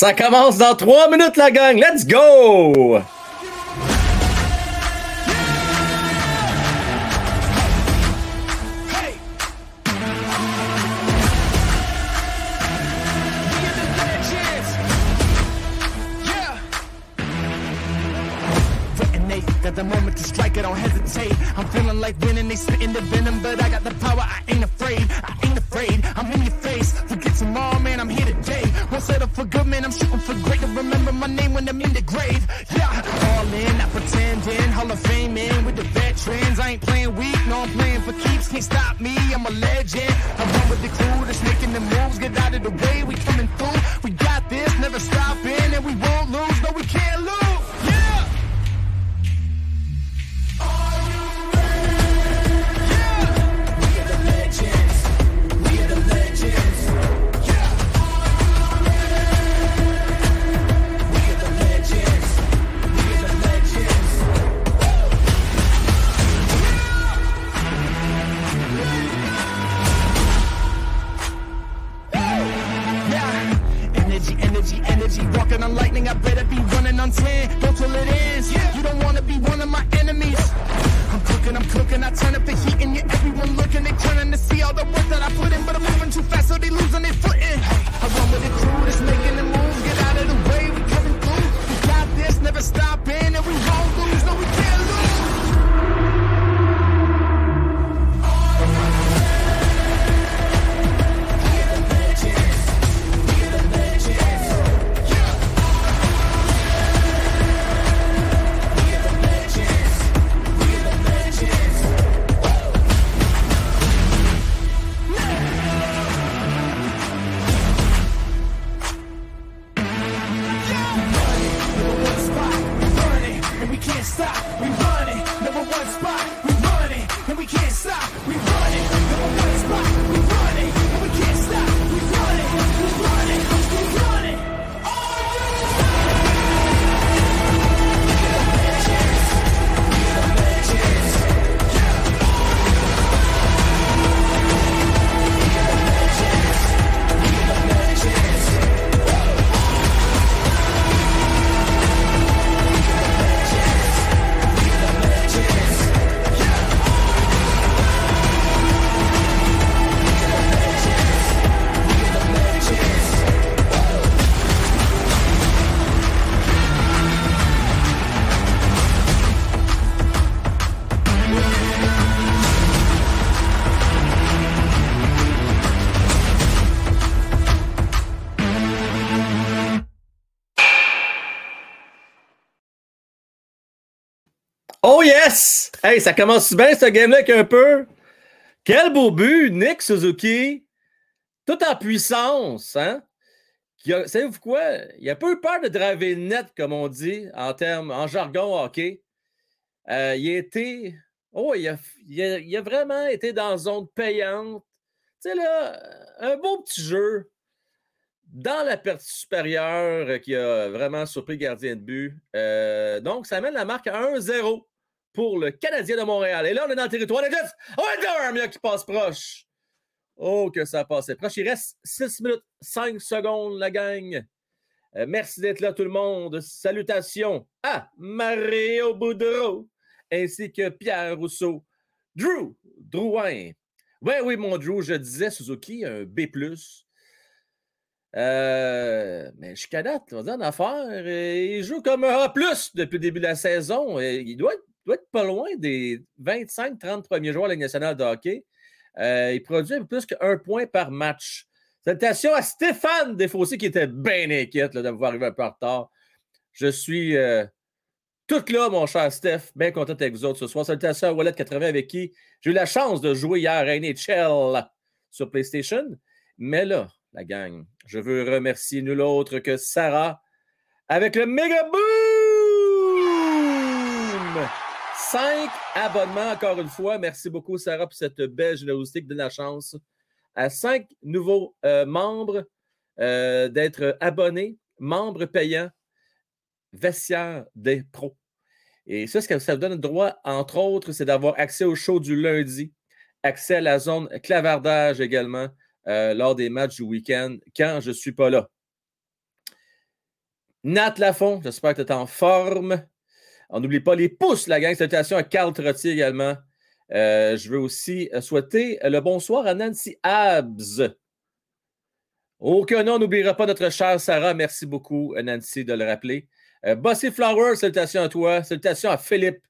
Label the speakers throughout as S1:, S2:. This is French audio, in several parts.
S1: Ça commence dans trois minutes, la gang. Let's go!
S2: the moment to strike, I don't hesitate. I'm feeling like winning, they the venom, but I got the power, I Can't stop me, I'm a legend.
S1: Ça commence bien ce game-là un peu. Quel beau but, Nick Suzuki. Tout en puissance, hein? Savez-vous quoi? Il a pas eu peur de driver net, comme on dit, en termes, en jargon hockey. Euh, il a été. Oh, il a, vraiment été dans zone payante. Tu là, un beau petit jeu dans la partie supérieure qui a vraiment surpris le gardien de but. Euh, donc, ça amène la marque à 1-0 pour le Canadien de Montréal. Et là, on est dans le territoire des Jets. Oh, Armia qui passe proche. Oh, que ça passait proche. Il reste 6 minutes 5 secondes, la gang. Euh, merci d'être là, tout le monde. Salutations à Mario Boudreau ainsi que Pierre Rousseau. Drew Drouin. Oui, oui, mon Drew, je disais Suzuki, un B. Euh, mais jusqu'à date, on dit en affaire, il joue comme un A depuis le début de la saison. Il doit être, doit être pas loin des 25-30 premiers joueurs de la Ligue nationale de hockey. Euh, il produit plus qu'un point par match. Salutations à Stéphane Desfossés qui était bien inquiète là, de voir arriver un peu en retard. Je suis euh, tout là, mon cher Steph. Bien content avec vous autres ce soir. Salutations à Wallet80 avec qui j'ai eu la chance de jouer hier à NHL sur PlayStation. Mais là, la gang, je veux remercier nul autre que Sarah avec le méga boom! Cinq abonnements encore une fois. Merci beaucoup, Sarah, pour cette belle générosité qui donne la chance à cinq nouveaux euh, membres euh, d'être abonnés, membres payants, vestiaire des pros. Et ça, ce que ça vous donne le droit, entre autres, c'est d'avoir accès au show du lundi, accès à la zone clavardage également euh, lors des matchs du week-end quand je ne suis pas là. Nat Lafont, j'espère que tu es en forme. On n'oublie pas les pouces, la gang. Salutations à Carl Trottier également. Euh, je veux aussi souhaiter le bonsoir à Nancy Abs. Aucun nom, n'oubliera pas notre chère Sarah. Merci beaucoup, Nancy, de le rappeler. Euh, Bossy Flowers, salutations à toi. Salutations à Philippe,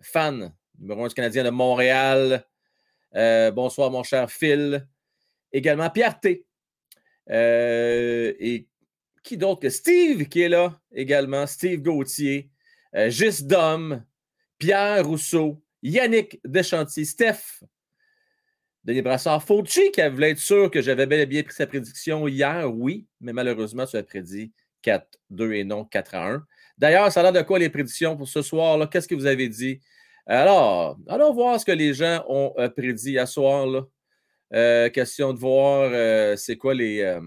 S1: fan numéro un du Canadien de Montréal. Euh, bonsoir, mon cher Phil. Également Pierre T. Euh, et qui d'autre que Steve qui est là également? Steve Gauthier. Euh, Gis Dom. Pierre Rousseau. Yannick Deschantier. Steph. Denis Brassard. Fauci qui voulait être sûr que j'avais bel et bien pris sa prédiction hier? Oui, mais malheureusement, tu as prédit 4-2 et non 4-1. D'ailleurs, ça a l'air de quoi les prédictions pour ce soir? Qu'est-ce que vous avez dit? Alors, allons voir ce que les gens ont euh, prédit à soir. Euh, question de voir euh, c'est quoi les,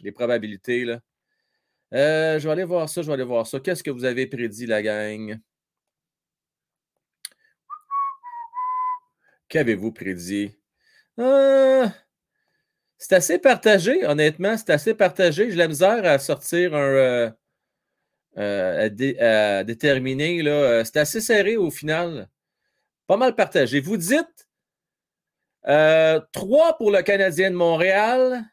S1: les probabilités. Là. Je vais aller voir ça, je vais aller voir ça. Qu'est-ce que vous avez prédit, la gang? Qu'avez-vous prédit? c'est assez partagé, honnêtement. C'est assez partagé. J'ai la misère à sortir un. à, déterminer. C'est assez serré au final. Pas mal partagé. Vous dites euh, trois pour le Canadien de Montréal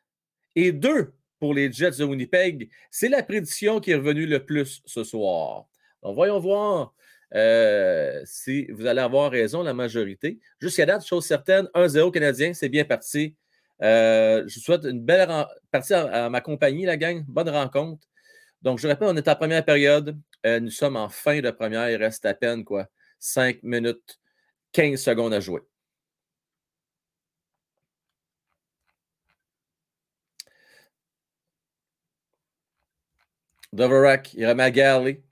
S1: et deux pour les Jets de Winnipeg. C'est la prédiction qui est revenue le plus ce soir. Donc, voyons voir euh, si vous allez avoir raison, la majorité. Jusqu'à date, chose certaine, 1-0 Canadien, c'est bien parti. Euh, je vous souhaite une belle partie à, ma compagnie, la gang. Bonne rencontre. Donc, je répète, on est en première période. nous sommes en fin de première. Il reste à peine quoi, cinq minutes 15 secondes à jouer. Doverack, il remet à Galley.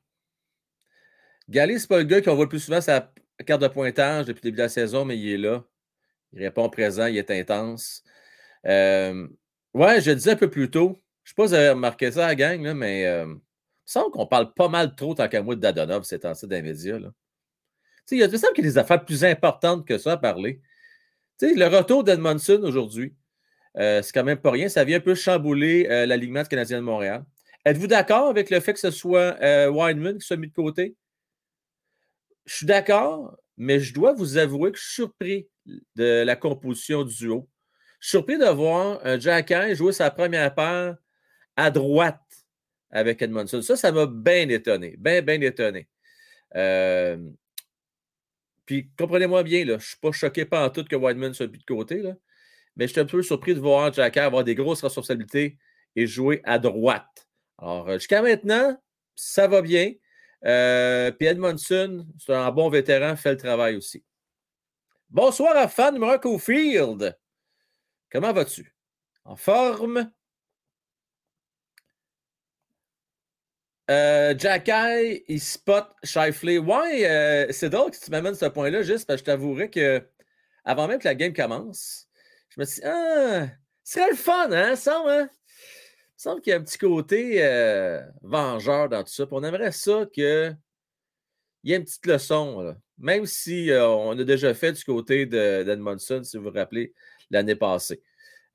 S1: Galley, c'est pas le gars qu'on voit le plus souvent sa carte de pointage depuis le début de la saison, mais il est là. Il répond présent, il est intense. Euh, ouais, je le disais un peu plus tôt. Je ne sais pas si vous avez remarqué ça la gang, mais euh, il me semble qu'on parle pas mal trop tant qu'à moi de Dadonov ces temps-ci dans les médias. Là il, me semble qu'il y a des affaires plus importantes que ça à parler. le retour d'Edmondson aujourd'hui, euh, c'est quand même pas rien. Ça vient un peu chambouler l'alignement du Canadien de Montréal. Êtes-vous d'accord avec le fait que ce soit euh, Wineman qui soit mis de côté? Je suis d'accord, mais je dois vous avouer que je suis surpris de la composition du duo. Je suis surpris de voir un jouer sa première paire à droite avec Edmondson. Ça, ça m'a bien étonné. Bien, bien étonné. Euh, puis comprenez-moi bien, là, je ne suis pas choqué par en tout que Whiteman soit de côté, là, mais je suis un peu surpris de voir Jacker avoir des grosses responsabilités et jouer à droite. Alors, euh, jusqu'à maintenant, ça va bien. Euh, c'est un bon vétéran, fait le travail aussi. Bonsoir à fan numéro Field. Comment vas-tu? En forme? Euh, Jacky, il spot Shifley. Ouais, euh, c'est drôle que tu m'amènes ce point-là, juste parce que je t'avouerais que avant même que la game commence, je me suis dit, ah, ce serait le fun, hein, ça, hein? Il semble qu'il y a un petit côté euh, vengeur dans tout ça. on aimerait ça qu'il y ait une petite leçon, même si on a déjà fait du côté d'Edmondson, si vous vous rappelez, l'année passée.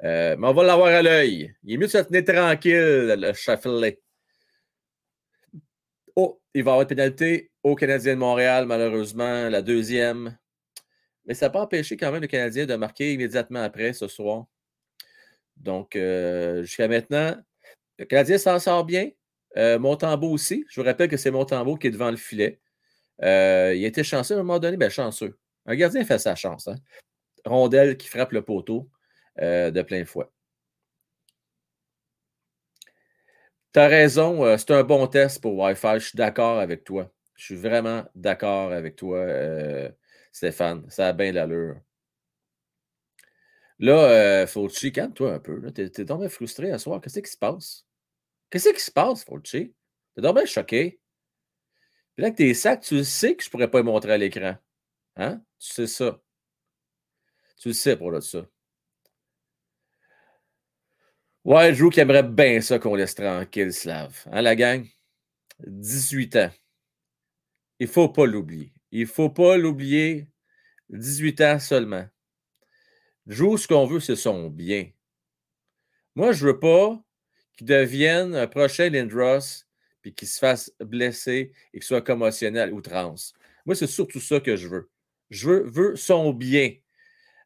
S1: mais on va l'avoir à l'œil. Il est mieux de se tenir tranquille, le Shifley. Oh, il va avoir une pénalité au Canadien de Montréal, malheureusement, la deuxième. Mais ça n'a pas empêché quand même le Canadien de marquer immédiatement après ce soir. Donc, euh, jusqu'à maintenant, le Canadien s'en sort bien. Euh, Montembeau aussi. Je vous rappelle que c'est Montembeau qui est devant le filet. Euh, il a été chanceux à un moment donné. Ben, chanceux. Un gardien fait sa chance. Hein. Rondelle qui frappe le poteau euh, de plein fouet. Tu as raison, euh, c'est un bon test pour Wi-Fi. Je suis d'accord avec toi. Je suis vraiment d'accord avec toi, Stéphane. Ça a bien l'allure. Là, euh, Fauci, calme-toi un peu. Tu es, es frustré à soir. Qu'est-ce qui se passe? Qu'est-ce qui se passe, Fauci? Tu es donc choqué. Puis là, que tes sacs, tu sais que je pourrais pas les montrer à l'écran. Hein? Tu sais ça. Tu le sais pour là, ça. Ouais, Drew qui aimerait bien ça qu'on laisse tranquille Slav. Hein, la gang? 18 ans. Il faut pas l'oublier. Il faut pas l'oublier. 18 ans seulement. Drew, ce qu'on veut, c'est son bien. Moi, je ne veux pas qu'il devienne un prochain Lindros puis qu'il se fasse blesser et qu'il soit commotionnel ou trans. Moi, c'est surtout ça que je veux. Je veux, son bien.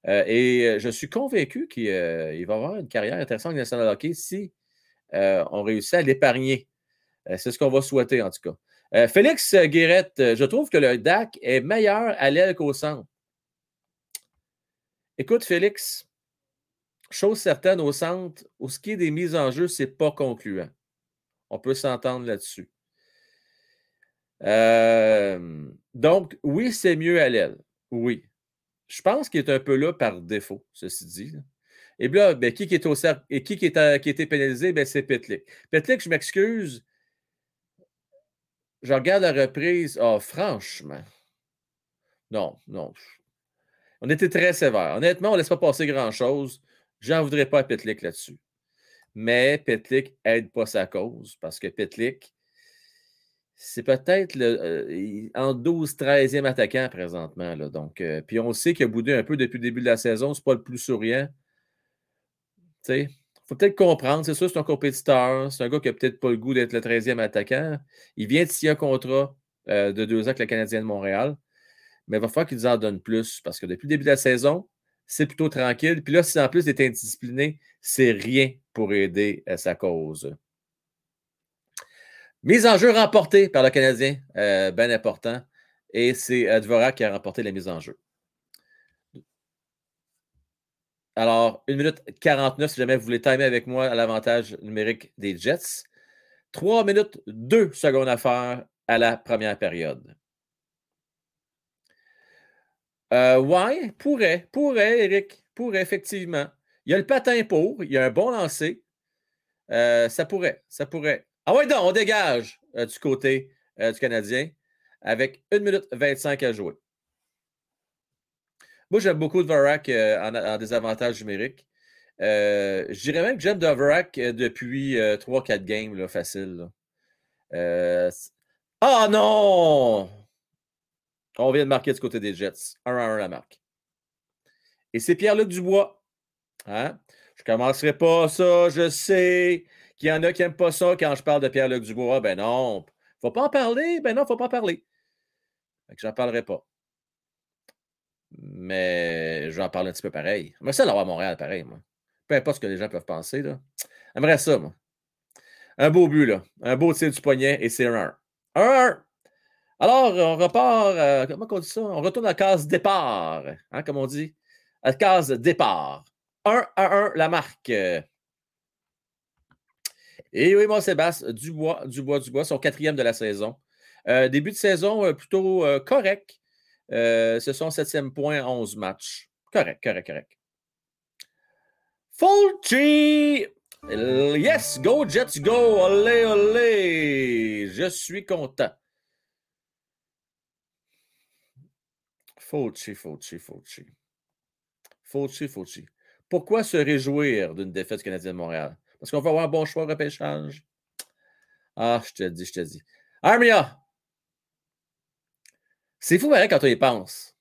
S1: Euh, et je suis convaincu qu'il va avoir une carrière intéressante dans National Hockey si on réussit à l'épargner. c'est ce qu'on va souhaiter, en tout cas. Félix Guérette, je trouve que le DAC est meilleur à l'aile qu'au centre. Écoute, Félix, chose certaine au centre, au qui est des mises en jeu, ce n'est pas concluant. On peut s'entendre là-dessus. Euh, donc, oui, c'est mieux à l'aile. Oui. Je pense qu'il est un peu là par défaut, ceci dit. Et là, ben, qui, est au cercle et qui, est qui a été pénalisé? Ben, c'est Petlik. Petlik, je m'excuse. Je regarde la reprise. Oh, franchement. Non, non. On était très sévère. Honnêtement, on ne laisse pas passer grand-chose. J'en voudrais pas à Petlik là-dessus. Mais Petlik n'aide pas sa cause parce que Petlik, c'est peut-être le, en 12-13e attaquant présentement. Donc, euh, puis on sait qu'il a boudé un peu depuis le début de la saison. Ce n'est pas le plus souriant. Il faut peut-être comprendre. C'est sûr, c'est un compétiteur. C'est un gars qui n'a peut-être pas le goût d'être le 13e attaquant. Il vient de signer un contrat euh, de deux ans avec le Canadien de Montréal mais il va falloir qu'ils en donnent plus parce que depuis le début de la saison, c'est plutôt tranquille. Puis là, si en plus il est indiscipliné, c'est rien pour aider à sa cause. Mise en jeu remportée par le Canadien, euh, bien important. Et c'est Dvorak qui a remporté la mise en jeu. Alors, 1 minute 49, si jamais vous voulez timer avec moi à l'avantage numérique des Jets. 3 minutes 2 secondes à faire à la première période. Euh, ouais, pourrait, pourrait, Eric, pourrait, effectivement. Il y a le patin pour, il y a un bon lancer. Euh, ça pourrait, ça pourrait. Ah ouais, donc, on dégage euh, du côté euh, du Canadien avec 1 minute 25 à jouer. Moi, j'aime beaucoup Dvorak en, en, désavantage numérique. je dirais même que j'aime Dvorak depuis 3-4 games, là, facile. Ah non! On vient de marquer du côté des Jets. 1 à 1 la marque. Et c'est Pierre-Luc Dubois. Hein? Je ne commencerai pas ça. Je sais qu'il y en a qui n'aiment pas ça quand je parle de Pierre-Luc Dubois. Ben non. Faut pas en parler. Ben non, faut pas en parler. Je n'en parlerai pas. Mais je vais en parler un petit peu pareil. Mais ça, l'avoir à Montréal, pareil, moi. Peu importe ce que les gens peuvent penser. Là. J'aimerais ça, moi. Un beau but, là. Un beau tir du poignet et c'est un 1. 1-1. Alors, on repart, euh, comment on dit ça? On retourne à la case départ, hein, comme on dit. À la case départ. 1 à 1, la marque. Et oui, moi, Sébastien, Dubois, Dubois, Dubois, son quatrième de la saison. Euh, début de saison euh, plutôt correct. ce sont septième point, 11 matchs. Correct, correct, correct. Fulci! Yes, go Jets, go! Olé, olé! Je suis content. Fauci, Fauci, Fauci. Fauci, Fauci. Pourquoi se réjouir d'une défaite canadienne de Montréal? Parce qu'on va avoir un bon choix de repêchage? Ah, je te dis, je te dis. Armia! C'est fou, quand on y pense.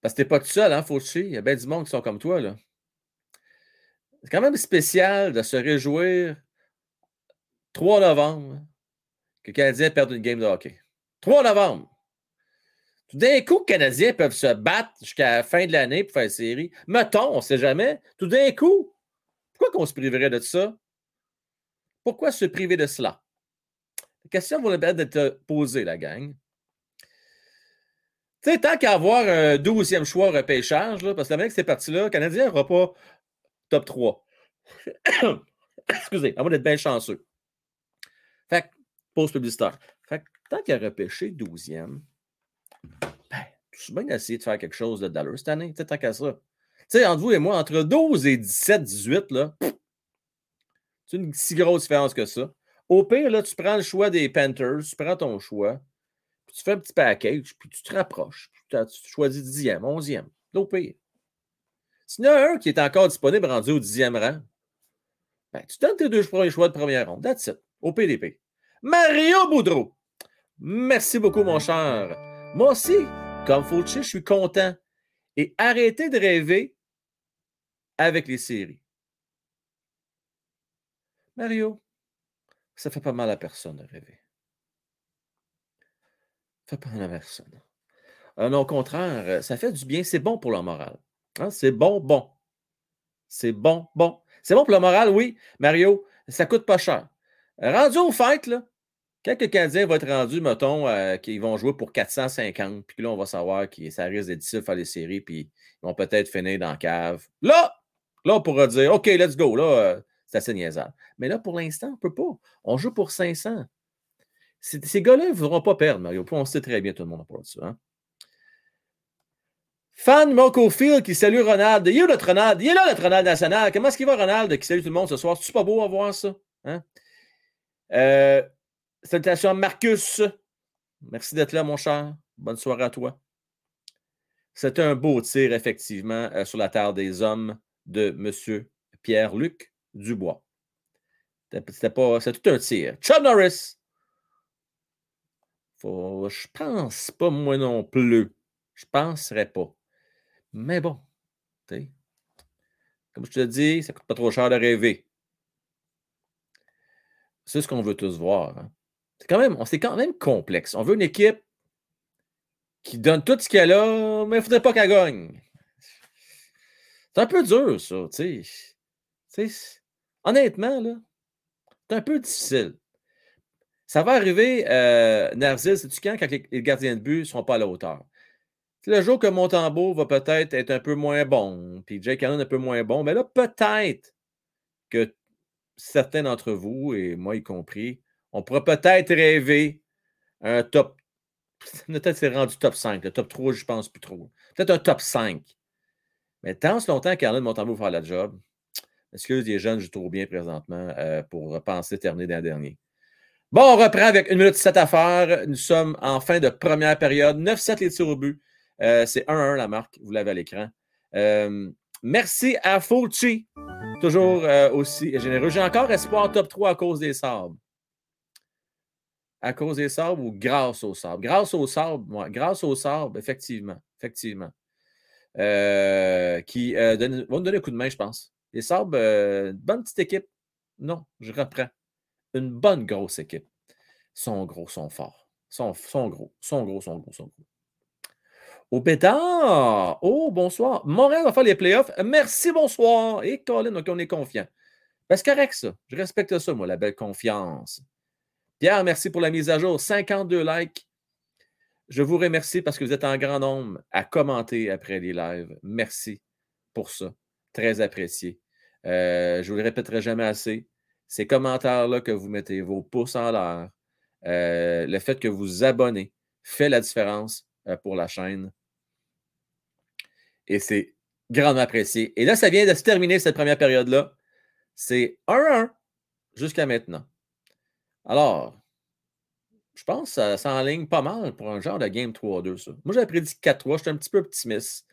S1: Parce que t'es pas tout seul, hein, Fauci? Il y a bien du monde qui sont comme toi, là. C'est quand même spécial de se réjouir 3 novembre que les Canadiens perdent une game de hockey. 3 novembre! Tout d'un coup, les Canadiens peuvent se battre jusqu'à la fin de l'année pour faire une série. Mettons, on ne sait jamais. Tout d'un coup, pourquoi qu'on se priverait de ça? Pourquoi se priver de cela? La question vaut la d'être posée, la gang. Tu sais, tant qu'à avoir un douzième choix repêchage, parce que la mec, c'est parti là, le Canadien n'aura pas top 3. Excusez, à moins d'être bien chanceux. Fait que, pause publicitaire. Fait que, tant qu'à repêcher douzième, ben, je suis bien essayé de faire quelque chose de d'allure cette année, tant qu'à ça. Tu sais, entre vous et moi, entre 12 et 17, 18, là, c'est une si grosse différence que ça. Au pire, là, tu prends le choix des Panthers, tu prends ton choix, puis tu fais un petit package, puis tu te rapproches. Puis tu choisis 10e, 11e. Au pire. S'il y en a un qui est encore disponible rendu au 10e rang, ben, tu donnes tes deux premiers choix de première ronde. That's it. Au PDP. Mario Boudreau. Merci beaucoup, mon cher. Moi aussi, comme Fauci, je suis content. Et arrêtez de rêver avec les séries. Mario, Ça fait pas mal à personne de rêver. Ça fait pas mal à personne. Non, au contraire, euh, ça fait du bien. C'est bon pour le moral. Hein, c'est bon, bon. C'est bon, bon. C'est bon pour le moral, oui, Mario. Ça coûte pas cher. Rendu au fait, là, quelques Canadiens vont être rendus, mettons, euh, qu'ils vont jouer pour 450, puis là, on va savoir que ça risque d'être faire les séries, puis ils vont peut-être finir dans la cave. Là, là, on pourra dire, OK, let's go, là, c'est assez niaisable. Mais là, pour l'instant, on ne peut pas. On joue pour 500. Ces gars-là ne voudront pas perdre, Mario. On sait très bien, tout le monde de ça. Hein? Fan Marco Field qui salue Ronald. Il est notre Ronald? Il est là, notre Ronald national. Comment est-ce qu'il va, Ronald, qui salue tout le monde ce soir? C'est pas beau à voir ça? Hein? Euh, salutations Marcus. Merci d'être là, mon cher. Bonne soirée à toi. C'était un beau tir, effectivement, euh, sur la terre des hommes de M. Pierre-Luc Dubois. C'était pas. C'est tout un tir. Chuck Norris. Faut, je pense pas, moi non plus. Je penserais pas. Mais bon, comme je te dis, ça coûte pas trop cher de rêver. C'est ce qu'on veut tous voir. Hein. C'est quand même, c'est quand même complexe. On veut une équipe qui donne tout ce qu'elle a, mais il ne faudrait pas qu'elle gagne. C'est un peu dur, ça, tu sais. Honnêtement, là, c'est un peu difficile. Ça va arriver, euh, sais-tu quand, quand les, gardiens de but ne seront pas à la hauteur? le jour que Montembeau va peut-être être un peu moins bon, puis Jake Allen un peu moins bon, mais là, peut-être que certains d'entre vous, et moi y compris, on pourrait peut-être rêver un top. Peut-être c'est rendu top 5. Le top 3, je pense plus trop. Peut-être un top 5. Mais tant ce longtemps qu'Allen Montembeau va faire la job, excuse, les jeunes jouent trop bien présentement euh, pour penser terminer d'un dernier. Bon, on reprend avec une minute 7 à faire. Nous sommes en fin de première période. 9-7 les tirs au but. Euh, c'est 1-1 la marque, vous l'avez à l'écran. Euh, merci à Fulci, toujours aussi généreux. J'ai encore espoir top 3 à cause des sabres. À cause des sabres ou grâce aux sabres? Grâce aux sabres, moi. Grâce aux sabres, effectivement. Effectivement. qui donne, vont nous donner un coup de main, je pense. Les sabres, une bonne petite équipe? Non, je reprends. Une bonne grosse équipe. Sont gros, sont forts. Sont, sont gros, sont gros, sont gros, sont gros. Au pétard. Oh, bonsoir. Montréal va faire les playoffs. Merci, bonsoir. Et Colin, donc on est confiant. Ben, c'est correct, ça. Je respecte ça, moi, la belle confiance. Pierre, merci pour la mise à jour. 52 likes. Je vous remercie parce que vous êtes en grand nombre à commenter après les lives. Merci pour ça. Très apprécié. Euh, je ne vous le répéterai jamais assez. Ces commentaires-là que vous mettez, vos pouces en l'air, euh, le fait que vous abonnez fait la différence euh, pour la chaîne. Et c'est grandement apprécié. Et là, ça vient de se terminer cette première période-là. C'est 1-1 jusqu'à maintenant. Alors, je pense que ça s'enligne pas mal pour un genre de game 3-2, ça. Moi, j'avais prédit 4-3. J'étais un petit peu optimiste.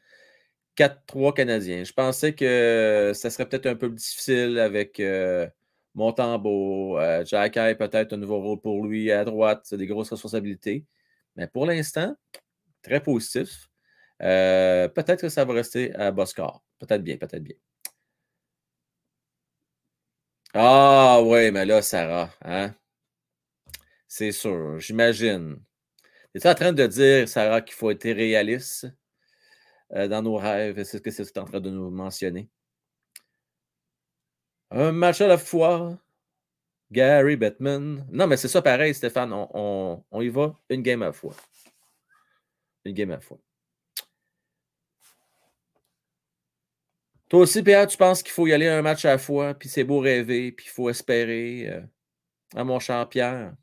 S1: 4-3 Canadiens. Je pensais que ça serait peut-être un peu difficile avec euh, Montembeau, euh, Jack peut-être un nouveau rôle pour lui à droite. Des grosses responsabilités. Mais pour l'instant, très positif. Euh, peut-être que ça va rester à bas Peut-être bien, peut-être bien. Ah oui, mais là, Sarah, hein? C'est sûr, j'imagine. Es-tu en train de dire, Sarah, qu'il faut être réaliste euh, dans nos rêves? C'est ce que c'est en train de nous mentionner? Un match à la fois. Gary Bettman. Non, mais c'est ça pareil, Stéphane. On, y va une game à la fois. Une game à la fois. Toi aussi, Pierre, tu penses qu'il faut y aller un match à la fois, puis c'est beau rêver, puis il faut espérer. à euh, hein, mon cher Pierre?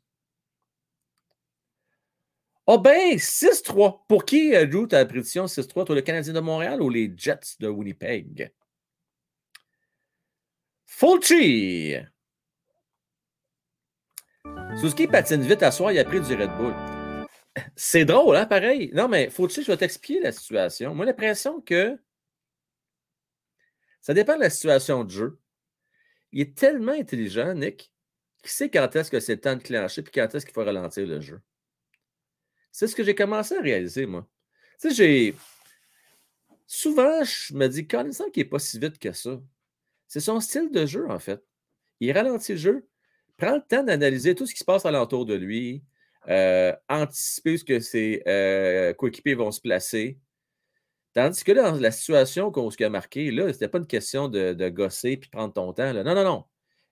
S1: Oh ben, 6-3. Pour qui, euh, Drew, ta prédiction 6-3? Toi, le Canadien de Montréal ou les Jets de Winnipeg? Fulci. Suzuki patine vite à soi, il a pris du Red Bull. C'est drôle, hein, pareil. Non, mais Fulci, je vais t'expliquer la situation. Moi, l'impression que ça dépend de la situation de jeu. Il est tellement intelligent, Nick, qu'il sait quand est-ce que c'est le temps de clencher et quand est-ce qu'il faut ralentir le jeu. C'est ce que j'ai commencé à réaliser, moi. Tu j'ai. Souvent, je me dis, connaissant qu'il n'est pas si vite que ça. C'est son style de jeu, en fait. Il ralentit le jeu, prend le temps d'analyser tout ce qui se passe alentour de lui, euh, anticiper ce que ses euh, coéquipiers vont se placer. Tandis que dans la situation qu'on a marqué, là, c'était pas une question de, gosser puis prendre ton temps. Non, non, non.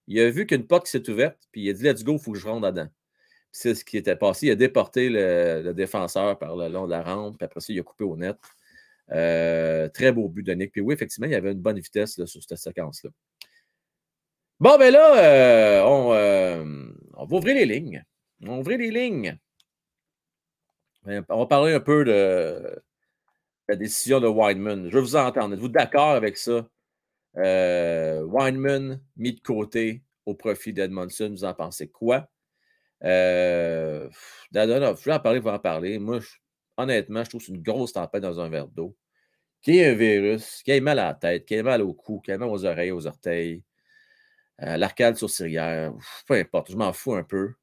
S1: Il a vu qu'une porte s'est ouverte, puis il a dit Let's go, il faut que je rentre dedans. C'est ce qui était passé. Il a déporté le, défenseur par le long de la rampe, puis après ça, il a coupé au net. Euh, très beau but de Nick. Puis oui, effectivement, il y avait une bonne vitesse sur cette séquence-là. Bon, ben là, euh, euh, on, va ouvrir les lignes. On va ouvrir les lignes. On va parler un peu de la décision de Weinman. Je veux vous entendre. Êtes-vous d'accord avec ça? Weinman mis de côté au profit d'Edmondson, vous en pensez quoi? Euh, je vais en parler, vous en parler. Moi, honnêtement, je trouve c'est une grosse tempête dans un verre d'eau. Qui est un virus, qui a mal à la tête, qui a mal au cou, qui a mal aux oreilles, aux orteils, euh, l'arcade sourcilière, peu importe, je m'en fous un peu.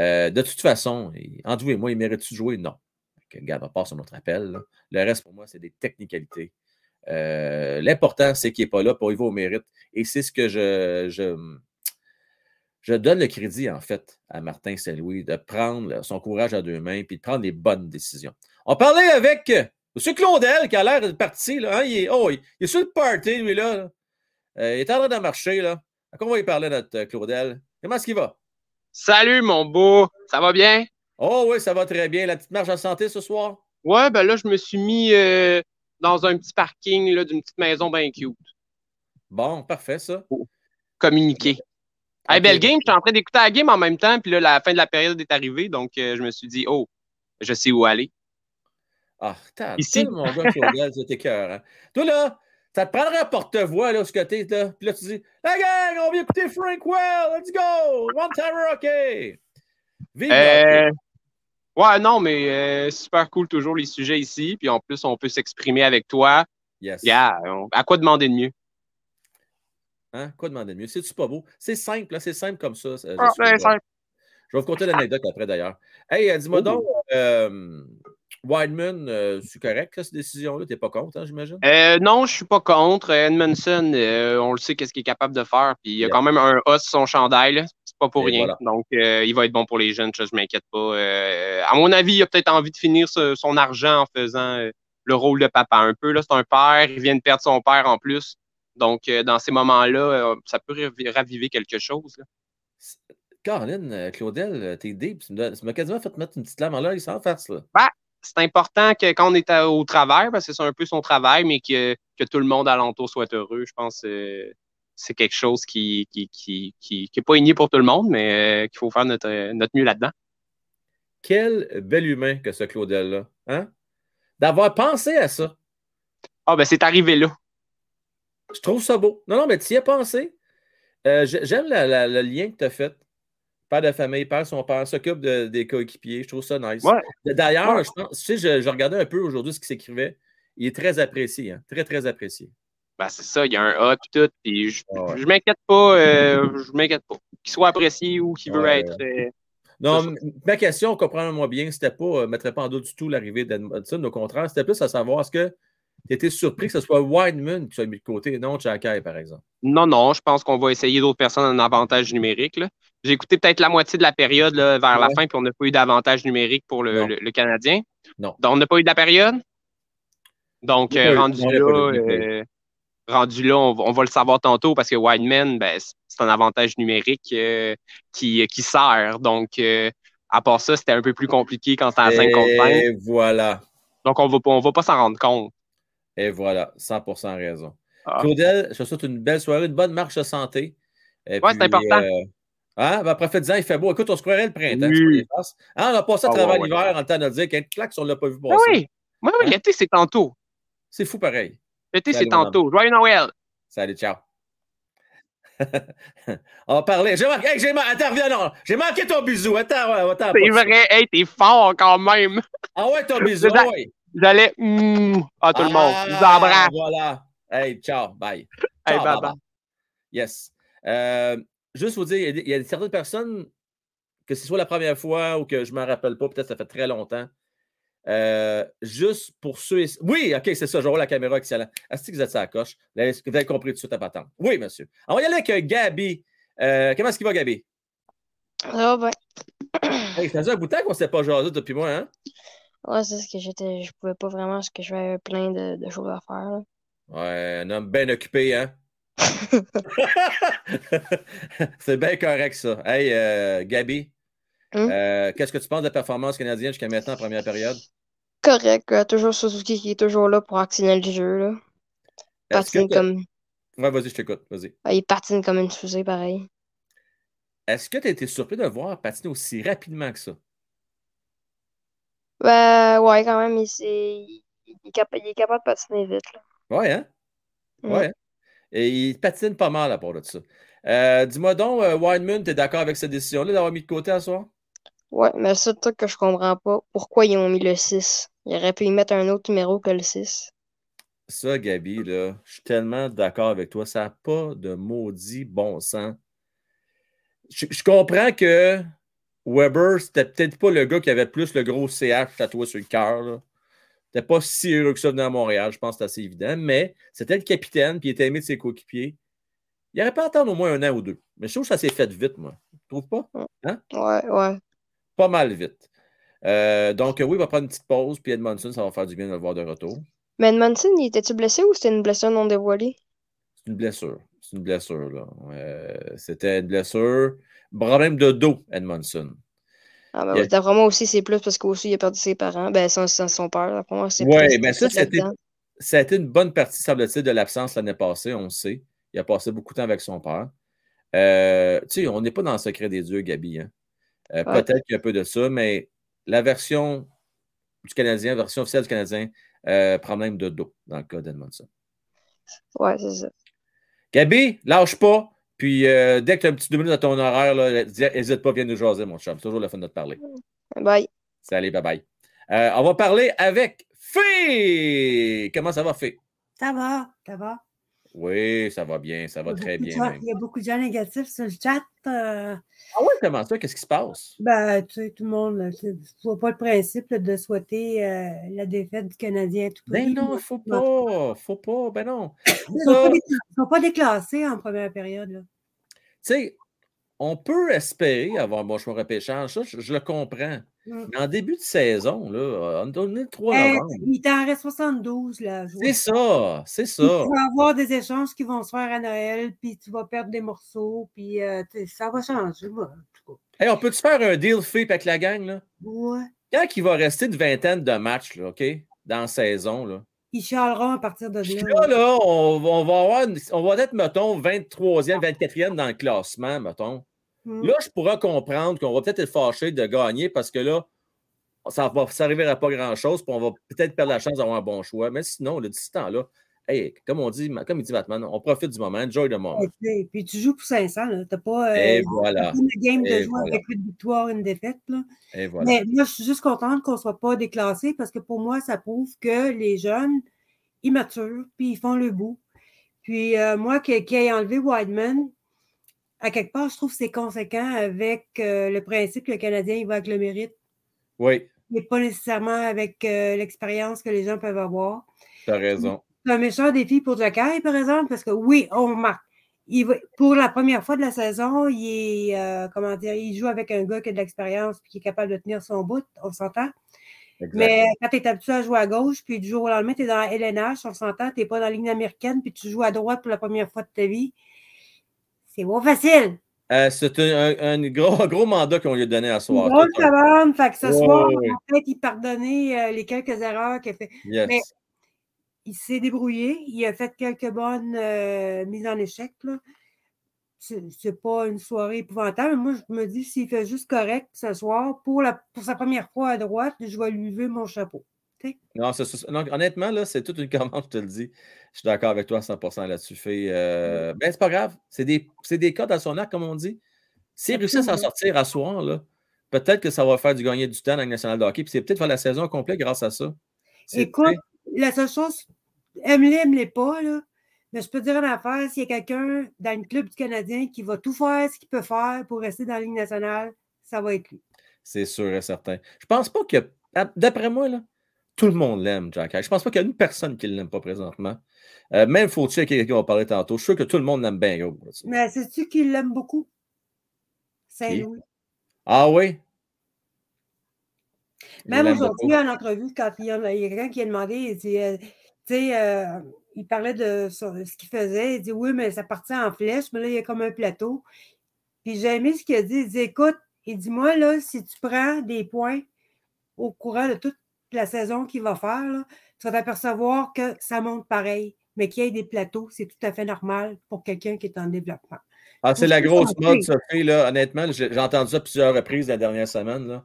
S1: Euh, de toute façon, Andrew et moi, il mérite de jouer? Non. Regarde, on passe notre appel. Le reste, pour moi, c'est des technicalités. Euh, l'important, c'est qu'il n'est pas là pour y va au mérite. Et c'est ce que je, donne le crédit, en fait, à Martin Saint-Louis de prendre son courage à deux mains et de prendre les bonnes décisions. On parlait avec M. Claudel, qui a l'air de partir. Là, hein, il, est, oh, il, est sur le party, lui, là. il est en train de marcher. Là. À quoi on va y parler, notre euh, Claudel? Comment est-ce qu'il va?
S3: Salut, mon beau. Ça va bien?
S1: Oh oui, ça va très bien. La petite marche en santé ce soir?
S3: Ouais, ben là, je me suis mis euh, dans un petit parking d'une petite maison bien cute.
S1: Bon, parfait, ça.
S3: communiquer. Hey, belle game, je suis en train d'écouter la game en même temps, puis là, la fin de la période est arrivée, donc euh, je me suis dit, oh, je sais où aller.
S1: Ah, t'as Ici, mon gars, Claudel, c'était cœur. Hein? Toi, là, ça te prendrait un porte-voix, là, ce côté, là. Puis là, tu dis, la gang, on vient écouter Frank Well, let's go! One time OK!
S3: Vive euh, Ouais, non, mais euh, super cool toujours les sujets ici. Puis en plus, on peut s'exprimer avec toi.
S1: Yes.
S3: Yeah, à quoi demander de mieux?
S1: Hein? Quoi demander de mieux? C'est-tu pas beau? C'est simple, là, c'est simple comme ça.
S3: Ah, c'est simple.
S1: Je vais vous conter l'anecdote après, d'ailleurs. Hey, euh, dis-moi oh. donc, euh, Wideman, euh, c'est correct, cette décision-là? Tu n'es pas contre, hein, j'imagine?
S3: Euh, non, je ne suis pas contre. Edmondson, euh, on le sait qu'est-ce qu'il est capable de faire. Puis il y a quand même un os sur son chandail. C'est pas pour rien. Donc, il va être bon pour les jeunes, je ne m'inquiète pas. à mon avis, il a peut-être envie de finir son argent en faisant le rôle de papa un peu. C'est un père, il vient de perdre son père en plus. Donc, dans ces moments-là, ça peut raviver quelque chose.
S1: Caroline, Claudel, t'es deep. Tu m'as quasiment fait mettre une petite lame en l'air sans face. Là.
S3: Ben, c'est important que quand on est au travail, parce que c'est un peu son travail, mais que, que tout le monde alentour soit heureux. Je pense que c'est quelque chose qui n'est qui, qui, qui, pas igné pour tout le monde, mais euh, qu'il faut faire notre, notre mieux là-dedans.
S1: Quel bel humain que ce Claudel-là. Hein? D'avoir pensé à ça.
S3: Ah, ben c'est arrivé là.
S1: Je trouve ça beau. Non, non, mais tu y as pensé. Euh, j'aime le lien que tu as fait père de famille, père son père, s'occupe des coéquipiers. Je trouve ça nice. D'ailleurs, je pense, tu sais, je, regardais un peu aujourd'hui ce qui s'écrivait. Il est très apprécié, hein? très, très apprécié.
S3: Ben, c'est ça, il y a un A et tout. Puis je, ne m'inquiète pas, euh, je m'inquiète pas. Qu'il soit apprécié ou qu'il veut être. Euh,
S1: non, ma question, comprends-moi bien, c'était pas, ne mettrait pas en doute du tout l'arrivée d'Edmondson. Au contraire, c'était plus à savoir est-ce que tu étais surpris que ce soit Wideman qui soit mis de côté, non Chakai, par exemple?
S3: Non, non, je pense qu'on va essayer d'autres personnes en avantage numérique. J'ai écouté peut-être la moitié de la période vers la fin, puis on n'a pas eu d'avantage numérique pour le, Canadien.
S1: Non.
S3: Donc, on n'a pas eu de la période. Donc, euh, rendu, là, euh, rendu là, on, va le savoir tantôt parce que Wideman, ben, c'est un avantage numérique euh, qui, qui sert. Donc, à part ça, c'était un peu plus compliqué quand c'était à 5 contre 5.
S1: Et voilà.
S3: Donc, on va, ne va pas s'en rendre compte.
S1: Et voilà, 100% raison. Ah. Claudel, je te souhaite une belle soirée, une bonne marche de santé.
S3: Oui, c'est important.
S1: Hein? Ben, après, il fait beau. Écoute, on se croirait le printemps. Oui. Hein, on a passé à ah, travers l'hiver en temps de dire qu'un claque on ne l'a pas vu
S3: passer. Oui, oui, oui, hein? l'été, c'est tantôt.
S1: C'est fou pareil.
S3: L'été, c'est tantôt. Joyeux Noël.
S1: Salut, ciao. on va parler. J'ai manqué. Hey, j'ai Attends, non. J'ai manqué ton bisou. Attends, attends.
S3: C'est vrai. Hey, t'es fort quand même.
S1: Ah ouais, ton bisou.
S3: J'allais mm, à tout le monde. Je vous ah, embrasse.
S1: Voilà. Hey, ciao. Bye.
S3: Ciao, hey, bye, bye.
S1: Yes. Euh, juste vous dire, il y, a, certaines personnes que ce soit la première fois ou que je ne m'en rappelle pas, peut-être ça fait très longtemps. Euh, juste pour ceux. Oui, OK, c'est ça, je vois la caméra, excellent. Est-ce que vous êtes à la coche? Vous avez compris tout de suite à patente. Oui, monsieur. On va y aller avec euh, Gabi. Euh, comment est-ce qu'il va, Gabi?
S4: Ah ben.
S1: Hey, ça fait un bout de temps qu'on s'est pas jasé depuis moi, hein?
S4: Ouais, c'est ce que j'étais. Je pouvais pas vraiment parce que j'avais plein de, de choses à faire. Là.
S1: Ouais, un homme bien occupé, hein? c'est bien correct, ça. Hey, euh, Gabi,
S4: Hum?
S1: euh, qu'est-ce que tu penses de la performance canadienne jusqu'à maintenant en première période?
S4: Correct. euh, toujours Suzuki qui est toujours là pour actionner le jeu. Là.
S1: Est-ce que
S4: Patine comme.
S1: Ouais, vas-y, je t'écoute. Vas-y.
S4: Ah, il patine comme une fusée, pareil.
S1: Est-ce que tu as été surpris de voir patiner aussi rapidement que ça?
S4: Ben, ouais, quand même, il, s'est- il, est capa- il est capable de patiner vite. Là.
S1: Ouais, hein?
S4: Mm.
S1: Ouais. Et il patine pas mal à part de ça. Euh, Dis-moi donc, euh, Wineman, tu es d'accord avec cette décision-là d'avoir mis de côté à soir?
S4: Ouais, mais le seul truc que je comprends pas, pourquoi ils ont mis le 6? Ils auraient pu y mettre un autre numéro que le 6.
S1: Ça, Gabi, là, je suis tellement d'accord avec toi. Ça n'a pas de maudit bon sens. Je, je comprends que Weber, c'était peut-être pas le gars qui avait plus le gros CH tatoué sur le cœur. C'était pas si heureux que ça venir à Montréal, je pense que c'est assez évident. Mais c'était le capitaine, puis il était aimé de ses coéquipiers. Il aurait pas attendre au moins un an ou deux. Mais je trouve que ça s'est fait vite, moi. Tu trouves pas?
S4: Ouais, ouais.
S1: Pas mal vite. Euh, donc, oui, il va prendre une petite pause, puis Edmondson, ça va faire du bien de le voir de retour.
S4: Mais Edmondson, il était-tu blessé ou c'était une blessure non dévoilée?
S1: C'est une blessure. C'est une blessure, là. Euh, C'était une blessure. Problème de dos, Edmondson.
S4: Ah, ben,
S1: a-
S4: d'après moi aussi, c'est plus parce qu'aussi, il a perdu ses parents. Ben, son, son, son père, d'après moi, c'est
S1: Ouais,
S4: plus
S1: ben ça,
S4: là-dedans.
S1: Ça a été une bonne partie, semble-t-il, de l'absence l'année passée, on le sait. Il a passé beaucoup de temps avec son père. Euh, tu sais, on n'est pas dans le secret des dieux, Gabi. hein. Euh,
S4: Ouais.
S1: Peut-être qu'il y a un peu de ça, mais la version du Canadien, la version officielle du Canadien, euh, problème de dos dans le cas d'Edmondson.
S4: Ouais, c'est ça.
S1: Gabi, lâche pas. Puis euh, dès que tu as un petit deux minutes à ton horaire, n'hésite pas, viens nous jaser, mon chum. C'est toujours le fun de te parler.
S4: Bye.
S1: Salut, bye bye. Euh, on va parler avec Fée. Comment ça va, Fée?
S5: Ça va, ça va.
S1: Oui, ça va bien, ça va
S5: Il
S1: très bien.
S5: gens-. Il y a beaucoup de gens négatifs sur le chat. euh,
S1: Ah ouais, comment ça? Qu'est-ce qui se passe?
S5: ben, tu sais, tout le monde, je vois pas le principe là, de souhaiter euh, la défaite du Canadien à tout prix.
S1: Ben non, faut pas. Faut pas. Ben non.
S5: Ils ne sont, sont pas déclassés en première période.
S1: Tu sais, on peut espérer avoir un bon choix de repêchage, ça, je, je le comprends.
S5: Mm.
S1: Mais en début de saison, là, on on est le 3
S5: Eh,
S1: novembre.
S5: il t'en reste 72. Là.
S1: C'est ça, c'est
S5: Puis
S1: ça.
S5: Tu vas avoir des échanges qui vont se faire à Noël, puis tu vas perdre des morceaux, puis euh, ça va changer. moi, en tout cas.
S1: Hey, on peut-tu faire un deal fait avec la gang, là?
S5: Ouais.
S1: Quand il va rester une vingtaine de matchs, là, OK? Dans la saison, là?
S5: Ils chialeront à partir de là.
S1: là, là, on, va- on va avoir, une- on va être, mettons, 23e, 24e dans le classement, mettons.
S5: Mm.
S1: Là, je pourrais comprendre qu'on va peut-être être fâché de gagner parce que là, ça ne s'arrivera pas grand-chose, puis on va peut-être perdre la chance d'avoir un bon choix. Mais sinon, le ce temps-là, hey, comme on dit, comme il dit Batman, on profite du moment, enjoy the moment.
S5: Tu Puis tu joues pour 500, là. T'as pas, euh,
S1: voilà.
S5: une game de jouer
S1: voilà.
S5: avec une victoire, une défaite. Là.
S1: Et voilà.
S5: Mais moi, je suis juste contente qu'on ne soit pas déclassé parce que pour moi, ça prouve que les jeunes, ils maturent, puis ils font le bout. Puis euh, moi, qui, qui ai enlevé Wideman, à quelque part, je trouve que c'est conséquent avec euh, le principe que le Canadien, il va avec le mérite,
S1: Oui,
S5: mais pas nécessairement avec euh, l'expérience que les gens peuvent avoir.
S1: tu as raison.
S5: C'est un méchant défi pour Jacky, par exemple, parce que oui, on remarque. Il va- pour la première fois de la saison, il est, euh, comment dire, il joue avec un gars qui a de l'expérience et qui est capable de tenir son bout, on s'entend. Mais quand tu es habitué à jouer à gauche, puis du jour au lendemain, tu es dans la LNH, on s'entend, tu n'es pas dans la ligne américaine, puis tu joues à droite pour la première fois de ta vie. C'est pas facile.
S1: Euh, c'est un, un- un gros, gros mandat qu'on lui a donné à soir. un-
S5: va, fait que ce soir, peut-être y pardonner euh, les quelques erreurs qu'il a fait.
S1: Yes.
S5: Mais- il s'est débrouillé, il a fait quelques bonnes euh, mises en échec. là. C'est pas une soirée épouvantable, mais moi je me dis s'il fait juste correct ce soir, pour, la, pour sa première fois à droite, je vais lui lever mon chapeau.
S1: Non. Non, honnêtement, là, c'est toute une commande, je te le dis. Je suis d'accord avec toi à 100% là-dessus. Fait, euh, ben, c'est pas grave. C'est des, c'est des cas dans son arc, comme on dit. S'il réussit à s'en sortir à soir, là, peut-être que ça va faire du gagner du temps dans le National de hockey. Puis c'est peut-être faire la saison complète grâce à ça. C'est-
S5: Écoute, la seule chose, aime-les, aime-les pas, là. Mais je peux te dire une affaire, s'il y a quelqu'un dans le club du Canadien qui va tout faire ce qu'il peut faire pour rester dans la Ligue nationale, ça va être lui.
S1: C'est sûr et certain. Je pense pas que, d'après moi, là, tout le monde l'aime, Jack. Je pense pas qu'il y a une personne qui ne l'aime pas présentement. Euh, même ait quelqu'un qui va parler tantôt. Je suis sûr que tout le monde l'aime bien, gros.
S5: Mais sais-tu qu'il l'aime beaucoup? Saint-Louis.
S1: Ah oui?
S5: Même aujourd'hui, en entrevue, quand il y a, quelqu'un qui a demandé, il dit, euh, tu sais, euh, il parlait de ce qu'il faisait. Il dit, oui, mais ça partait en flèche, mais là, il y a comme un plateau. Puis j'ai aimé ce qu'il a dit. Il dit, écoute, il dit, moi, là, si tu prends des points au courant de toute la saison qu'il va faire, tu vas t'apercevoir que ça monte pareil. Mais qu'il y ait des plateaux, c'est tout à fait normal pour quelqu'un qui est en développement.
S1: Ah, c'est la grosse mode, Sophie, là. Honnêtement, j'ai entendu ça plusieurs reprises la dernière semaine. Là.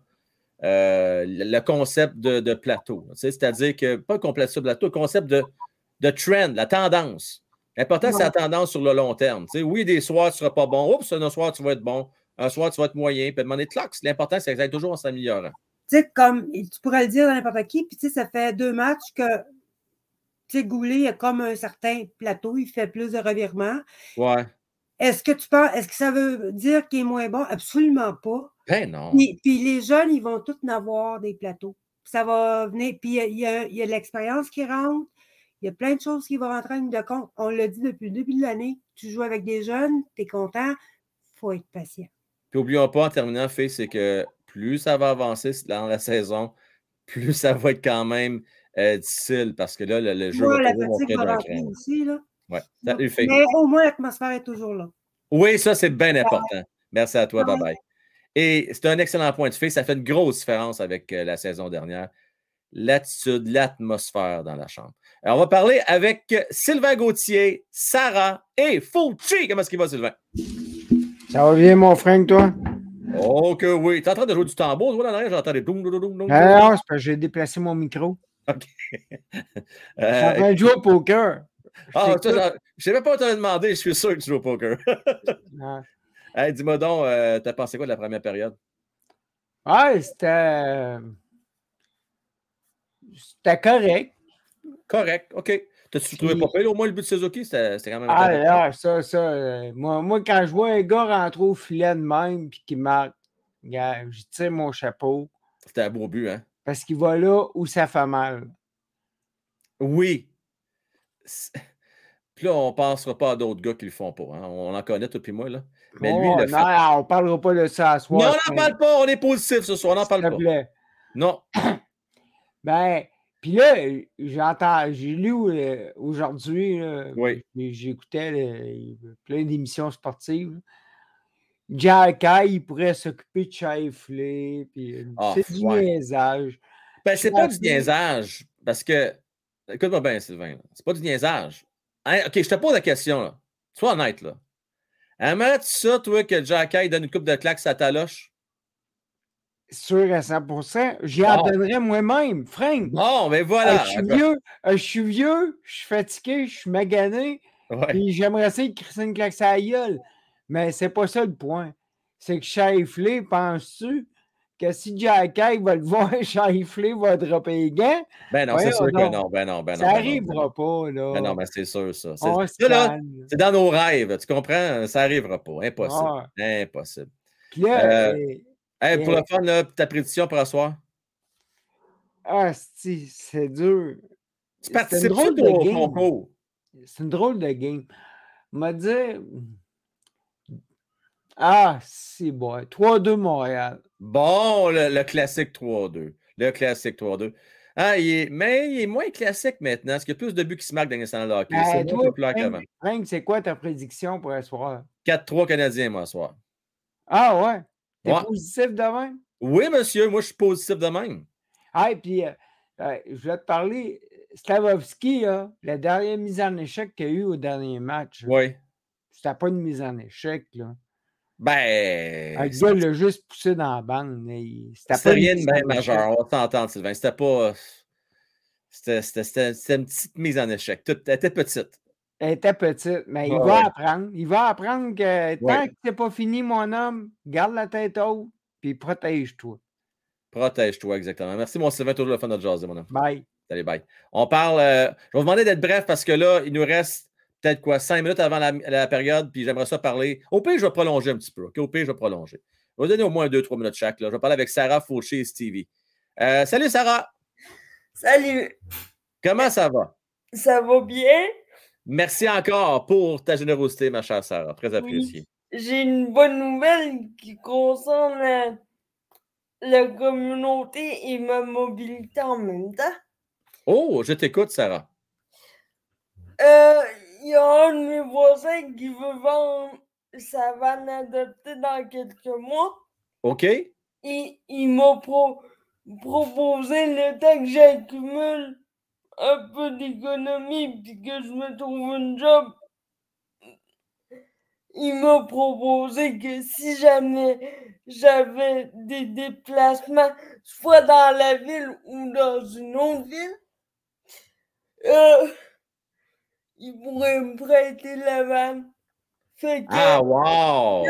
S1: Euh, le concept de, plateau. C'est-à-dire que, pas le concept de plateau, le concept de, de trend, la tendance. L'important, c'est la tendance sur le long terme. oui, des soirs, tu ne seras pas bon. Oups, un soir, tu vas être bon. Un soir, tu vas être moyen. Puis demander de L'important, c'est que ça toujours en s'améliorant.
S5: Tu sais, comme tu pourrais le dire dans n'importe qui, puis tu sais, ça fait deux matchs que tu sais, Goulet a comme un certain plateau, il fait plus de revirements.
S1: Ouais.
S5: Est-ce que tu penses, est-ce que ça veut dire qu'il est moins bon? Absolument pas.
S1: Ben non.
S5: Puis, les jeunes, ils vont tous avoir des plateaux. Ça va venir. Puis il y a, l'expérience qui rentre. Il y a plein de choses qui vont rentrer en ligne de compte. On l'a dit depuis le début de l'année. Tu joues avec des jeunes, tu es content. Il faut être patient.
S1: Puis n'oublions pas en terminant, fait, c'est que plus ça va avancer dans la saison, plus ça va être quand même euh, difficile parce que là, le, jeu
S5: va, la fatigue va rentrer aussi. Là.
S1: Ouais.
S5: Mais au moins, l'atmosphère est toujours là.
S1: Oui, ça, c'est bien important. Merci à toi. Bye-bye. Et c'est un excellent point de fait. Ça fait une grosse différence avec euh, la saison dernière. L'attitude, l'atmosphère dans la chambre. Alors, on va parler avec Sylvain Gauthier, Sarah et Fauci. Comment est-ce qu'il va, Sylvain?
S6: Ça va bien, mon frère, toi?
S1: Oh que oui. Tu es en train de jouer du tambour, toi, là J'entends des doum, doum, doum,
S6: Ah non, c'est parce que j'ai déplacé mon micro. OK. Je suis en train de jouer au poker.
S1: Ah, je ne sais même pas où te demander, je suis sûr que tu joues au poker. hey, dis-moi donc, euh, t'as pensé quoi de la première période?
S6: Ah, c'était. C'était correct.
S1: Correct, OK. T'as-tu trouvé pas pire? Au moins, le but de Suzuki, c'était quand même.
S6: Ah, là, ça, ça. Euh, moi, moi, quand je vois un gars rentrer au filet de même puis qui marque, je tire mon chapeau.
S1: C'était un beau but, hein?
S6: Parce qu'il va là où ça fait mal.
S1: Oui. Puis là, on ne pensera pas à d'autres gars qui le font pas. Hein? On en connaît, toi et moi. Là.
S6: Mais lui, il le fait. Non, on ne parlera pas de ça à soir.
S1: Non, on n'en parle pas. On est positif ce soir. On n'en parle pas. Plaît. Non.
S6: ben, puis là, j'entends, j'ai lu euh, aujourd'hui,
S1: oui.
S6: j'écoutais plein d'émissions sportives. Jack il pourrait s'occuper de Shifley, puis ah, c'est du niaisage.
S1: Ben, c'est pas du niaisage, parce que, écoute-moi bien, Sylvain, c'est pas du niaisage. Hein, OK, je te pose la question, là. Sois honnête, là. Aimerais-tu ça, toi, que Jack donne une coupe de claques à ta loche?
S6: Sûr à 100 J'y en donnerais moi-même, Frank.
S1: Bon, mais voilà.
S6: je, suis vieux, je suis vieux, je suis fatigué, je suis magané. Puis j'aimerais ça que Christine claque sa gueule. Mais c'est pas ça le point. C'est que Shifley, penses-tu que si Jack va le voir, Shifley va dropper les gants?
S1: Ben non, c'est sûr que non. Ben non, ben non.
S6: Ça n'arrivera ben pas, là.
S1: Ben non, mais c'est sûr, ça. C'est dans nos rêves, tu comprends? Ça n'arrivera pas. Impossible. Impossible.
S6: Puis là, euh,
S1: pour le fun, là, ta prédiction pour la soir?
S6: Ah, c'est dur.
S1: Tu participes au concours?
S6: C'est une drôle de game. m'a dit ah, c'est bon. 3-2 Montréal.
S1: Bon, le, classique 3-2. Le classique 3-2. Ah, mais il est moins classique maintenant, parce qu'il y a plus de buts qui se marquent dans les de hockey. Ben, c'est plus populaire qu'avant.
S6: c'est quoi ta prédiction pour ce soir?
S1: 4-3 Canadiens, moi, ce soir.
S6: Ah ouais? T'es positif de même?
S1: Oui, monsieur, moi, je suis positif de même.
S6: Ah, et puis, euh, euh, je vais te parler. Slavovski, la dernière mise en échec qu'il y a eu au dernier match.
S1: Oui.
S6: C'était pas une mise en échec, là.
S1: Ben.
S6: Un gars l'a juste poussé dans la bande.
S1: C'était rien de bien majeur. On va s'entendre, Sylvain. C'était pas. C'était une petite mise en échec. elle était petite.
S6: Elle était petite, mais il va apprendre. Il va apprendre que tant que c'est pas fini, mon homme, garde la tête haute, puis protège-toi.
S1: Protège-toi, exactement. Merci, mon Sylvain. Toujours le fun de jaser, mon homme.
S6: Bye.
S1: Salut, bye. On parle. Euh, je vais vous demander d'être bref parce que là, il nous reste peut-être quoi, cinq minutes avant la, période, puis j'aimerais ça parler. Au pire, je vais prolonger un petit peu. Au pire, je vais prolonger. Je vais donner au moins deux, trois minutes chaque. Là. Je vais parler avec Sarah Fauché et Stevie. Euh, salut, Sarah.
S7: Salut.
S1: Comment ça va?
S7: Ça va bien?
S1: Merci encore pour ta générosité, ma chère Sarah. Très apprécié.
S7: J'ai une bonne nouvelle qui concerne la communauté et ma mobilité en même temps.
S1: Oh, je t'écoute, Sarah.
S7: Euh, il y a un de mes voisins qui veut vendre sa vanne adoptée dans quelques mois.
S1: OK.
S7: Et il m'a proposé le temps que j'accumule un peu d'économie puis que je me trouve une job. Il m'a proposé que si jamais j'avais des déplacements, soit dans la ville ou dans une autre ville, euh, il pourrait me prêter la vanne.
S1: ah, wow!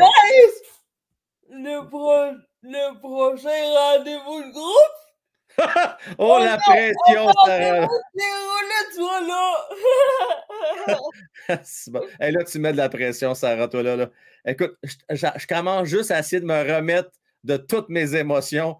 S7: Le, pro, le prochain rendez-vous de groupe.
S1: oh, la pression, Sarah!
S7: là.
S1: bon. hey, là, tu mets de la pression, Sarah, toi, là. là. Écoute, je, je, je, commence juste à essayer de me remettre de toutes mes émotions.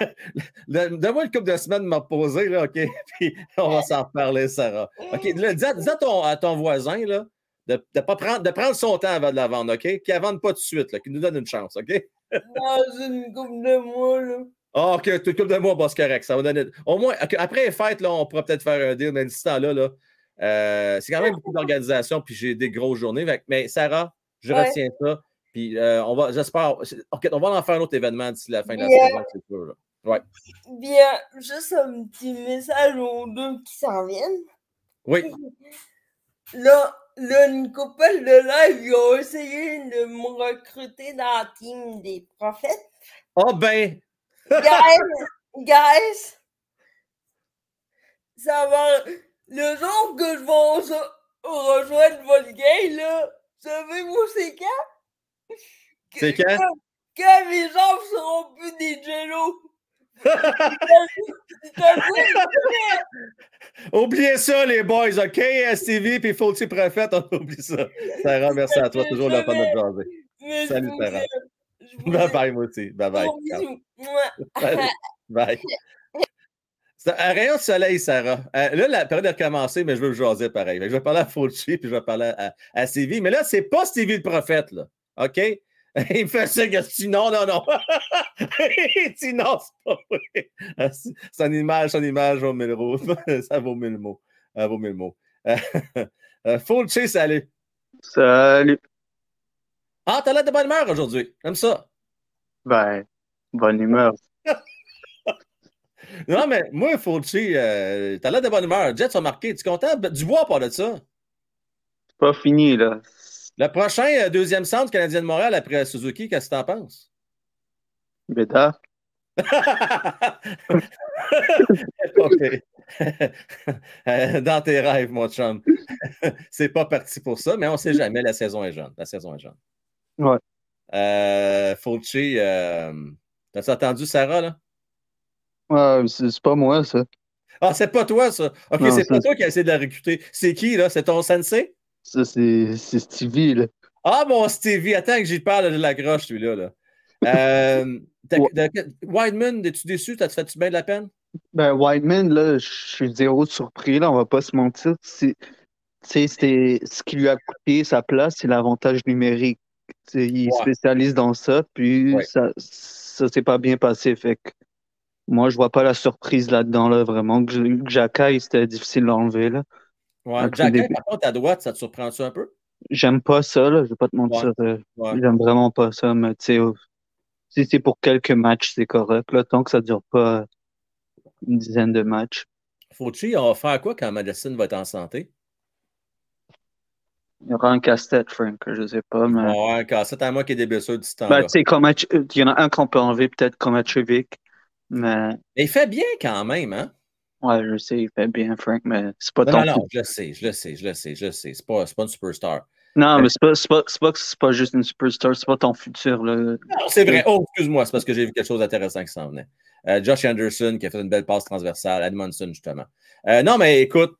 S1: Donne-moi une couple de semaines de me reposer, là, OK? Puis on va s'en reparler, Sarah. OK, là, dis, dis à, ton, à, ton, voisin, là, de, de, pas prendre, de prendre son temps avant de la vendre, OK? Qu'il ne vende pas tout de suite, qu'il nous donne une chance, OK?
S7: Dans une couple de mois, là.
S1: Ah, OK, une couple de mois, bon, c'est correct. Ça va donner. Au moins, okay, après les fêtes, là, on pourra peut-être faire un deal, mais d'ici temps-là, là, euh, c'est quand même beaucoup d'organisation, puis j'ai des grosses journées. Mais Sarah, je ouais. retiens ça. Puis euh, on va, j'espère, OK, on va en faire un autre événement d'ici la fin de la
S7: Bien.
S1: saison, c'est sûr. Là. Ouais.
S7: Bien, juste un petit message aux deux qui s'en viennent.
S1: Oui.
S7: Là, là, une couple de live, ils ont essayé de me recruter dans la team des prophètes.
S1: Oh ben!
S7: Guys, guys, ça va. Le jour que je vais rejoindre votre game, là, savez-vous c'est quand?
S1: C'est quand?
S7: Quand mes jambes seront plus des jello.
S1: Oubliez ça, les boys, OK? STV puis Faulty Prophète, on oublie ça. Sarah, merci à toi. Toujours la fin de jaser. Salut, Sarah. Bye bye, moi aussi. Bye bye. bye. C'est un rayon de soleil, Sarah. Euh, là, la période a commencé, mais je veux le jaser pareil. Je vais parler à Fauci puis je vais parler à, à Stevie. Mais là, c'est pas Stevie le prophète, là. OK? Il me fait ça, que non, non, non. Il dit non, c'est pas vrai. C'est une image, son image vaut mille mots. Ça vaut mille mots. Ça vaut mille mots. Fauci, salut.
S8: Salut.
S1: Ah, t'as l'air de bonne humeur aujourd'hui. Comme ça.
S8: Ben, bonne humeur.
S1: non, mais moi, Fauci, euh, t'as l'air de bonne humeur. Jet, tu as marqué. Tu es content? Du bois, pas de ça.
S8: C'est pas fini, là.
S1: Le prochain euh, deuxième centre canadien de Montréal après Suzuki, qu'est-ce que tu en penses?
S8: Bédard.
S1: Dans tes rêves, mon chum. C'est pas parti pour ça, mais on ne sait jamais. La saison est jeune. La saison est jeune.
S8: Ouais.
S1: Euh, Fauci, euh, t'as-tu entendu Sarah, là?
S8: Ouais, c'est pas moi, ça.
S1: Ah, c'est pas toi, ça. OK, c'est pas toi qui as essayé de la recruter. C'est qui, là? C'est ton sensei?
S8: Ça, c'est Stevie, là.
S1: Ah, mon Stevie, attends que j'y parle de la groche, celui-là. Là. Euh, Wideman, es-tu déçu? T'as fait-tu bien de la peine?
S8: Ben, Wideman, là, je suis zéro surpris, là, on va pas se mentir. C'est ce qui lui a coûté sa place, c'est l'avantage numérique. Il
S1: Ouais.
S8: spécialiste dans ça, puis
S1: Ouais.
S8: ça, ça s'est pas bien passé. Fait que moi, je vois pas la surprise là-dedans, là, vraiment. Que, que Jackai, c'était difficile d'enlever, là.
S1: Ouais.
S8: Avec
S1: Jack,
S8: le début.
S1: par contre, à droite, ça te surprend-tu un peu?
S8: J'aime pas ça, là, je vais pas te mentir. euh,
S1: Ouais.
S8: J'aime vraiment pas ça, mais tu sais, euh, si c'est pour quelques matchs, c'est correct, là, tant que ça dure pas euh, une dizaine de matchs.
S1: Fauci, on va faire quoi quand Madison va être en santé?
S8: Il y aura un casse-tête, Frank, je sais pas, mais.
S1: Ouais, quand c'est à moi qui ai des blessures du temps.
S8: Ben, tu sais, Kovac- il y en a un qu'on peut enlever, peut-être Kovacevic, mais
S1: Mais il fait bien quand même, hein?
S8: ouais, je sais, il fait bien, Frank, mais c'est pas
S1: Non,
S8: ton
S1: non, non, je le sais, je le sais, je le sais, je le sais. C'est pas, pas une superstar.
S8: Non, mais c'est pas, c'est pas, pas pas juste une superstar, c'est pas ton futur, là.
S1: Non, c'est vrai. Oh, excuse-moi, c'est parce que j'ai vu quelque chose d'intéressant qui s'en venait. Euh, Josh Anderson qui a fait une belle passe transversale, Edmondson, justement. Euh, non, mais écoute,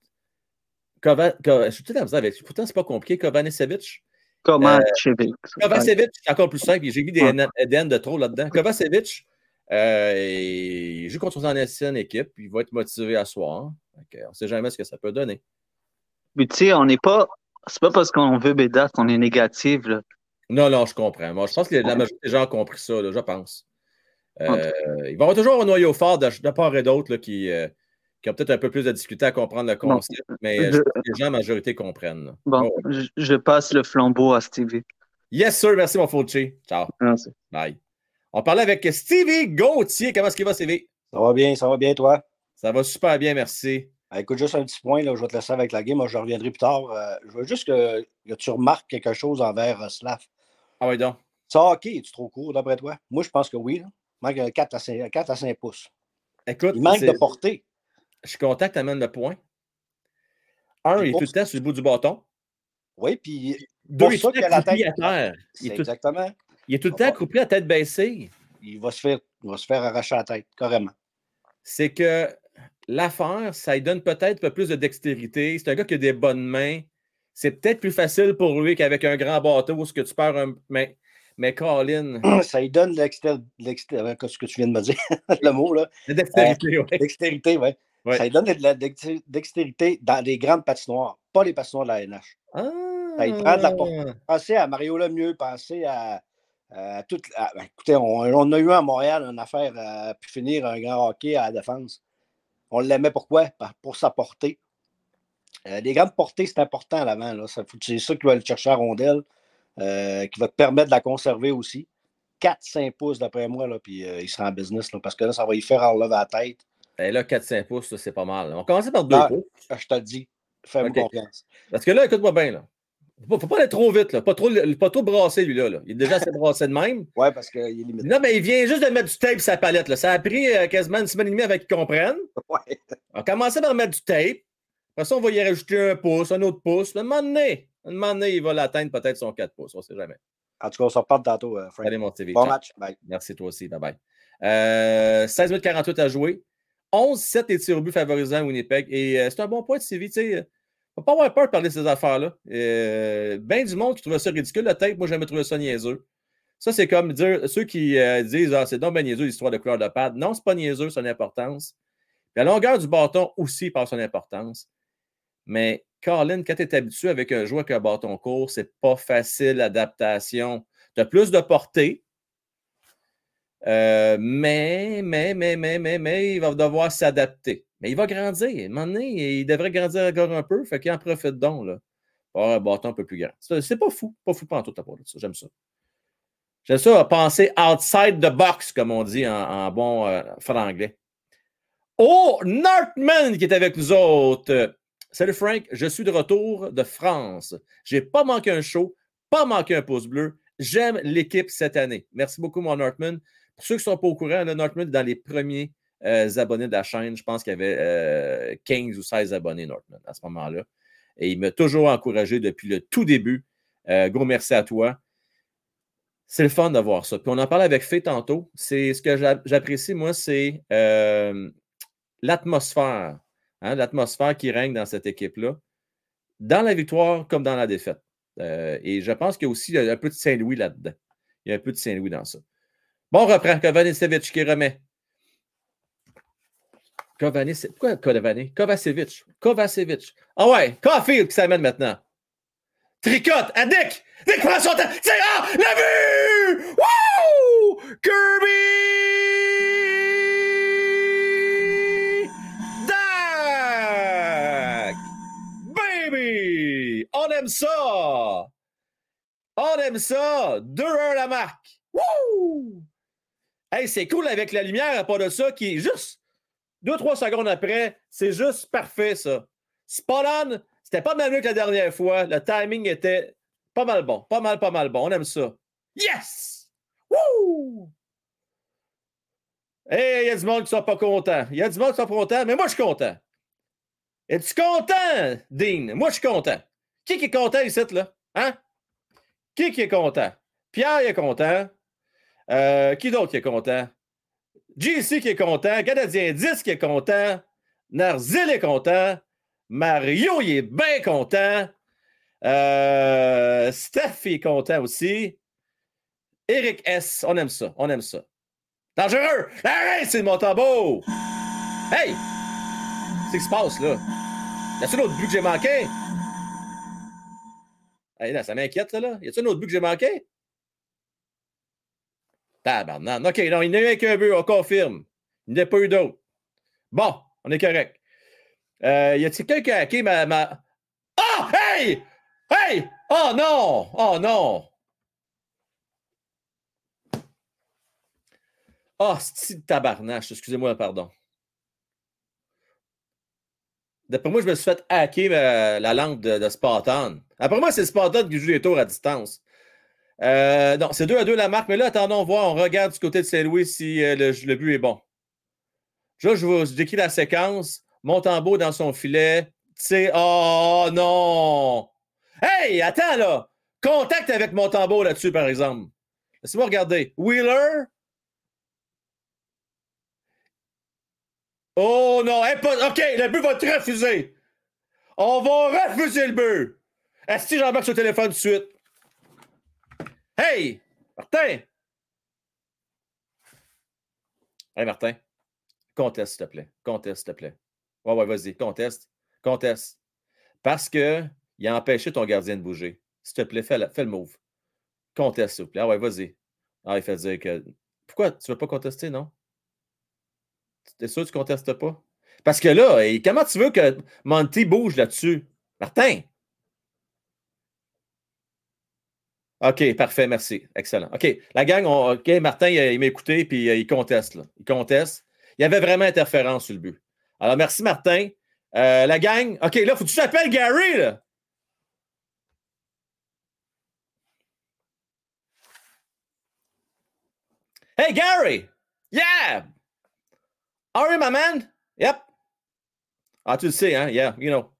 S1: Kova- Ko- je suis tout à fait avec. Pourtant, c'est pas compliqué. Kovacevic.
S8: Kovacevic.
S1: Kovacevic, c'est encore plus simple. J'ai vu des. Eden de trop là-dedans. Kovacevic, euh, il joue contre son ancienne équipe. Il va être motivé à soir. On ne sait jamais ce que ça peut donner.
S8: Mais tu sais, on n'est pas. C'est pas parce qu'on veut Bédas qu'on est négatif, là.
S1: Non, non, je comprends. Moi, je pense que la majorité des gens ont compris ça, là, je pense. Euh, il va y avoir toujours un noyau fort de, part et d'autre qui, euh, qui ont peut-être un peu plus de difficulté à comprendre le concept, mais je... les gens, la majorité, comprennent.
S8: Bon, je, passe le flambeau à Stevie.
S1: Yes, sir. Merci, mon Fauci. Ciao.
S8: Merci.
S1: Bye. On parlait avec Stevie Gauthier. Comment est-ce qu'il va, Stevie?
S9: Ça va bien, ça va bien, toi?
S1: Ça va super bien, merci.
S9: Ah, écoute, juste un petit point, là, je vais te laisser avec la game. Moi, je reviendrai plus tard. Euh, je veux juste que, tu remarques quelque chose envers uh, Slav.
S1: Ah oui, donc.
S9: Ça, OK, es-tu trop court d'après toi? Moi, je pense que oui. Il manque 4 à 5, 4 à 5 pouces.
S1: Écoute,
S9: il manque de portée.
S1: Je suis content que tu amènes le point. Un, il est tout le temps sur le bout du bâton.
S9: Oui, puis.
S1: Deux, il est tout le temps à terre.
S9: Il est Exactement.
S1: Il est tout le temps accroupi à tête baissée.
S9: Il va se faire, il va se faire arracher la tête, carrément.
S1: C'est que l'affaire, ça lui donne peut-être un peu plus de dextérité. C'est un gars qui a des bonnes mains. C'est peut-être plus facile pour lui qu'avec un grand bateau où ce que tu perds un. Mais, mais Colin.
S9: Ça lui donne l'extérité, euh, ce que tu viens de me dire, le mot, là.
S1: La dextérité,
S9: oui. Dextérité, oui. Ouais. Ça lui donne de la dextérité dans des grandes patinoires, pas les patinoires de la NH.
S1: Ah.
S9: Ça lui prend de la porte. Pensez à Mario Lemieux, pensez à. à toute, ben, écoutez, on, on, a eu à Montréal une affaire à pu finir un grand hockey à la défense. On l'aimait pourquoi? Pour sa portée. Euh, les grandes portées, c'est important à l'avant. C'est ça qui va aller chercher à rondelle, euh, qui va te permettre de la conserver aussi. 4-5 pouces d'après moi, là, puis euh, il sera en business, parce que là, ça va y faire enlever la tête.
S1: Et là, 4-5 pouces, c'est pas mal. On commence par 2 ah, pouces.
S9: Je te le dis. Fais-moi confiance.
S1: Parce que là, écoute-moi bien. Là. Faut, faut pas aller trop vite, là. Pas, trop, pas trop brasser, lui, là. Il est déjà assez brassé de même.
S9: Oui, parce qu'il est limité.
S1: Non, mais il vient juste de mettre du tape sur sa palette. Là. Ça a pris euh, quasiment une semaine et demie avec qu'ils comprennent.
S9: Ouais.
S1: On a commencé par mettre du tape. Après ça, on va y rajouter un pouce, un autre pouce. Un moment donné, un moment donné il va l'atteindre peut-être son 4 pouces. On ne sait jamais.
S9: En tout cas, on se reparle tantôt, euh,
S1: Frank. Allez, mon TV.
S9: Bon match. Bye.
S1: Merci, toi aussi. Bye bye. Euh, 16 minutes 48 à jouer. 11-7 et tirs au but favorisant Winnipeg. Et euh, c'est un bon point de CV. Tu sais, faut pas avoir peur de parler de ces affaires-là. Euh, ben du monde qui trouvait ça ridicule, le tape, moi, jamais trouvé ça niaiseux. Ça, c'est comme dire ceux qui euh, disent Ah, c'est donc ben niaiseux l'histoire de couleur de pad. Non, c'est pas niaiseux, c'est une importance. la longueur du bâton aussi par son importance. Mais Colin, quand tu es habitué avec un joueur avec un bâton court, c'est pas facile l'adaptation. Tu as plus de portée. Euh, mais, mais, mais, mais, mais, mais, il va devoir s'adapter. Mais il va grandir. À un moment donné, il devrait grandir encore un peu. Fait qu'il en profite donc. Là, pour avoir un bâton un peu plus grand. C'est pas fou. Pas fou pas en tout à part ça. J'aime ça. J'aime ça, penser outside the box, comme on dit en, bon euh, franglais. Oh, Northman qui est avec nous autres. Salut Frank, je suis de retour de France. J'ai pas manqué un show, pas manqué un pouce bleu. J'aime l'équipe cette année. Merci beaucoup, mon Northman. Pour ceux qui ne sont pas au courant, Northman est dans les premiers euh, abonnés de la chaîne. Je pense qu'il y avait 15 euh, ou 16 abonnés, Northman, à ce moment-là. Et il m'a toujours encouragé depuis le tout début. Euh, gros merci à toi. C'est le fun de voir ça. Puis on en parlait avec Faye tantôt. C'est ce que j'apprécie, moi, c'est l'atmosphère. Hein, l'atmosphère qui règne dans cette équipe-là. Dans la victoire comme dans la défaite. et je pense qu'il y a aussi un peu de Saint-Louis là-dedans. Il y a un peu de Saint-Louis dans ça. Bon, on reprend. Kovacevic qui remet. Kovacevic. Pourquoi Kovacevic? Kovacevic. Kovacevic. Ah ouais, Caulfield qui s'amène maintenant. Tricote à Dick. Dick prend son temps. C'est ah, la vue! Wouh! Kirby! Dak! Baby! On aime ça! On aime ça! 2-1 la marque. Wouh! Hey, c'est cool avec la lumière, à part de ça, qui est juste deux, trois secondes après. C'est juste parfait, ça. Spot on, c'était pas mal mieux que la dernière fois. Le timing était pas mal bon. Pas mal, pas mal bon. On aime ça. Yes! Wouh! Hey, il y a du monde qui sont pas contents. Il y a du monde qui sont pas contents, mais moi, je suis content. Es-tu content, Dean? Moi, je suis content. Qui, est content ici, là? Hein? Qui est content? Pierre est content. Euh, qui d'autre qui est content? JC qui est content. Canadien 10 qui est content. Narzil est content. Mario, il est bien content. Euh, Steph est content aussi. Eric S, on aime ça, on aime ça. Dangereux! Arrête, c'est mon tambour! Hey! Qu'est-ce qui se passe là? Y a-t-il un autre but que j'ai manqué? Hey, là, ça m'inquiète, là. Y a-t-il un autre but que j'ai manqué? Tabarnak. OK, non, il n'y a eu qu'un but, on confirme. Il n'y a pas eu d'autre. Bon, on est correct. Euh, y a-t-il quelqu'un qui a hacké ma, ma. Ah! Hey! Hey! Oh non! Oh non! Oh, c'est tabarnache. Excusez-moi, pardon. D'après moi, je me suis fait hacker la langue de, de Spartan. Après moi, c'est Spartan qui joue les tours à distance. Euh, non, c'est 2 à 2 la marque, mais là, attendons voir. On regarde du côté de Saint-Louis si euh, le, but est bon. Là, je vous décris la séquence. Montembeau dans son filet. sais, oh non! Hey, attends là! Contact avec Montembeau là-dessus, par exemple. Laissez-moi regarder. Wheeler? Oh non! OK, le but va être refusé. On va refuser le but. Est-ce que j'embarque sur le téléphone tout de suite? Hey! Martin! Hey, Martin. Conteste, s'il te plaît. Conteste, s'il te plaît. Ouais, ouais, vas-y. Conteste. Conteste. Parce que il a empêché ton gardien de bouger. S'il te plaît, fais, le move. Conteste, s'il te plaît. Ah ouais, vas-y. Ah, il fait dire que. Pourquoi tu ne veux pas contester, non? T'es sûr que tu ne contestes pas? Parce que là, comment tu veux que Monty bouge là-dessus? Martin! OK, parfait, merci. Excellent. OK, la gang, OK, Martin, il, m'a écouté, puis euh, il conteste. Il conteste. Il y avait vraiment interférence sur le but. Alors, merci, Martin. Euh, la gang, OK, là, faut que tu t'appelles Gary, là. Hey, Gary! Yeah! Are you, my man? Yep. Ah, tu le sais, hein? Yeah, you know.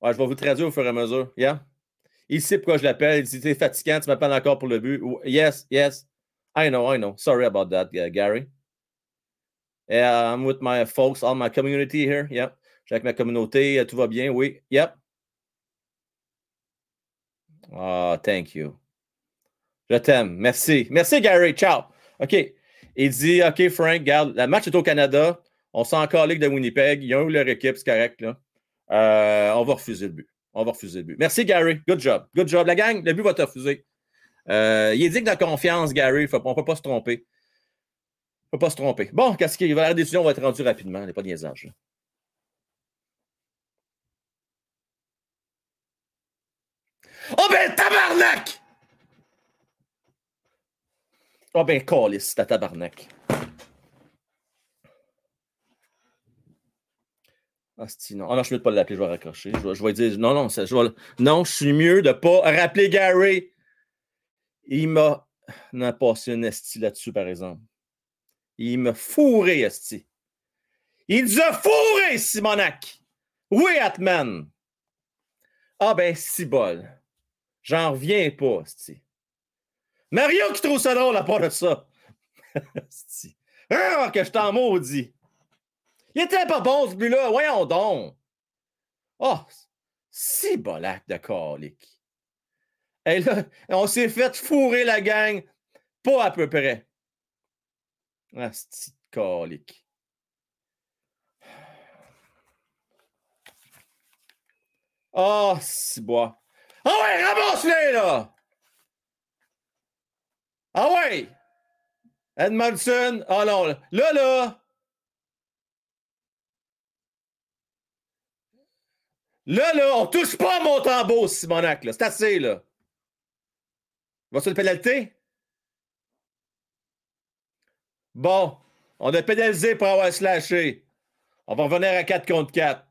S1: Ouais, je vais vous traduire au fur et à mesure. Yeah. Il sait pourquoi je l'appelle. Il dit C'est fatigant, tu m'appelles encore pour le but. Yes, yes. I know, I know. Sorry about that, Gary. I'm with my folks, all my community here. Yep. Suis avec ma communauté. Euh, tout va bien, oui. Yep. Ah, thank you. Je t'aime. Merci. Merci, Gary. Ciao. OK. Il dit OK, Frank, regarde, le match est au Canada. On s'en encore de Winnipeg. Ils ont eu leur équipe, c'est correct. Euh, on va refuser le but. On va refuser le but. Merci, Gary. Good job. Good job. La gang, le but va être refusé. Euh, il est digne de confiance, Gary. on ne peut pas se tromper. On ne peut pas se tromper. Bon, qu'est-ce qui va La décision va être rendue rapidement. Il a pas de niaisage. Oh ben, tabarnak! Oh ben, calice, ta tabarnak. Ah, non. Oh non, je ne vais pas l'appeler, je vais raccrocher. Je vais, dire non, non, je non, je suis mieux de ne pas rappeler Gary. Il m'a passé un esti là-dessus, par exemple. Il m'a fourré, esti. Il nous a fourré, Simonac. Oui, Atman. Ah ben, si bol. J'en reviens pas, esti. Mario qui trouve ça drôle à part de ça. ah, que je t'en maudis. Il était pas bon ce but-là, voyons donc. Oh, si bolac de colique. Et là, on s'est fait fourrer la gang, pas à peu près. Ah, c'est colique. Oh, si bois. Ah ouais, ramasse-les, là! Ah ouais! Edmondson, ah non, là, là, Là, là, on touche pas mon tambour, Simonac. C'est assez, là. Va sur le pénalité? Bon, on a pénalisé pour avoir slashé. On va revenir à 4 contre 4.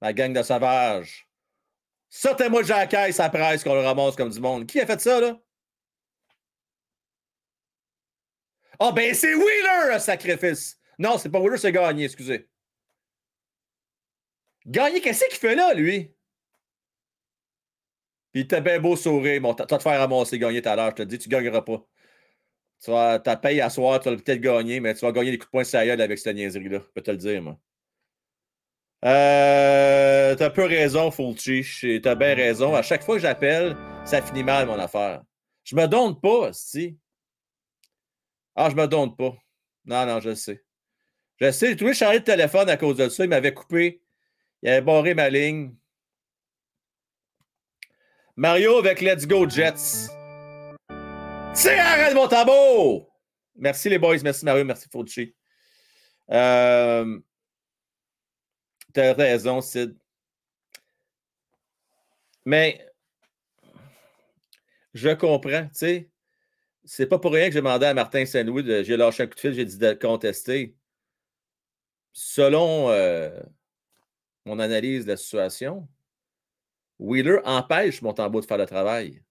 S1: La gang de sauvages. Sortez-moi de Jacques sa presse qu'on le ramasse comme du monde. Qui a fait ça, là? Oh, ben c'est Wheeler, sacrifice. Non, c'est pas Wheeler, c'est gagné, excusez. Gagner, qu'est-ce qu'il fait là, lui? Puis il t'a bien beau sourire. Bon, tu vas te faire ramasser, gagner tout à l'heure. Je te dis, tu ne gagneras pas. Tu vas, ta paye à soir, tu vas peut-être gagner, mais tu vas gagner des coups de poing sérieux avec cette niaiserie-là. Je peux te le dire, moi. Euh, t'as peu raison, Fulci. T'as bien raison. À chaque fois que j'appelle, ça finit mal, mon affaire. Je me donne pas, si. Ah, je me donne pas. Non, non, je sais. Je sais, j'ai trouvé changer de téléphone à cause de ça. Il m'avait coupé il avait barré ma ligne. Mario avec Let's Go Jets. C'est arrête mon tambour! Merci les boys, merci Mario, merci Fauci. Euh, T'as raison, Sid. Mais je comprends, tu sais. C'est pas pour rien que j'ai demandé à Martin Saint-Louis, j'ai lâché un coup de fil, j'ai dit de contester. Selon euh, mon analyse de la situation, Wheeler empêche mon tambour de faire le travail.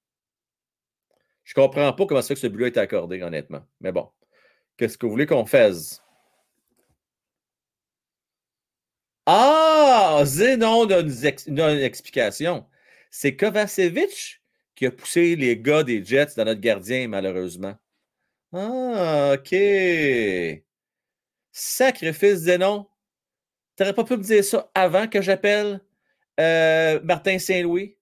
S1: Je comprends pas comment ça que ce but a été accordé, honnêtement. Mais bon, qu'est-ce que vous voulez qu'on fasse? Ah! Zénon donne une, explication. C'est Kovacevic qui a poussé les gars des Jets dans notre gardien, malheureusement. Ah, OK. Sacrifice Zénon. T'aurais pas pu me dire ça avant que j'appelle euh, Martin Saint-Louis?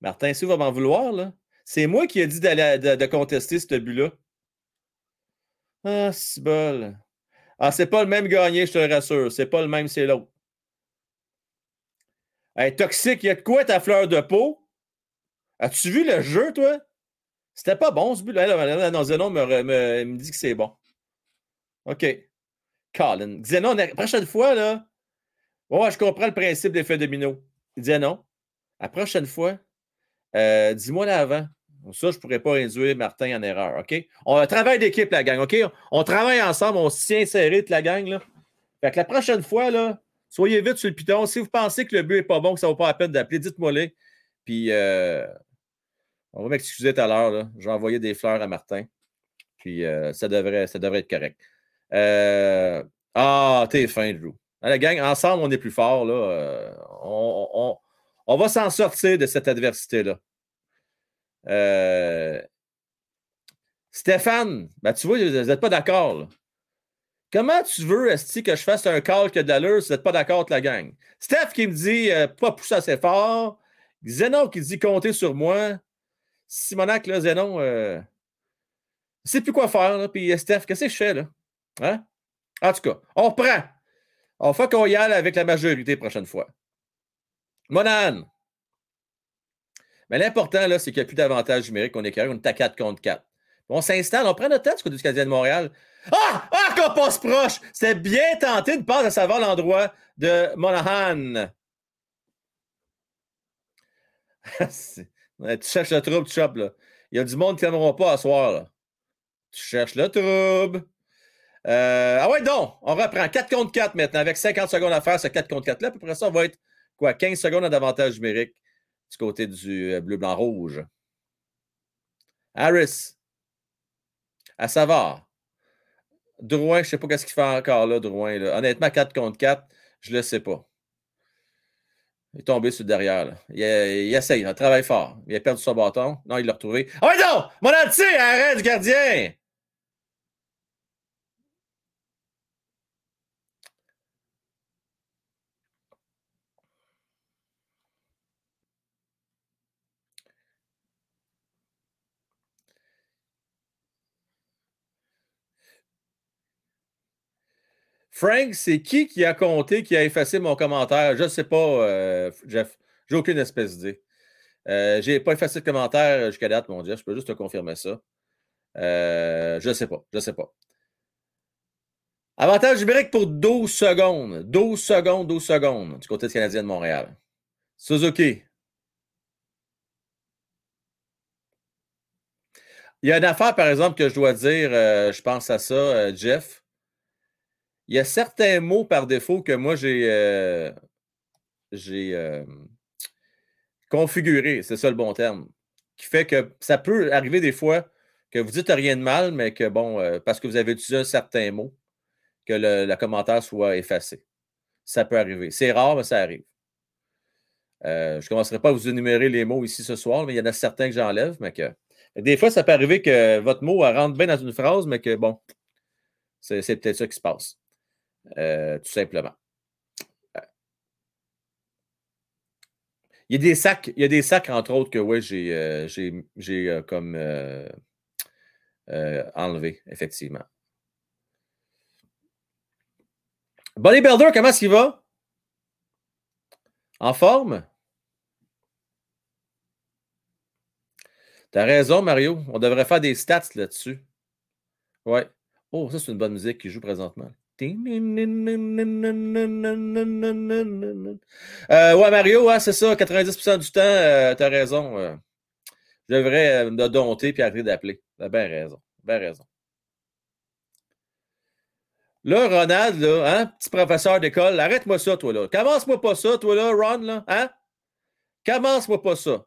S1: Martin Saint-Louis va m'en vouloir, là. C'est moi qui ai dit de, de, contester ce but-là. Ah, c'est bol. Ah, c'est pas le même gagné, je te le rassure. C'est pas le même, c'est l'autre. Hey, toxique, il y a de quoi ta fleur de peau? As-tu vu le jeu, toi? C'était pas bon ce but-là. Non, me, me, me, dit que c'est bon. OK. Colin. Zenon, la prochaine fois, là. Ouais, je comprends le principe des d'effet domino. Il disait non. La prochaine fois, euh, dis-moi là avant. Ça, je ne pourrais pas induire Martin en erreur, OK? On travaille d'équipe, la gang, OK? On travaille ensemble, on tient serré de la gang, là. Fait que la prochaine fois, là, soyez vite sur le piton. Si vous pensez que le but n'est pas bon, que ça ne vaut pas la peine d'appeler, dites-moi-le. Puis, euh, on va m'excuser tout à l'heure, là. J'ai envoyé des fleurs à Martin. Puis, euh, ça, devrait, ça devrait être correct. Euh, ah, t'es fin, Drew. La gang, ensemble, on est plus fort, là. on, on va s'en sortir de cette adversité-là. Euh, Stéphane, ben, tu vois, vous n'êtes pas d'accord. Comment tu veux, Esti, que je fasse un call de l'allure si vous n'êtes pas d'accord avec la gang? Steph qui me dit euh, pas pousser assez fort. Zénon qui dit compter sur moi. Simonac, là, Zénon, euh, ne sait plus quoi faire. Puis Steph, qu'est-ce que je fais là? Hein? En tout cas, on reprend. On fait qu'on y aille avec la majorité prochaine fois. Monane. Mais l'important, là, c'est qu'il n'y a plus d'avantage numérique. On est carré, on est à 4 contre 4. On s'installe, on prend notre tête du côté du Canadien de Montréal. Ah! Ah, qu'on passe proche! C'est bien tenté de passer à savoir l'endroit de Monahan. tu cherches le trouble, tu chopes. Il y a du monde qui n'aimeront pas à. Tu cherches le trouble. Euh, ah ouais, donc, on reprend 4 contre 4 maintenant, avec 50 secondes à faire, ce 4 contre 4-là. Puis après ça, on va être quoi, 15 secondes d'avantage numérique du côté du euh, bleu-blanc-rouge. Harris. À savoir. Drouin, je ne sais pas ce qu'il fait encore là, Drouin. Honnêtement, 4 contre 4, je ne le sais pas. Il est tombé sur derrière. Il, il, essaye, il travaille fort. Il a perdu son bâton. Non, il l'a retrouvé. Oh non! Mon anti, arrête, gardien! Frank, c'est qui qui a compté, qui a effacé mon commentaire? Je ne sais pas, euh, Jeff. J'ai aucune espèce d'idée. Euh, je n'ai pas effacé de commentaire jusqu'à date, mon Jeff. Je peux juste te confirmer ça. Euh, je ne sais pas. Je ne sais pas. Avantage numérique pour 12 secondes. 12 secondes, 12 secondes du côté du Canadien de Montréal. Suzuki. Il y a une affaire, par exemple, que je dois dire, je pense à ça, Jeff il y a certains mots par défaut que moi j'ai euh, euh, configuré, c'est ça le bon terme, qui fait que ça peut arriver des fois que vous dites rien de mal, mais que bon, euh, parce que vous avez utilisé un certain mot, que le, commentaire soit effacé. Ça peut arriver. C'est rare, mais ça arrive. je ne commencerai pas à vous énumérer les mots ici ce soir, mais il y en a certains que j'enlève, mais que. Des fois, ça peut arriver que votre mot rentre bien dans une phrase, mais que bon, c'est peut-être ça qui se passe. Euh, tout simplement. Euh. Il y a des sacs, il y a des sacs, entre autres, que ouais, j'ai, euh, j'ai, comme enlevé, effectivement. Bodybuilder, comment est-ce qu'il va? En forme? T'as raison, Mario. On devrait faire des stats là-dessus. Ouais. Oh, ça, c'est une bonne musique qui joue présentement. Euh, ouais, Mario, c'est ça. 90% du temps, euh, t'as raison. Euh. je devrais me dompter et arrêter d'appeler. T'as bien raison. Bien raison. Là, Ronald, là, hein, petit professeur d'école, arrête-moi ça, toi, là. Commence-moi pas ça, toi, là, Ron, là. Hein? Commence-moi pas ça.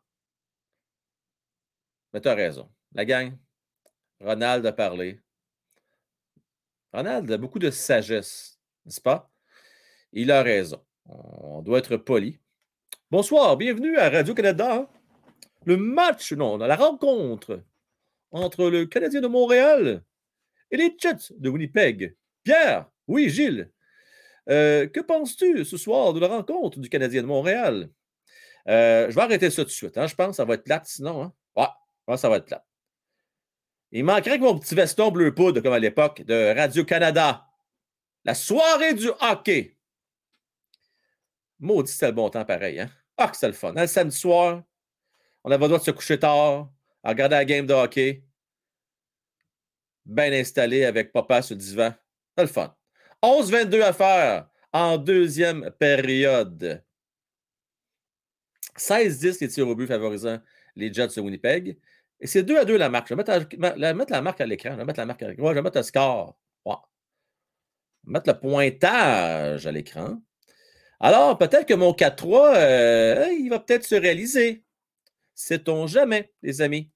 S1: Mais t'as raison. La gang, Ronald a parlé. Ronald a beaucoup de sagesse, n'est-ce pas? Il a raison. On doit être poli. Bonsoir, bienvenue à Radio-Canada. Le match, non, la rencontre entre le Canadien de Montréal et les Jets de Winnipeg. Pierre, oui, Gilles. Euh, que penses-tu ce soir de la rencontre du Canadien de Montréal? Euh, je vais arrêter ça tout de suite. Hein, je pense que ça va être plate sinon. Hein? Ouais, ça va être plate. Il manquerait que mon petit veston bleu poudre, comme à l'époque, de Radio-Canada. La soirée du hockey. Maudit, c'était le bon temps pareil. Hein? Ah, que c'était le fun. Hein, le samedi soir, on avait le droit de se coucher tard, à regarder la game de hockey. Bien installé avec papa sur le divan. C'était le fun. 11-22 à faire en deuxième période. 16-10 les tirs au but favorisant les Jets de Winnipeg. Et c'est 2 à 2 la marque. Je vais mettre, la, marque à l'écran. Je vais mettre la marque je vais mettre le score. Je vais mettre le pointage à l'écran. Alors, peut-être que mon 4-3, euh, il va peut-être se réaliser. Sait-on jamais, les amis?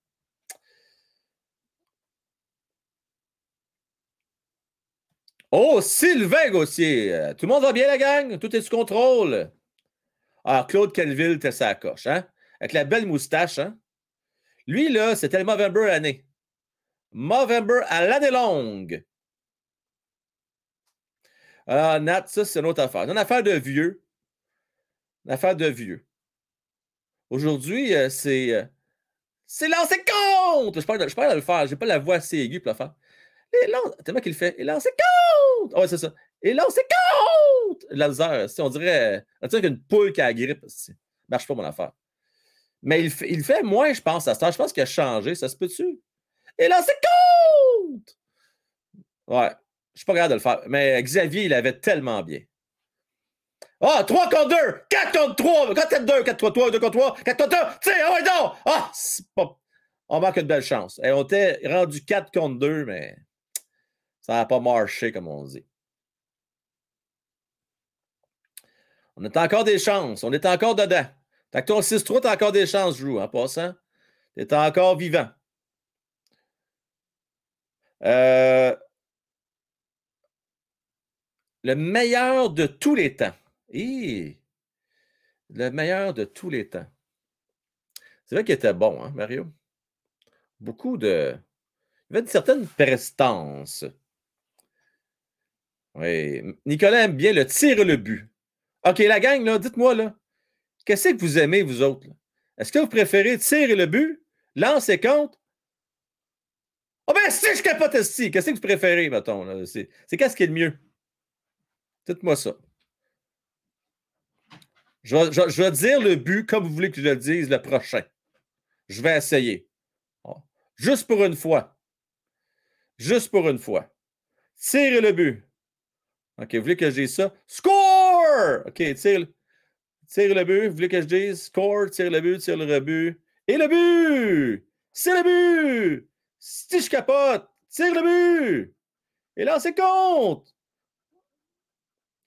S1: Oh, Sylvain Gauthier! Tout le monde va bien, la gang? Tout est sous contrôle? Alors, Claude Kelville, t'es sa coche, hein? Avec la belle moustache, hein? Lui, là, c'était le Movember l'année. Movember à l'année longue. Ah, Nat, ça, c'est une autre affaire. une affaire de vieux. Une affaire de vieux. Aujourd'hui, euh, c'est. Euh, c'est lancé compte! Je parle de, je parle de le faire. J'ai pas la voix assez aiguë pour le faire. C'est moi qui le fait. Et lancé compte! Oh, c'est ça. Et lancé compte! Laser, on dirait. On dirait qu'une poule qui a la grippe. Marche pas mon affaire. Mais il, fait moins, je pense, à ça. Je pense qu'il a changé. Ça se peut-tu? Et là, c'est compte! Ouais. Je suis pas capable de le faire. Mais Xavier, il avait tellement bien. Ah, oh, 3 contre 2, 4 contre 3, 4 contre 2, 4 contre 3, 2 contre 3, 4 contre 2. Tiens, non! Ah, c'est. On manque une belle chance. Et on était rendu 4 contre 2, mais ça n'a pas marché, comme on dit. On a encore des chances. On est encore dedans. Fait que ton 6-3, tu as encore des chances jouer en passant. Tu es encore vivant. Euh, le meilleur de tous les temps. le meilleur de tous les temps. C'est vrai qu'il était bon, hein, Mario? Beaucoup de. Il avait une certaine prestance. Oui. Nicolas aime bien le tir le but. OK, la gang, là, dites-moi, là, Qu'est-ce que vous aimez, vous autres? Est-ce que vous préférez tirer le but, lancer contre? Ah oh ben si je capote ici, qu'est-ce que vous préférez, mettons? C'est qu'est-ce qui est le mieux? Dites-moi ça. Je vais, dire le but comme vous voulez que je le dise le prochain. Je vais essayer. Juste pour une fois. Juste pour une fois. Tire le but. OK, vous voulez que je dise ça? Score! OK, tire le Tire le but. Vous voulez que je dise score, tire le but, tire le rebut. Et le but! C'est le but! Si je capote, tire le but! Et là, c'est compte!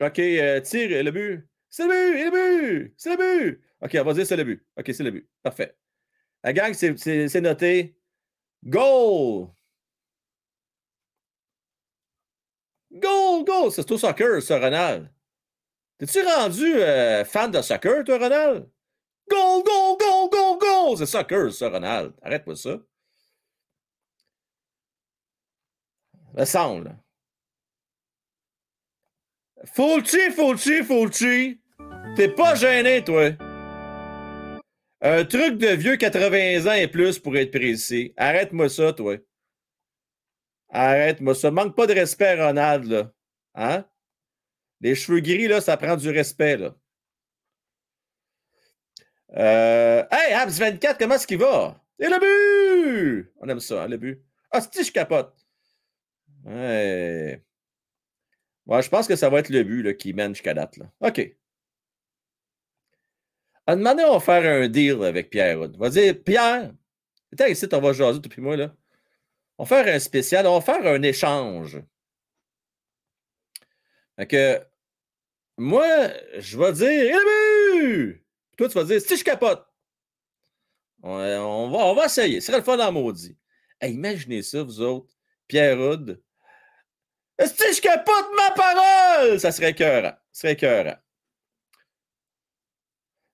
S1: OK, euh, tire le but. C'est le but! Et le but! C'est le but! OK, on va dire c'est le but. OK, c'est le but. Parfait. La gang, c'est noté. Goal! Goal, goal! C'est tout soccer, ça, Ronald. T'es-tu rendu euh, fan de soccer, toi, Ronald? Go, go, go, go, go! C'est soccer, ça, Ronald. Arrête-moi ça. Le semble. Fulci, Fulci, Fulci. T'es pas gêné, toi. Un truc de vieux 80 ans et plus pour être précis. Arrête-moi ça, toi. Arrête-moi ça. Manque pas de respect, Ronald, là. Hein? Les cheveux gris, là, ça prend du respect. Là. Euh... Hey, Habs 24, comment est-ce qu'il va? Et le but! On aime ça, hein, le but. Ah, si je capote. Ouais. je pense que ça va être le but qui mène jusqu'à date. OK. À demander, on va faire un deal avec Pierre. On va dire, Pierre, attends ici, on va jaser depuis moi. Là. On va faire un spécial, on va faire un échange. Fait que, moi, je vais dire, le but! Toi, tu vas dire, si je capote. On, va, essayer. Ce serait le fun dans maudit. imaginez ça, vous autres. Pierre Houd. Si je capote ma parole! Ça serait écœurant. Ça serait écœurant.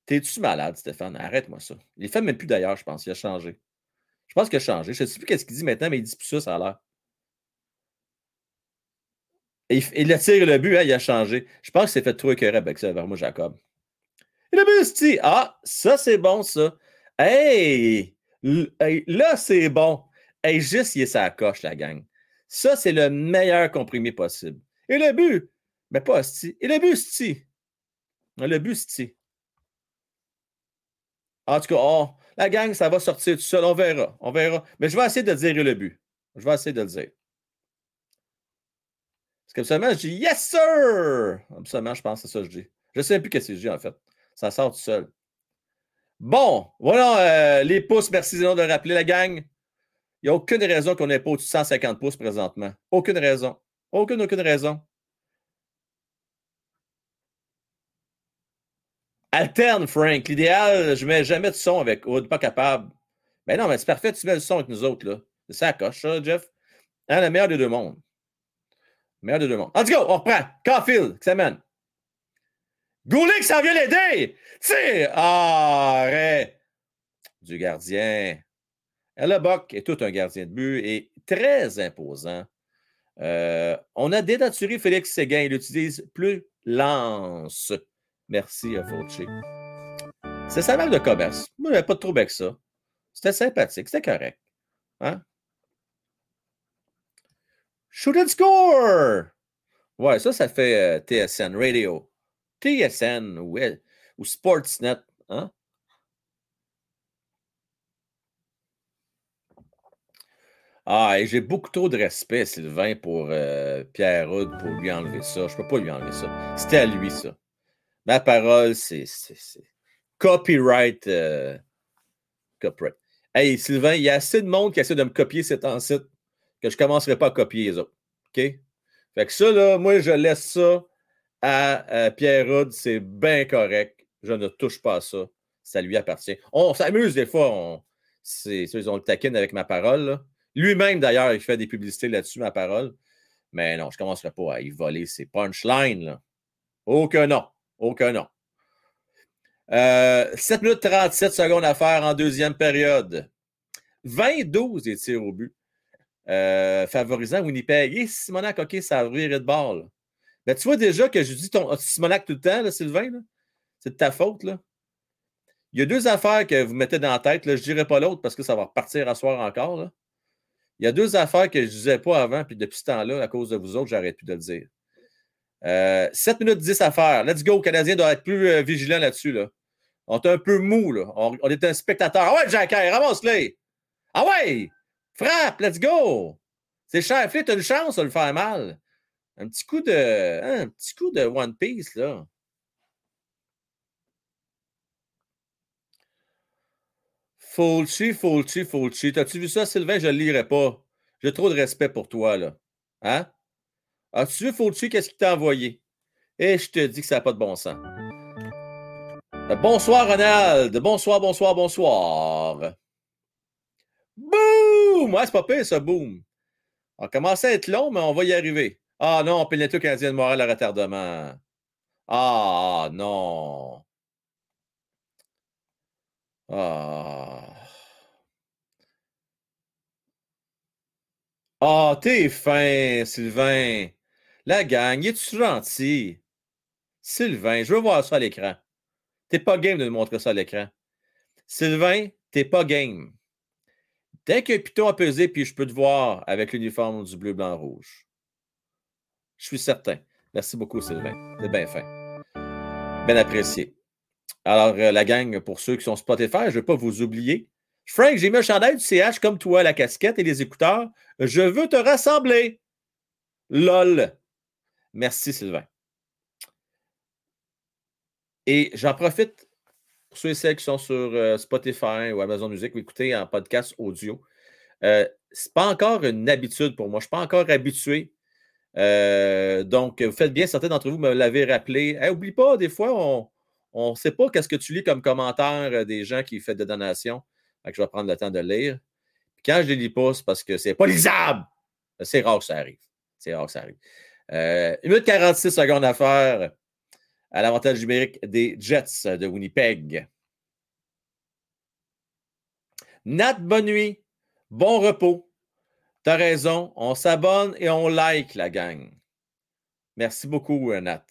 S1: T'es-tu malade, Stéphane? Arrête-moi ça. Il fait même plus d'ailleurs, je pense. Il a changé. Je pense qu'il a changé. Je ne sais plus qu'est-ce qu'il dit maintenant, mais il dit plus ça, ça a l'air. Il, il attire le but, hein, il a changé. Je pense qu'il s'est fait trop écœuré avec ça vers moi, Jacob. Et le but, ah, ça c'est bon, ça. Hey, là c'est bon. Hey, juste, il est sa coche, la gang. Ça, c'est le meilleur comprimé possible. Et le but, mais pas hostie. Et le but, c'est Le but, c'est En tout cas, oh, la gang, ça va sortir tout seul. On verra. On verra. Mais je vais essayer de dire le but. Je vais essayer de le dire. Parce que absolument, je dis Yes, sir! Absolument, je pense que c'est ça que je dis. Je ne sais plus qu'est-ce que je dis, en fait. Ça sort tout seul. Bon, voilà euh, les pouces. Merci de rappeler la gang. Il n'y a aucune raison qu'on n'ait pas au-dessus de 150 pouces présentement. Aucune raison. Aucune, aucune raison. Alterne, Frank. L'idéal, je ne mets jamais de son avec Wood, pas capable. Mais non, mais c'est parfait, tu mets le son avec nous autres, là. C'est ça coche, ça, Jeff. Hein, le meilleur des deux mondes. Le meilleur des deux mondes. En tout on reprend. Caulfield, qui s'amène. Goulet ça vient l'aider! sais, arrêt du gardien. Bock est tout un gardien de but et très imposant. Euh, on a dénaturé Félix Séguin. Il utilise plus lance. Merci, Fauci. C'est sa marque de commerce. Moi, je pas de trouble avec ça. C'était sympathique, c'était correct. Hein? Shoot and score! Ouais, ça, ça fait euh, TSN Radio. TSN ou, ou Sportsnet. Hein? Ah, et j'ai beaucoup trop de respect, Sylvain, pour euh, Pierre Houd, pour lui enlever ça. Je ne peux pas lui enlever ça. C'était à lui, ça. Ma parole, c'est copyright, euh, copyright. Hey, Sylvain, il y a assez de monde qui essaie de me copier cet en site que je ne commencerai pas à copier les autres. OK? Fait que ça, là, moi, je laisse ça à, Pierre Houd. C'est bien correct. Je ne touche pas à ça. Ça lui appartient. On s'amuse des fois. On, ils ont le taquine avec ma parole. Lui-même, d'ailleurs, il fait des publicités là-dessus, ma parole. Mais non, je ne commencerai pas à y voler ses punchlines. Aucun non. Aucun non. 7 euh, minutes 37 secondes à faire en deuxième période. 20-12 des tirs au but. Euh, favorisant Winnipeg. Et Simonac, OK, ça a de bord. Ben, tu vois déjà que je dis ton Simonac tout le temps, Sylvain. C'est de ta faute. Là. Il y a deux affaires que vous mettez dans la tête. Là. Je ne dirai pas l'autre parce que ça va repartir à soir encore. Là. Il y a deux affaires que je ne disais pas avant, puis depuis ce temps-là, à cause de vous autres, j'arrête plus de le dire. 7 euh, minutes 10 à faire. Let's go, le Canadien doit être plus euh, vigilant là-dessus. Là. On est un peu mou, là. On, est un spectateur. Ah ouais, Jack, ramasse-les! Ah ouais! Frappe, let's go! C'est cher. tu as une chance de le faire mal. Un petit coup de. Hein, un petit coup de One Piece, là. Fulci, Fulci, Fulci. T'as-tu vu ça, Sylvain? Je ne le lirai pas. J'ai trop de respect pour toi, là. Hein? As-tu vu Fulci, qu'est-ce qu'il t'a envoyé? Et je te dis que ça n'a pas de bon sens. Euh, bonsoir, Ronald. Bonsoir, bonsoir, bonsoir. Boum! Ouais, c'est pas pire, ça, boum. On commence à être long, mais on va y arriver. Ah non, pénalité canadien de Montréal à retardement. Ah non. Ah. Ah, t'es fin, Sylvain. La gang, es-tu gentil? Sylvain, je veux voir ça à l'écran. T'es pas game de nous montrer ça à l'écran. Sylvain, t'es pas game. Dès que Piton a pesé, puis je peux te voir avec l'uniforme du bleu, blanc, rouge. Je suis certain. Merci beaucoup, Sylvain. C'est bien fin. Bien apprécié. Alors, euh, la gang, pour ceux qui sont Spotify, je ne vais pas vous oublier. Frank, j'ai mis un chandail du CH comme toi, la casquette et les écouteurs. Je veux te rassembler. LOL. Merci, Sylvain. Et j'en profite pour ceux et celles qui sont sur euh, Spotify ou Amazon Music ou écouter en podcast audio. Euh, Ce n'est pas encore une habitude pour moi. Je ne suis pas encore habitué. Euh, donc, vous faites bien, certains d'entre vous me l'avez rappelé. N'oublie pas, des fois, on ne sait pas qu'est-ce que tu lis comme commentaire des gens qui font des donations. je vais prendre le temps de lire. quand je les lis pas, c'est parce que c'est pas lisable. C'est rare que ça arrive. C'est rare que ça arrive. Euh, 1 minute 46 secondes à faire à l'avantage numérique des Jets de Winnipeg. Nat, bonne nuit. Bon repos. T'as raison. On s'abonne et on like la gang. Merci beaucoup, Nat.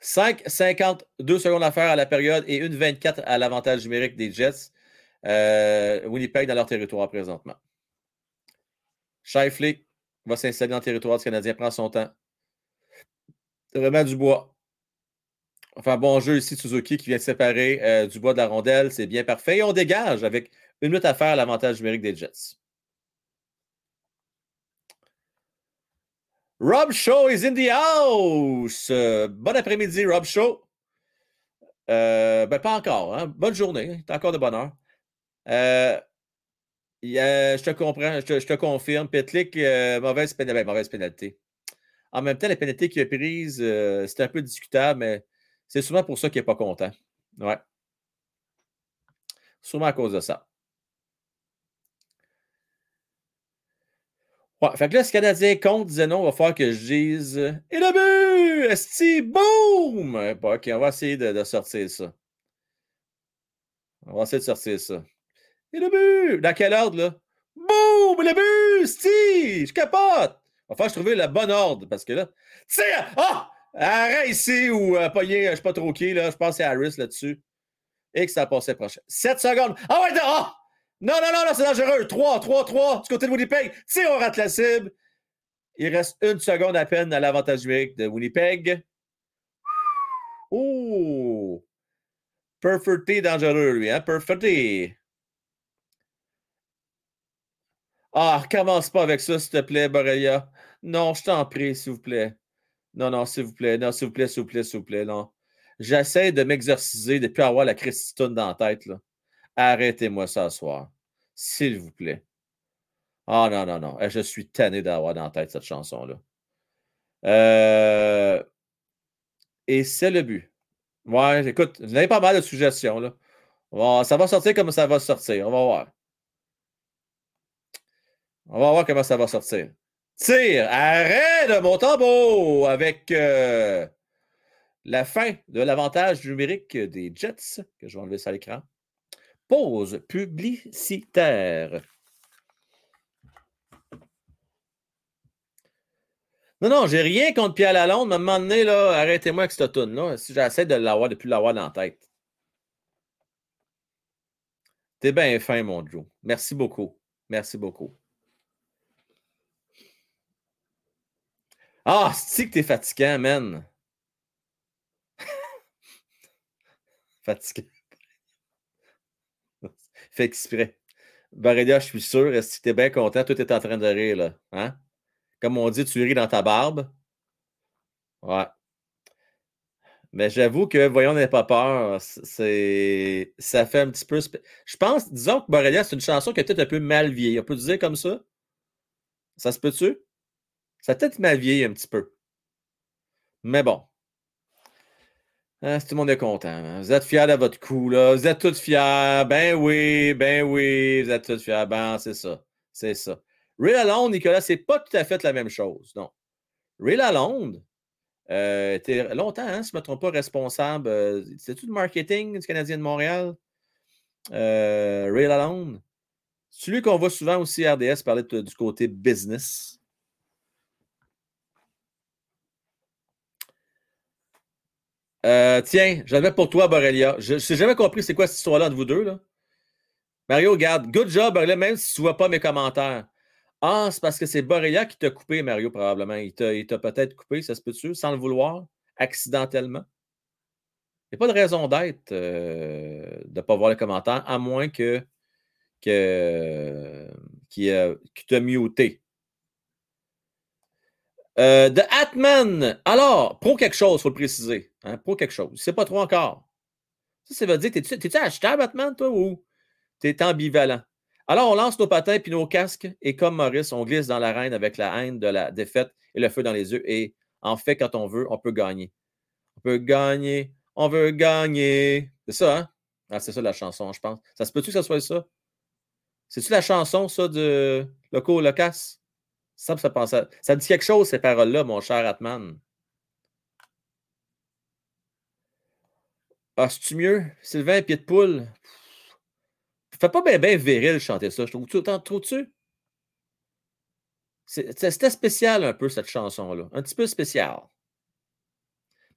S1: 5,52 secondes à faire à la période et 1,24 à l'avantage numérique des Jets. Euh, Winnipeg dans leur territoire présentement. Shifley va s'installer dans le territoire du Canadien, prend son temps. Remet du bois. Enfin, bon jeu ici, Suzuki qui vient de séparer euh, du bois de la rondelle. C'est bien parfait. Et on dégage avec une minute à faire l'avantage numérique des Jets. Rob Shaw is in the house. Euh, bon après-midi, Rob Shaw. Euh, ben, pas encore. Hein. Bonne journée. T'as encore de bonne heure. Euh, je te comprends, je te, confirme. Petlik, mauvaise, ben, mauvaise, pénalité. En même temps, la pénalité qu'il a prise, euh, c'était un peu discutable, mais c'est souvent pour ça qu'il n'est pas content. Ouais. Sûrement à cause de ça. Ouais, fait que là, ce Canadien compte disait non, il va falloir que je dise Et le but! Esti, boum! ok, on va essayer de, sortir ça. On va essayer de sortir ça. Et le but! Dans quel ordre, là? Boum! Le but! Si! Je capote! Que je trouve le bon ordre parce que là. Tire! Ah! Arrête ici ou euh, pogner, je sais pas trop qui, là. Je pense que c'est Harris là-dessus. Et que ça passait prochain. 7 secondes. Ah ouais, ah! Non, non, non, non, c'est dangereux. 3, 3, 3. Du côté de Winnipeg. Tire, on rate la cible. Il reste une seconde à peine à l'avantage numérique de Winnipeg. Oh! Perfecté dangereux, lui, hein? Perfecté. Ah, recommence pas avec ça, s'il te plaît, Borrelia. Non, je t'en prie, s'il vous plaît. Non, non, s'il vous plaît. Non, s'il vous plaît, s'il vous plaît, s'il vous plaît. Non. J'essaie de m'exerciser depuis avoir la Christine dans la tête. Arrêtez-moi ça ce soir. S'il vous plaît. Ah non, non, non. Eh, je suis tanné d'avoir dans la tête cette chanson-là. Euh... Et c'est le but. Ouais, écoute, avez pas mal de suggestions. Là. Ça va sortir comme ça va sortir. On va voir. On va voir comment ça va sortir. Tire, arrêt de avec euh, la fin de l'avantage numérique des Jets, que je vais enlever ça à l'écran. Pause publicitaire. Non, non, j'ai rien contre Pierre Lalonde, mais à un moment donné, là, arrêtez-moi avec cette tune-là. Si j'essaie de l'avoir, de plus l'avoir dans la tête. T'es bien fin, mon Joe. Merci beaucoup. Merci beaucoup. Ah, c'est que t'es fatiguant, man. fatiguant. Fait exprès. Barédia, je suis sûr, si t'es bien content, tout est en train de rire, là. Hein? Comme on dit, tu ris dans ta barbe. Ouais. Mais j'avoue que, voyons, n'ayez pas peur. C'est... Ça fait un petit peu. Je pense, disons que Borrelia, c'est une chanson qui a peut-être un peu mal vieilli. On peut dire comme ça? Ça se peut-tu? Ça a peut-être mal vieilli un petit peu. Mais bon. Ah, tout le monde est content. Hein. Vous êtes fiers de votre coup, là. Vous êtes tous fiers. Ben oui, ben oui, vous êtes tous fiers. Ben, c'est ça. C'est ça. Ray Lalonde, Nicolas, c'est pas tout à fait la même chose. Non. Ray Lalonde euh, était longtemps, hein, si je ne me trompe pas, responsable. Euh, le marketing du Canadien de Montréal? Euh, Ray Lalonde. C'est qu'on voit souvent aussi RDS parler du côté business. Euh, tiens, j'avais pour toi, Borrelia. Je n'ai jamais compris c'est quoi cette histoire-là entre vous deux. Là. Mario, regarde. Good job, Borrelia, même si tu ne vois pas mes commentaires. Ah, c'est parce que c'est Borrelia qui t'a coupé, Mario, probablement. Il t'a peut-être coupé, ça se peut-tu, sans le vouloir, accidentellement? Il n'y a pas de raison d'être euh, de ne pas voir les commentaires, à moins que, que qui, t'a muté. Euh, The Atman. Alors, pro quelque chose, il faut le préciser. Hein, pro quelque chose. C'est pas trop encore. Ça, ça veut dire, t'es-tu achetable, Atman, toi, ou t'es ambivalent? Alors, on lance nos patins puis nos casques, et comme Maurice, on glisse dans l'arène avec la haine de la défaite et le feu dans les yeux. Et en fait, quand on veut, on peut gagner. On peut gagner. On veut gagner. C'est ça, hein? Ah, c'est ça la chanson, je pense. Ça se peut-tu que ça soit ça? C'est-tu la chanson, ça, de Loco Locas? Ça, ça, ça dit quelque chose, ces paroles-là, mon cher Atman. Ah, c'est-tu mieux? Sylvain, pied de poule. Fais pas bien ben viril chanter ça. Je trouve tu trouves-tu? C'était spécial un peu, cette chanson-là. Un petit peu spécial.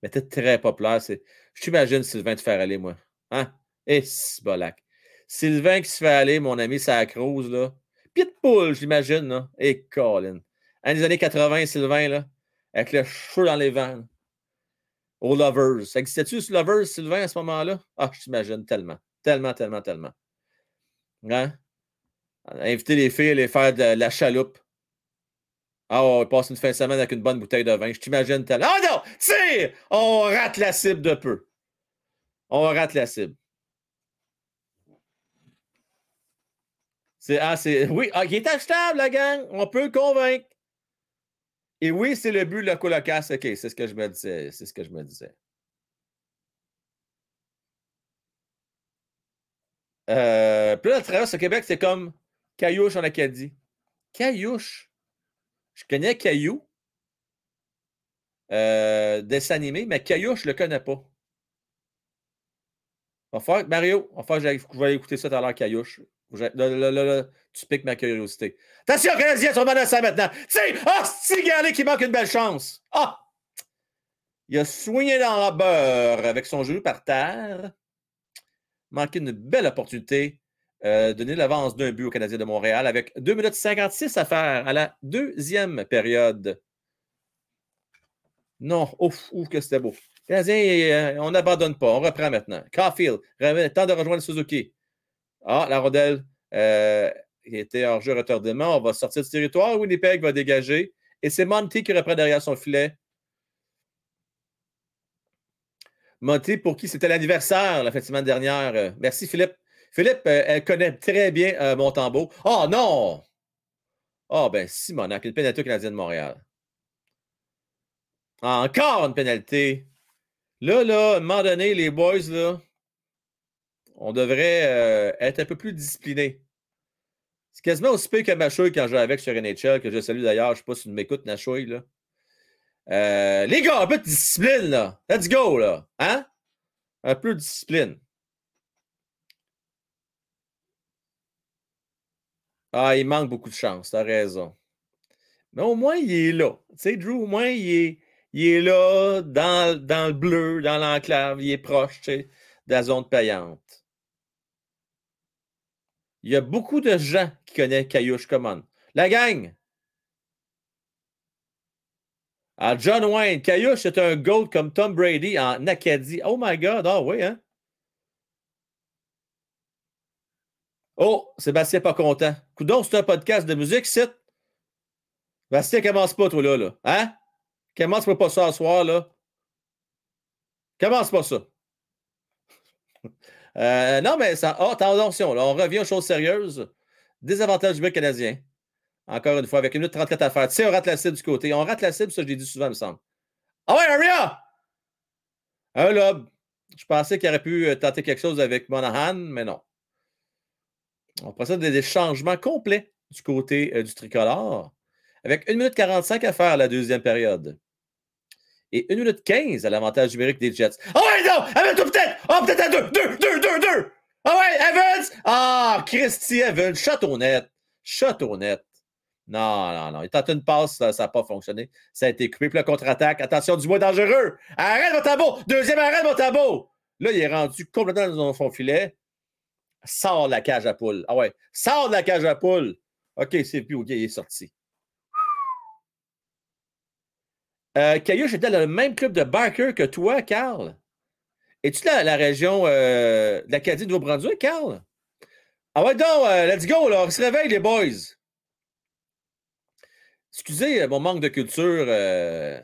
S1: Mais c'était très populaire. Je t'imagine Sylvain te faire aller, moi. Hein? Et eh, bolac. Sylvain qui se fait aller, mon ami Sacrose, là. Poule, j'imagine, là. Et eh, Colin. Dans les années 80, Sylvain, là, avec le cheveu dans les vents. Au Lovers. Existait-tu ce Lovers, Sylvain, à ce moment-là? Ah, je t'imagine tellement. Tellement, tellement, tellement. Hein? Inviter les filles à les faire de la chaloupe. Ah, on passe une fin de semaine avec une bonne bouteille de vin. Je t'imagine tellement. Oh non! Tire! On rate la cible de peu. On rate la cible. C'est, ah, c'est, oui, ah, il est achetable, la gang. On peut le convaincre. Et oui, c'est le but de la colocasse. OK, c'est ce que je me disais. C'est ce que je me disais. Euh, puis là, au Québec, c'est comme Caillouche en Acadie. Caillouche? Je connais Caillou, euh, dessin animé, mais Caillou, je ne le connais pas. On va faire, Mario, on va faire, je vais écouter ça tout à l'heure, Caillouche. Tu piques ma curiosité. Attention, Canadien, sur ça maintenant. Ah, oh, qui manque une belle chance. Ah! Il a soigné dans la beurre avec son jeu par terre. Manqué une belle opportunité euh, donner l'avance d'un but au Canadien de Montréal avec 2 minutes 56 à faire à la deuxième période. Non, ouf, ouf, que c'était beau. Canadien, euh, on n'abandonne pas, on reprend maintenant. Caulfield, temps de rejoindre Suzuki. Ah, la rondelle euh, était hors jeu retardement. On va sortir du territoire. Winnipeg va dégager. Et c'est Monty qui reprend derrière son filet. Monty, pour qui c'était l'anniversaire la fin de semaine dernière. Merci, Philippe. Philippe, euh, elle connaît très bien euh, Montembeau. Oh non! Oh, ben, Simonac, une pénalité canadienne de Montréal. Encore une pénalité. Là, là, à un moment donné, les boys, là, on devrait euh, être un peu plus disciplinés. C'est quasiment aussi peu que Machouille quand joue avec sur NHL, que je salue d'ailleurs. Je ne sais pas si tu m'écoutes, Machouille, là. les gars, un peu de discipline. Let's go, là. Hein? Un peu de discipline. Ah, il manque beaucoup de chance, t'as raison. Mais au moins, il est là. Tu sais, Drew, au moins, il est, là, dans, dans le bleu, dans l'enclave, il est proche, tu sais, de la zone payante. Il y a beaucoup de gens qui connaissent Caillouche Common. La gang! John Wayne, Caillouche, c'est un gold comme Tom Brady en Acadie. Oh my God, ah oui, hein? Oh, Sébastien pas content. Coudon, c'est un podcast de musique, c'est. Bastien, commence pas, toi, là, là. Hein? Commence pas ça ce soir, là. Commence pas ça. Euh, non, mais ça. Oh, attention, on revient aux choses sérieuses. Désavantage du mec canadien. Encore une fois, avec une minute 34 à faire. Tu sais, on rate la cible du côté. On rate la cible, ça, je l'ai dit souvent, il me semble. Ah ouais, Aria! Un lob. Je pensais qu'il aurait pu euh, tenter quelque chose avec Monahan, mais non. On procède à des changements complets du côté euh, du tricolore, avec 1 minute 45 à faire la deuxième période. Et 1 minute 15 à l'avantage numérique des Jets. Ah ouais, non! Amène-toi peut-être! Oh, peut-être à 2! 2, 2, 2, 2! Ah ouais, Evans! Ah, Christy Evans, château net. Château net. Non, non, non. Il tente une passe, ça n'a pas fonctionné. Ça a été coupé. Puis le contre-attaque. Attention, du moins dangereux. Arrête mon tableau! Deuxième arrêt, mon tableau! Là, il est rendu complètement dans son filet. Sors de la cage à poule. Ah ouais, sors de la cage à poule. OK, c'est plus OK, il est sorti. Euh, Caillouche était dans le même club de Barker que toi, Carl. Es-tu la, la région euh, de l'Acadie Nouveau-Brunswick, Carl? Ah ouais, donc, euh, let's go, là. On se réveille, les boys. Excusez euh, mon manque de culture euh,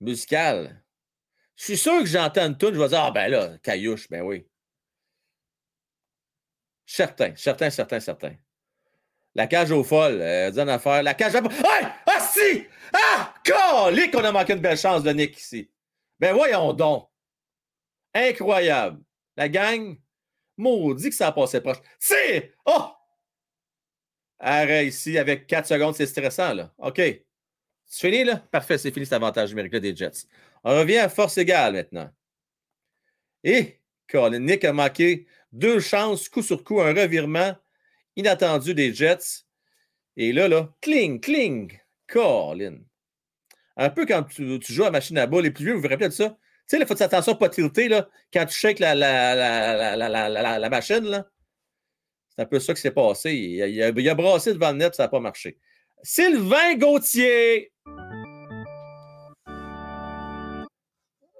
S1: musicale. Je suis sûr que j'entends une je vais dire, ah ben là, caillouche, ben oui. Certain, certain, certain, certain. La cage aux folles, euh, affaire. La cage à... Hey! Ah! Calique qu'on a manqué une belle chance de Nick ici. Ben voyons donc. Incroyable. La gang, maudit que ça a passé proche. C'est! Oh! Arrêt ici avec 4 secondes, c'est stressant, là. OK. C'est fini, là? Parfait, c'est fini cet avantage numérique des Jets. On revient à force égale maintenant. Et Colin Nick a manqué deux chances, coup sur coup, un revirement inattendu des Jets. Et là, là, cling, cling, Colin. Un peu quand tu, joues à machine à boules, les plus vieux, vous vous rappelez de ça? Tu sais, il faut faire attention à pas tilter, là, quand tu shakes la, la, la, la machine, là. C'est un peu ça qui s'est passé. Il a, a, brassé devant le net, ça n'a pas marché. Sylvain Gauthier.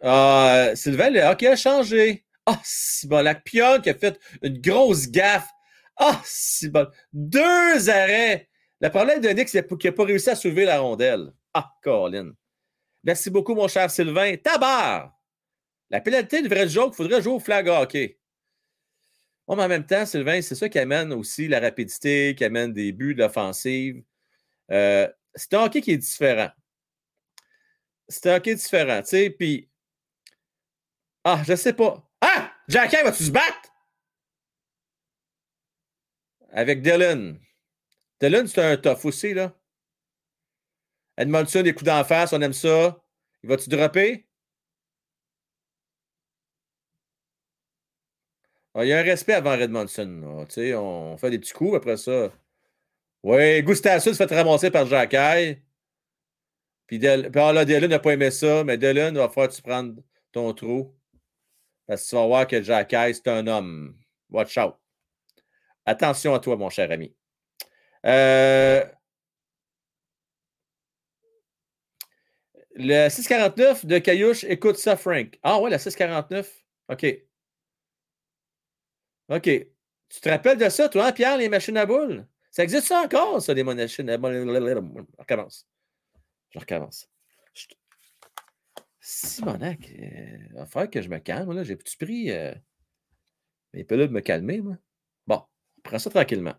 S1: Ah, Sylvain, le hockey a changé. Ah, oh, bon. La Pion qui a fait une grosse gaffe. Ah, oh, bon. Deux arrêts. Le problème de Nick, c'est qu'il n'a pas réussi à soulever la rondelle. Ah, Colin. Merci beaucoup, mon cher Sylvain. Tabar! La pénalité devrait jouer, il faudrait jouer au flag hockey mais en même temps, Sylvain, c'est ça qui amène aussi la rapidité, qui amène des buts de l'offensive. Euh, c'est un hockey qui est différent. C'est un hockey différent, tu sais, puis... Ah, je sais pas. Ah! Jacky, vas-tu se battre? Avec Dylan. Dylan, c'est un tough aussi, là. Edmondson, des coups d'en face, on aime ça. Il va-tu dropper? Ah, il y a un respect avant Redmondson. On fait des petits coups après ça. Oui, Gustafsson se fait ramasser par Jacques. Puis, Del... Puis ah, là, Dylan n'a pas aimé ça, mais Dylan va falloir que tu prennes ton trou. Parce que tu vas voir que Jacques, c'est un homme. Watch out. Attention à toi, mon cher ami. Euh... Le 649 de Caillouche, écoute ça, Frank. Ah ouais, le 649. OK. OK. Tu te rappelles de ça, toi, hein, Pierre, les machines à boules? Ça existe ça encore, ça, les machines à boules? Je recommence. Je recommence. Simonac, il va falloir que je me calme. Là. J'ai-tu pris euh, mes pelules de me calmer, moi? Bon, prends ça tranquillement.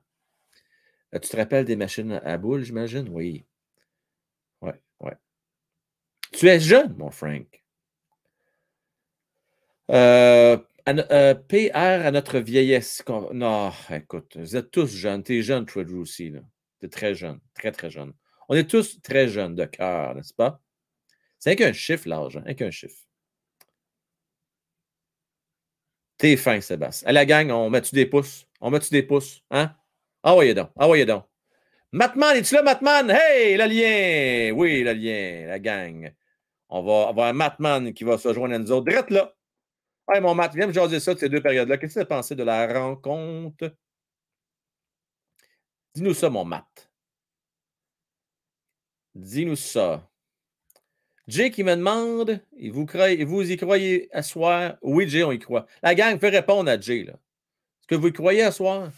S1: Euh, tu te rappelles des machines à boules, j'imagine? Oui. Ouais, ouais. Tu es jeune, mon Frank. Euh, euh, PR à notre vieillesse. Non, écoute, vous êtes tous jeunes. T'es jeune, toi, Drew aussi. T'es très jeune, très, très jeune. On est tous très jeunes de cœur, n'est-ce pas? C'est qu'un chiffre, l'âge, hein? qu'un chiffre. T'es fin, Sébastien. À la gang, on met-tu des pouces? On met-tu des pouces? Hein? Ah, voyez donc. Ah, voyez donc. Matman, es-tu là, Matman? Hey, le lien! Oui, le lien, la gang. On va avoir un Matman qui va se joindre à nous autres. Drette là. Hey, mon Matt, viens me jaser ça de ces deux périodes-là. Qu'est-ce que tu as pensé de la rencontre? Dis-nous ça, mon Matt. Dis-nous ça. Jay qui me demande, vous, croyez, vous y croyez à soir? Oui, Jay, on y croit. La gang peut répondre à Jay. Est-ce que vous y croyez à soir?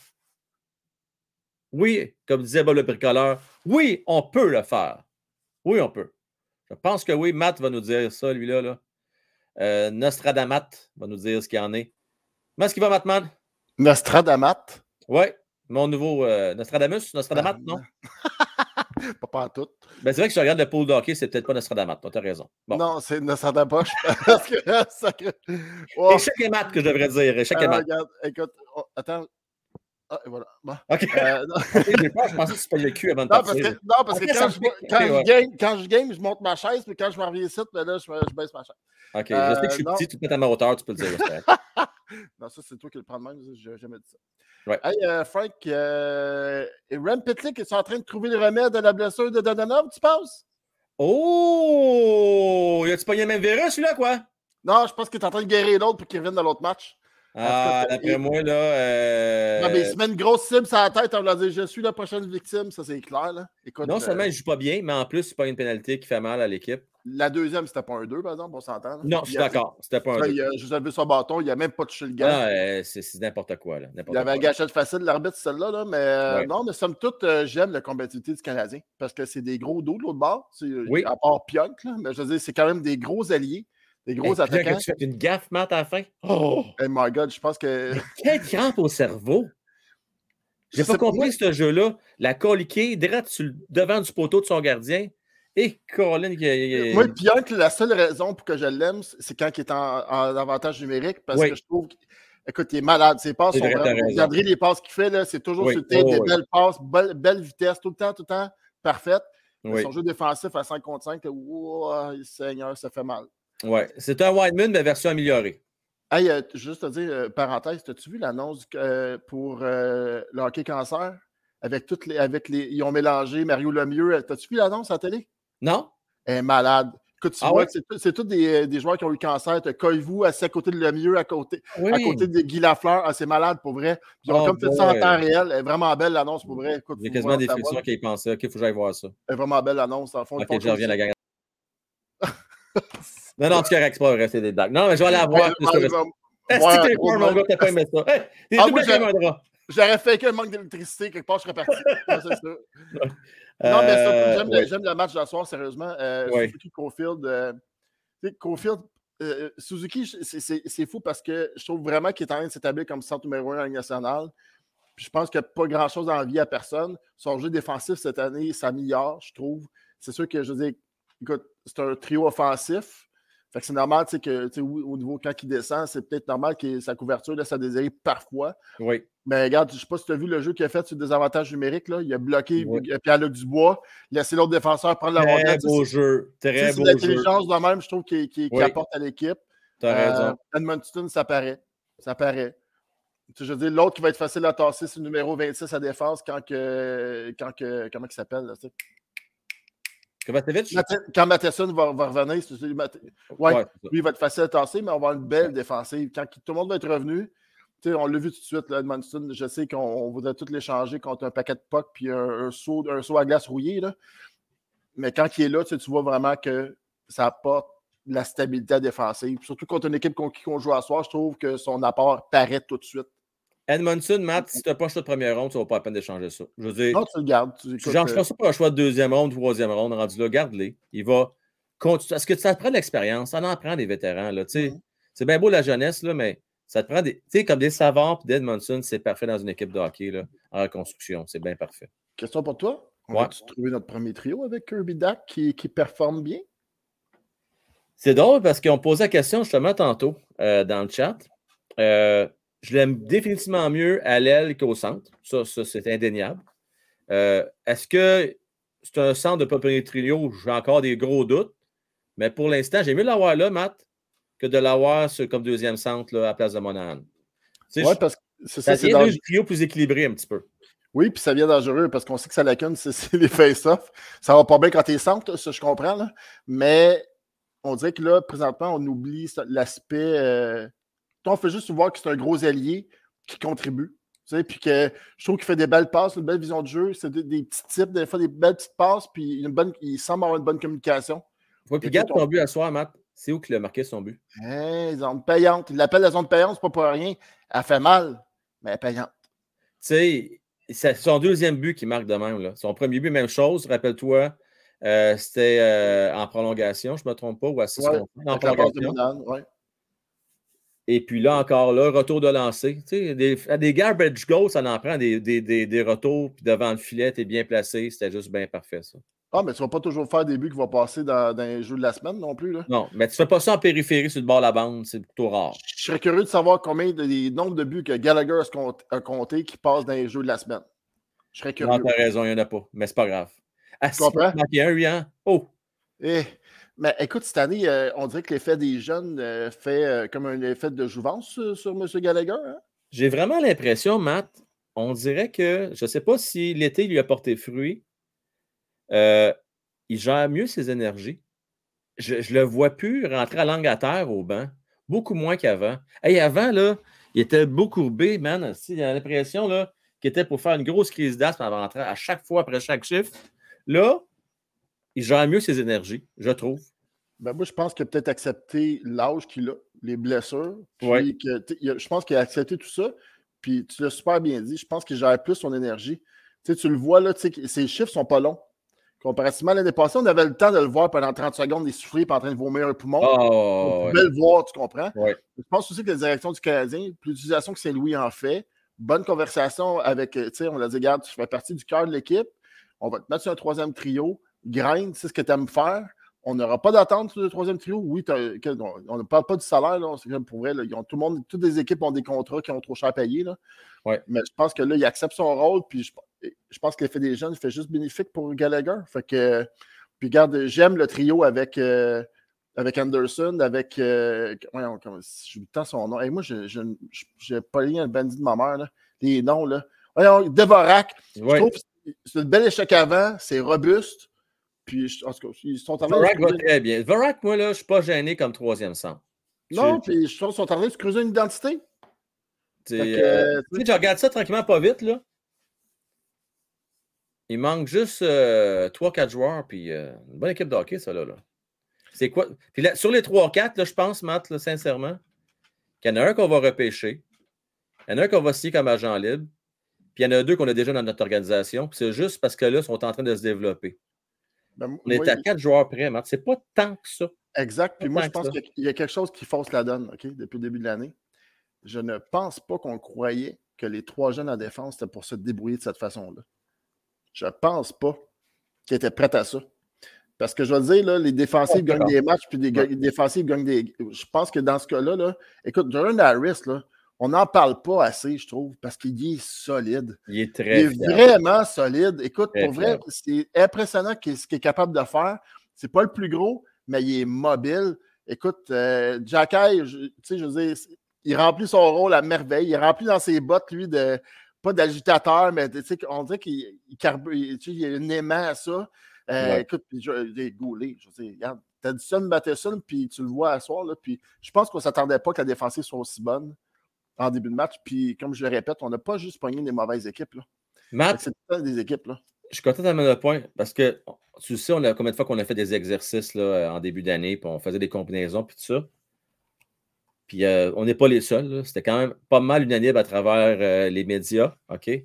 S1: Oui, comme disait Bob le bricoleur, oui, on peut le faire. Oui, on peut. Je pense que oui, Matt va nous dire ça, lui-là. Là. Euh, Nostradamat va nous dire ce qu'il y en est. Comment est-ce qu'il va, Matman?
S10: Nostradamat?
S1: Oui, mon nouveau euh, Nostradamus, Nostradamat, non?
S10: pas, pas en tout.
S1: Ben, c'est vrai que si je regarde le pool d'hockey, c'est peut-être pas Nostradamat. Tu as raison.
S10: Non, c'est Nostradamus. parce que,
S1: Échec et mat que je devrais dire. Échec et mat.
S10: Regarde, écoute, oh, attends, ah, et voilà.
S1: OK. Euh, je pensais que c'était le cul avant de non,
S10: parce que, non, parce que quand, je, quand, je game, quand je game, je monte ma chaise, puis quand je m'en reviens ici, ben là, je, je, baisse ma chaise.
S1: OK. Euh, je sais que je suis non. petit, tu te mets à ma hauteur, tu peux le dire.
S10: non, ça, c'est toi qui le prends de même. Je n'ai jamais dit ça. Ouais. Hey, euh, Frank, euh, Rem Pitlick est en train de trouver le remède à la blessure de Donanov, tu penses?
S1: Oh! Il a-tu pogné le même virus, celui-là, quoi?
S10: Non, je pense qu'il est en train de guérir l'autre pour qu'il revienne dans l'autre match.
S1: Ah, d'après moi, là. Euh...
S10: Non, mais il se met une grosse cible sur la tête en voulant dire Je suis la prochaine victime, ça c'est clair. Là.
S1: non seulement il ne joue pas bien, mais en plus, c'est pas une pénalité qui fait mal à l'équipe.
S10: La deuxième, c'était pas un 2, par exemple, on s'entend.
S1: Non, je suis d'accord. C'était pas un 2.
S10: Il a juste vu son bâton, il a même pas touché le gars.
S1: Ah, c'est n'importe quoi. Là.
S10: Il avait un gâchette facile, l'arbitre, celle-là. Là, mais euh, non, mais somme toute, euh, j'aime la combativité du Canadien parce que c'est des gros dos de l'autre bord. Oui. À part Pionk, là, mais je veux dire, c'est quand même des gros alliés. Des gros attaquants.
S1: Tu fais une gaffe, Matt, à la fin.
S10: Oh! Hey my God, je pense que.
S1: Quelle crampe au cerveau! J'ai pas compris ce jeu-là. La coliquée, direct devant du poteau de son gardien. Et Colin qui
S10: Moi, Pierre, la seule raison pour que je l'aime, c'est quand il est en, avantage numérique, parce que je trouve Écoute, il est malade. Ses passes sont vraiment. les passes qu'il fait, c'est toujours sur le des belles passes, belle, vitesse, tout le temps, tout le temps, parfaite. Son jeu défensif à 5 contre 5, wow, Seigneur, ça fait mal.
S1: Ouais, c'est un Wideman, mais version améliorée.
S10: Hey, euh, juste te dire, euh, parenthèse, as-tu vu l'annonce euh, pour le hockey cancer? Avec toutes les, avec les. Ils ont mélangé Mario Lemieux. T'as-tu vu l'annonce à la télé?
S1: Non.
S10: Elle est malade. Écoute, tu ah vois, c'est tous des, des, joueurs qui ont eu cancer. Tu vous assis à côté de Lemieux, à côté, à côté de Guy Lafleur. Ah, c'est malade pour vrai. ils ont oh, comme fait ça en temps réel. Elle est vraiment belle l'annonce pour vrai.
S1: J'ai quasiment des frissons qui y pensaient. Ok, il faut que j'aille voir ça.
S10: Elle est vraiment belle l'annonce. En fond,
S1: ok, je reviens la gang. Non, non, tu correct, c'est pas vrai, c'est des blagues. Non, mais je vais aller la voir. Est-ce que t'es mon gars, t'as pas aimé ça?
S10: Ah, j'aurais fait qu'un manque d'électricité, quelque part, je serais parti. Non, mais euh, j'aime le match de soir, sérieusement. Euh, Suzuki Cofield. Euh, Cofield, Suzuki, c'est fou parce que je trouve vraiment qu'il est en train de s'établir comme centre numéro un en Ligue nationale. Puis je pense qu'il n'y a pas grand-chose la vie à personne. Son jeu défensif cette année s'améliore, je trouve. C'est sûr que, je veux dire, écoute, c'est un trio offensif. Fait que c'est normal que, au niveau quand il descend, c'est peut-être normal que sa couverture laisse à désirer parfois.
S1: Oui.
S10: Mais regarde, je ne sais pas si tu as vu le jeu qu'il a fait sur des avantages numériques. Là. Il a bloqué Pierre-Luc Dubois, laissé l'autre défenseur prendre la
S1: rondelle. Très beau jeu. Très beau
S10: jeu. l'intelligence de même, je trouve, qu'il apporte à l'équipe.
S1: Tu as raison.
S10: Euh, Edmonton, ça paraît. Ça paraît. je veux dire, l'autre qui va être facile à tasser, c'est le numéro 26 à défense quand que. Quand que comment il s'appelle? Quand Matheson va, va revenir, ouais, lui, il va être facile à tasser, mais on va avoir une belle défensive. Quand tout le monde va être revenu, on l'a vu tout de suite, là, Edmondson, je sais qu'on voudrait tout l'échanger contre un paquet de puck puis un, saut, un saut à glace rouillé. Là. Mais quand il est là, tu vois vraiment que ça apporte la stabilité défensive. Surtout contre une équipe qui on joue à soir, je trouve que son apport paraît tout de suite.
S1: Edmondson, Matt, si tu n'as pas un choix de première ronde, tu ne vas pas la peine d'échanger ça. Je veux dire.
S10: Non, tu le gardes. Tu,
S1: genre, je pense pas un choix de deuxième ronde, troisième ronde, rendu là, garde-les. Il va continuer. Est-ce que ça te prend de l'expérience? Ça en prend des vétérans. Là. C'est bien beau la jeunesse, là, mais ça te prend des. Tu sais, comme des savants puis d'Edmondson, c'est parfait dans une équipe de hockey là, en reconstruction. C'est bien parfait.
S10: Question pour toi. On va trouver notre premier trio avec Kirby Dack qui, qui performe bien?
S1: C'est drôle parce qu'on posait la question justement tantôt euh, dans le chat. Euh, je l'aime définitivement mieux à l'aile qu'au centre. Ça, c'est indéniable. Euh, est-ce que c'est un centre de premier trio? J'ai encore des gros doutes? Mais pour l'instant, j'ai mieux l'avoir là, Matt, que de l'avoir comme deuxième centre là, à la place de Monahan.
S10: Oui, parce que
S1: c'est ça. C'est un trio plus équilibré un petit peu.
S10: Oui, puis ça vient dangereux parce qu'on sait que ça lacune, c'est les face-off. Ça va pas bien quand tu es centre, ça je comprends. Là. Mais on dirait que là, présentement, on oublie l'aspect euh, on fait juste voir que c'est un gros allié qui contribue. puis que je trouve qu'il fait des belles passes, une belle vision de jeu. C'est des, petits types, des fois des belles petites passes, puis une bonne, il semble avoir une bonne communication.
S1: Oui, puis garde ton but à soi, Matt. C'est où qu'il a marqué son but?
S10: Hey, zone payante. Il l'appelle la zone payante, c'est pas pour rien. Elle fait mal, mais elle est payante.
S1: Tu sais, c'est son deuxième but qui marque de même. Là. Son premier but, même chose. Rappelle-toi, euh, c'était euh, en prolongation, je ne me trompe pas, ou à 6
S10: En prolongation. ouais.
S1: Et puis là, encore là, retour de lancer. Tu sais, des, des garbage goals, ça en prend des, des, des, retours, puis devant le filet, tu es bien placé. C'était juste bien parfait, ça.
S10: Ah, mais tu ne vas pas toujours faire des buts qui vont passer dans, dans, les jeux de la semaine non plus. Là.
S1: Non, mais tu ne fais pas ça en périphérie sur le bord de la bande. C'est plutôt rare.
S10: Je serais curieux de savoir combien de les nombres de buts que Gallagher a compté qui passent dans les jeux de la semaine. Je serais curieux.
S1: Non, tu as raison, il n'y en a pas. Mais c'est pas grave.
S10: Ah, tu comprends?
S1: Il y a un, oui, hein? Oh!
S10: Eh, mais écoute, cette année, euh, on dirait que l'effet des jeunes euh, fait euh, comme un effet de jouvence sur M. Gallagher. Hein?
S1: J'ai vraiment l'impression, Matt, on dirait que, je ne sais pas si l'été lui a porté fruit, il gère mieux ses énergies. Je ne le vois plus rentrer à langue à terre au banc, beaucoup moins qu'avant. Avant, là, il était beaucoup courbé, man. Il a l'impression qu'il était pour faire une grosse crise d'asthme avant d'entrer à chaque fois après chaque chiffre. Là, il gère mieux ses énergies, je trouve.
S10: Ben moi, je pense qu'il a peut-être accepté l'âge qu'il a, les blessures. Puis je pense qu'il a accepté tout ça. Puis tu l'as super bien dit, je pense qu'il gère plus son énergie. tu le vois, là, ses chiffres sont pas longs. Comparativement à l'année passée, on avait le temps de le voir pendant 30 secondes, essoufflé, pas en train de vomir un poumon.
S1: Oh,
S10: on pouvait le voir, tu comprends? Je pense aussi que la direction du Canadien, plus l'utilisation que Saint-Louis en fait, bonne conversation avec, tu sais, on a dit, regarde, tu fais partie du cœur de l'équipe, on va te mettre sur un troisième trio, grind, c'est ce que tu aimes faire. On n'aura pas d'attente sur le troisième trio. Oui, on ne parle pas du salaire, là, pour vrai. tout le monde, toutes les équipes ont des contrats qui ont trop cher à payer. Là. Mais je pense que là, il accepte son rôle, puis je, je pense que l'effet des jeunes fait juste bénéfique pour Gallagher. Fait que, puis regarde, j'aime le trio avec, euh, avec Anderson, avec. Euh, ouais, je temps son nom. Et moi, je n'ai pas lié un bandit de ma mère. Là. Les noms, là. Voyons, Devorak. Je trouve que c'est un bel échec avant, c'est robuste. Puis, en tout cas, ils sont
S1: en train Vorak va très bien. Vorak, moi, là, je ne suis pas gêné comme troisième centre.
S10: Non, puis je trouve qu'ils sont en train de se creuser une identité.
S1: Euh, euh, tu sais, je regarde ça tranquillement, pas vite, là. Il manque juste 3-4 euh, joueurs, puis une bonne équipe de hockey, ça, là. C'est quoi? Puis là, sur les 3-4, je pense, Matt, sincèrement, qu'il y en a un qu'on va repêcher, il y en a un qu'on va signer comme agent libre, puis il y en a deux qu'on a déjà dans notre organisation. C'est juste parce que là, ils sont en train de se développer. Ben, on est à quatre joueurs près, Matt. C'est pas tant que ça.
S10: Exact. Puis moi, je pense qu'il y a quelque chose qui fausse la donne, OK, depuis le début de l'année. Je ne pense pas qu'on croyait que les trois jeunes en défense, c'était pour se débrouiller de cette façon-là. Je ne pense pas qu'ils étaient prêts à ça. Parce que je veux dire, là, les défensifs gagnent des matchs, puis les, défensifs gagnent des. Je pense que dans ce cas-là, là, écoute, Jordan Harris, là, on n'en parle pas assez, je trouve, parce qu'il est solide.
S1: Il est très
S10: Il est vraiment solide. Écoute, pour vrai, c'est impressionnant ce qu'il est capable de faire. C'est pas le plus gros, mais il est mobile. Écoute, euh, tu sais, je veux dire, il remplit son rôle à merveille. Il remplit dans ses bottes, lui, de pas d'agitateur, mais on dirait qu'il il, a un aimant à ça. Euh, écoute, puis il est gaulé. Je veux dire, regarde, ça, Matheson, puis tu le vois à soir. Là, puis je pense qu'on ne s'attendait pas que la défensive soit aussi bonne en début de match. Puis, comme je le répète, on n'a pas juste pogné des mauvaises équipes. Là.
S1: Matt,
S10: c'est des équipes. Là.
S1: Je suis content d'amener le point parce que tu sais, on a combien de fois qu'on a fait des exercices là, en début d'année, puis on faisait des combinaisons, puis tout ça. Puis euh, on n'est pas les seuls. C'était quand même pas mal unanime à travers euh, les médias. OK? Le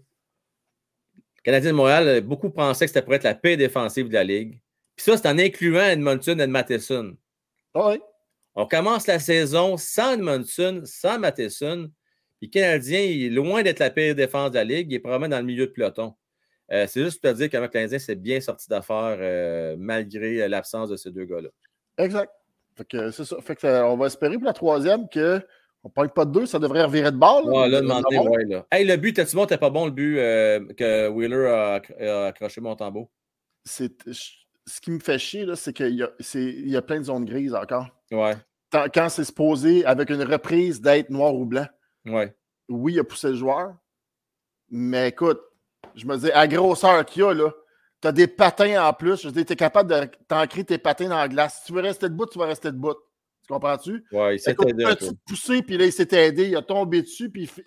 S1: Canadien de Montréal, euh, beaucoup pensaient que c'était pour être la paix défensive de la Ligue. Puis ça, c'est en incluant Edmonton et Matheson.
S10: Ah oui.
S1: On commence la saison sans Edmonton, sans Matheson. Puis le Canadien, il est loin d'être la pire défense de la Ligue. Il est probablement dans le milieu de peloton. c'est juste pour te dire que le Canadien s'est bien sorti d'affaires malgré l'absence de ces deux gars-là.
S10: Exact. Fait que c'est ça. Fait que on va espérer pour la troisième que on parle pas de deux, ça devrait revirer de balle.
S1: Ouais, là, ouais, là. Hey, le but, t'as-tu bon, t'es pas bon le but euh, que Wheeler a, accroché Montembeau?
S10: C'est, ce qui me fait chier, là, c'est qu'il y a, il y a plein de zones grises encore.
S1: Ouais.
S10: Quand, c'est supposé, avec une reprise, d'être noir ou blanc.
S1: Ouais.
S10: Oui, il a poussé le joueur. Mais écoute, je me dis, à grosseur qu'il y a, là, tu as des patins en plus. Je veux dire, tu es capable de t'ancrer tes patins dans la glace. Si tu veux rester debout, tu vas rester debout. Tu comprends-tu?
S1: Oui, il s'est aidé.
S10: Il a poussé, puis là, il s'est aidé. Il a tombé dessus, puis Tu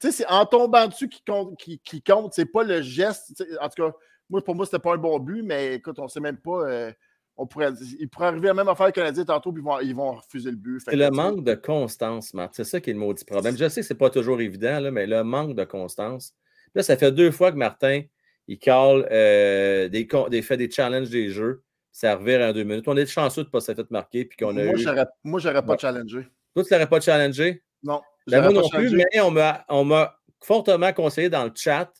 S10: sais, c'est en tombant dessus qui compte. Qui, qui compte. C'est pas le geste. En tout cas, moi, pour moi, c'était pas un bon but, mais écoute, on sait même pas. Euh, on pourrait, il pourrait arriver à la même affaire que Canadien tantôt, puis ils vont, ils vont refuser le but.
S1: C'est le manque de constance, Marc. C'est ça qui est le maudit problème. Je sais que c'est pas toujours évident, là, mais le manque de constance. Là, ça fait deux fois que Martin il call euh, des, des, fait des challenges des jeux. Ça revient en deux minutes. On est chanceux de ne pas s'être fait marquer. Puis qu'on a
S10: moi, eu... moi, j'aurais pas challengé.
S1: Toi, tu n'aurais pas challengé?
S10: Non.
S1: Ben, moi non plus, mais on m'a fortement conseillé dans le chat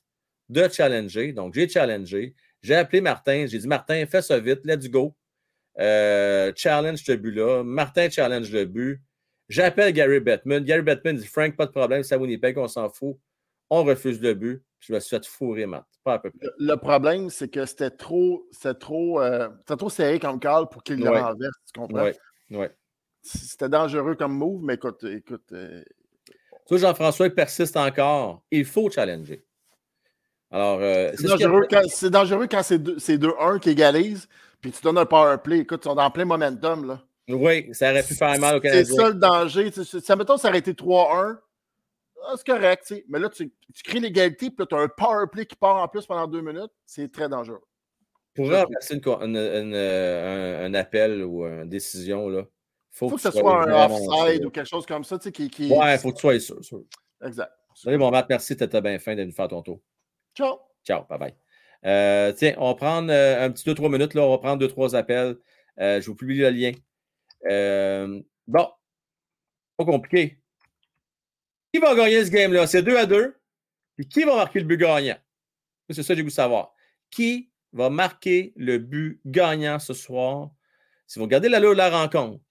S1: de challenger. Donc, j'ai challengé. J'ai appelé Martin. J'ai dit Martin, fais ça vite, let's go. Euh, challenge ce but-là. Martin challenge le but. J'appelle Gary Bettman. Gary Bettman dit Frank, pas de problème, ça Winnipeg, on s'en fout. On refuse le but. Je me suis fait fourrer, Matt. Pas à peu près.
S10: Le problème, c'est que c'était trop, c'était trop, euh, trop serré comme call pour qu'il le renverse, tu comprends?
S1: Oui, oui.
S10: C'était dangereux comme move, mais écoute, écoute. Euh,
S1: Jean-François, il persiste encore. Il faut challenger. Alors, euh,
S10: c'est dangereux, dangereux, quand c'est 2-1 qui égalisent, puis tu donnes un power play. Écoute, ils sont dans plein momentum. Là.
S1: Oui, ça aurait pu faire mal au Canadien.
S10: C'est ça le danger. Ça, mettons, ça aurait été 3-1 ah, c'est correct, mais là, tu, crées l'égalité, puis tu as un power play qui part en plus pendant deux minutes. C'est très dangereux.
S1: Pour remplacer euh, un, appel ou une décision, là,
S10: faut, faut que, ce soit un offside ou quelque chose comme ça, qui, qui...
S1: Ouais, il faut que tu sois sûr. sûr.
S10: Exact.
S1: Salut, mon Matt, merci, t'étais bien fin de nous faire ton tour.
S10: Ciao.
S1: Ciao, bye bye. Euh, tiens, on va prendre euh, un petit 2-3 minutes, là, on va prendre deux, trois appels. je vous publie le lien. bon, pas compliqué. Qui va gagner ce game-là? C'est 2 à 2. Puis qui va marquer le but gagnant? C'est ça que j'ai voulu savoir. Qui va marquer le but gagnant ce soir? Si vous regardez l'allure de la rencontre,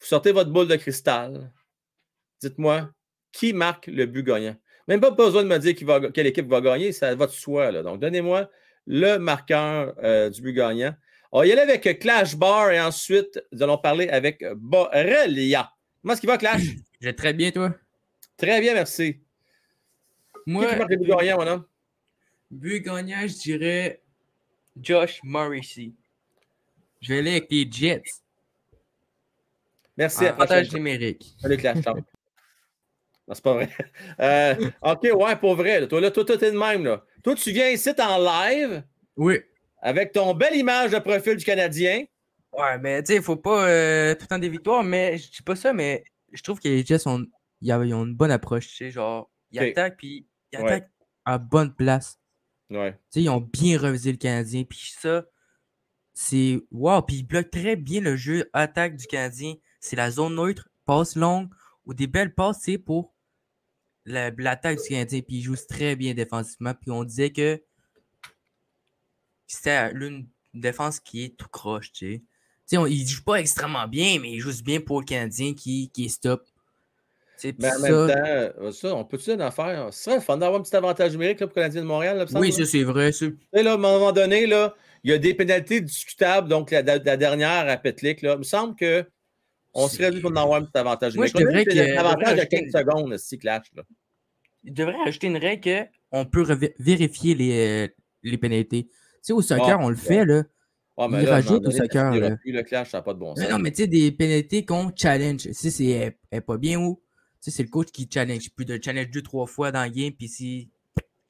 S1: vous sortez votre boule de cristal. Dites-moi, qui marque le but gagnant? Même pas besoin de me dire quelle équipe va gagner, ça va de soi. Là. Donc, donnez-moi le marqueur euh, du but gagnant. On va y aller avec Clash Bar et ensuite, nous allons parler avec Borrelia. Comment est-ce qu'il va, Clash?
S11: Je vais très bien, toi.
S1: Très bien, merci.
S11: Moi,
S1: qui marque le but gagnant, mon homme?
S11: But gagnant, je dirais Josh Morrissey. Je vais aller avec les Jets.
S1: Merci.
S11: Avantage numérique.
S1: Allez, Clash, Non, c'est pas vrai. Euh, OK, ouais, pour vrai. Toi, là, toi, toi, t'es de même. Là. Toi, tu viens ici en live.
S11: Oui.
S1: Avec ton belle image de profil du Canadien.
S11: Ouais, mais tu sais, il faut pas euh, tout le temps des victoires, mais je dis pas ça, mais je trouve que les Jets ont, ils ont une bonne approche, tu sais, genre, ils attaquent, puis ils attaquent à bonne place.
S1: Ouais. Tu
S11: sais, ils ont bien revisé le Canadien, puis ça, c'est wow, puis ils bloquent très bien le jeu attaque du Canadien. C'est la zone neutre, passe longue, ou des belles passes, tu sais, pour l'attaque du Canadien, puis ils jouent très bien défensivement, puis on disait que c'était une défense qui est tout croche, tu sais. Tu sais, ils jouent pas extrêmement bien, mais ils jouent bien pour le Canadien qui, qui est stop.
S1: Mais en même temps, ça, on peut-tu une affaire? Ce serait fun d'avoir un petit avantage numérique là, pour le Canadien de Montréal. Là,
S11: oui, ça, c'est vrai.
S1: Là, à un moment donné, là, il y a des pénalités discutables. Donc, la, dernière à Petlik, là, il me semble que on serait dû pour en avoir un petit avantage
S11: je devrais
S1: un avantage de 15 secondes, si clash. Là.
S11: Il devrait ajouter une règle qu'on peut vérifier les, euh, les pénalités. Tu sais, au soccer, on le fait, là.
S1: Ah, mais il rajoute au soccer. Le clash, ça n'a pas de bon
S11: sens. non, mais tu sais, des pénalités qu'on challenge. Si c'est pas bien ou? C'est le coach qui challenge. Plus de challenge deux, trois fois dans le game, puis si.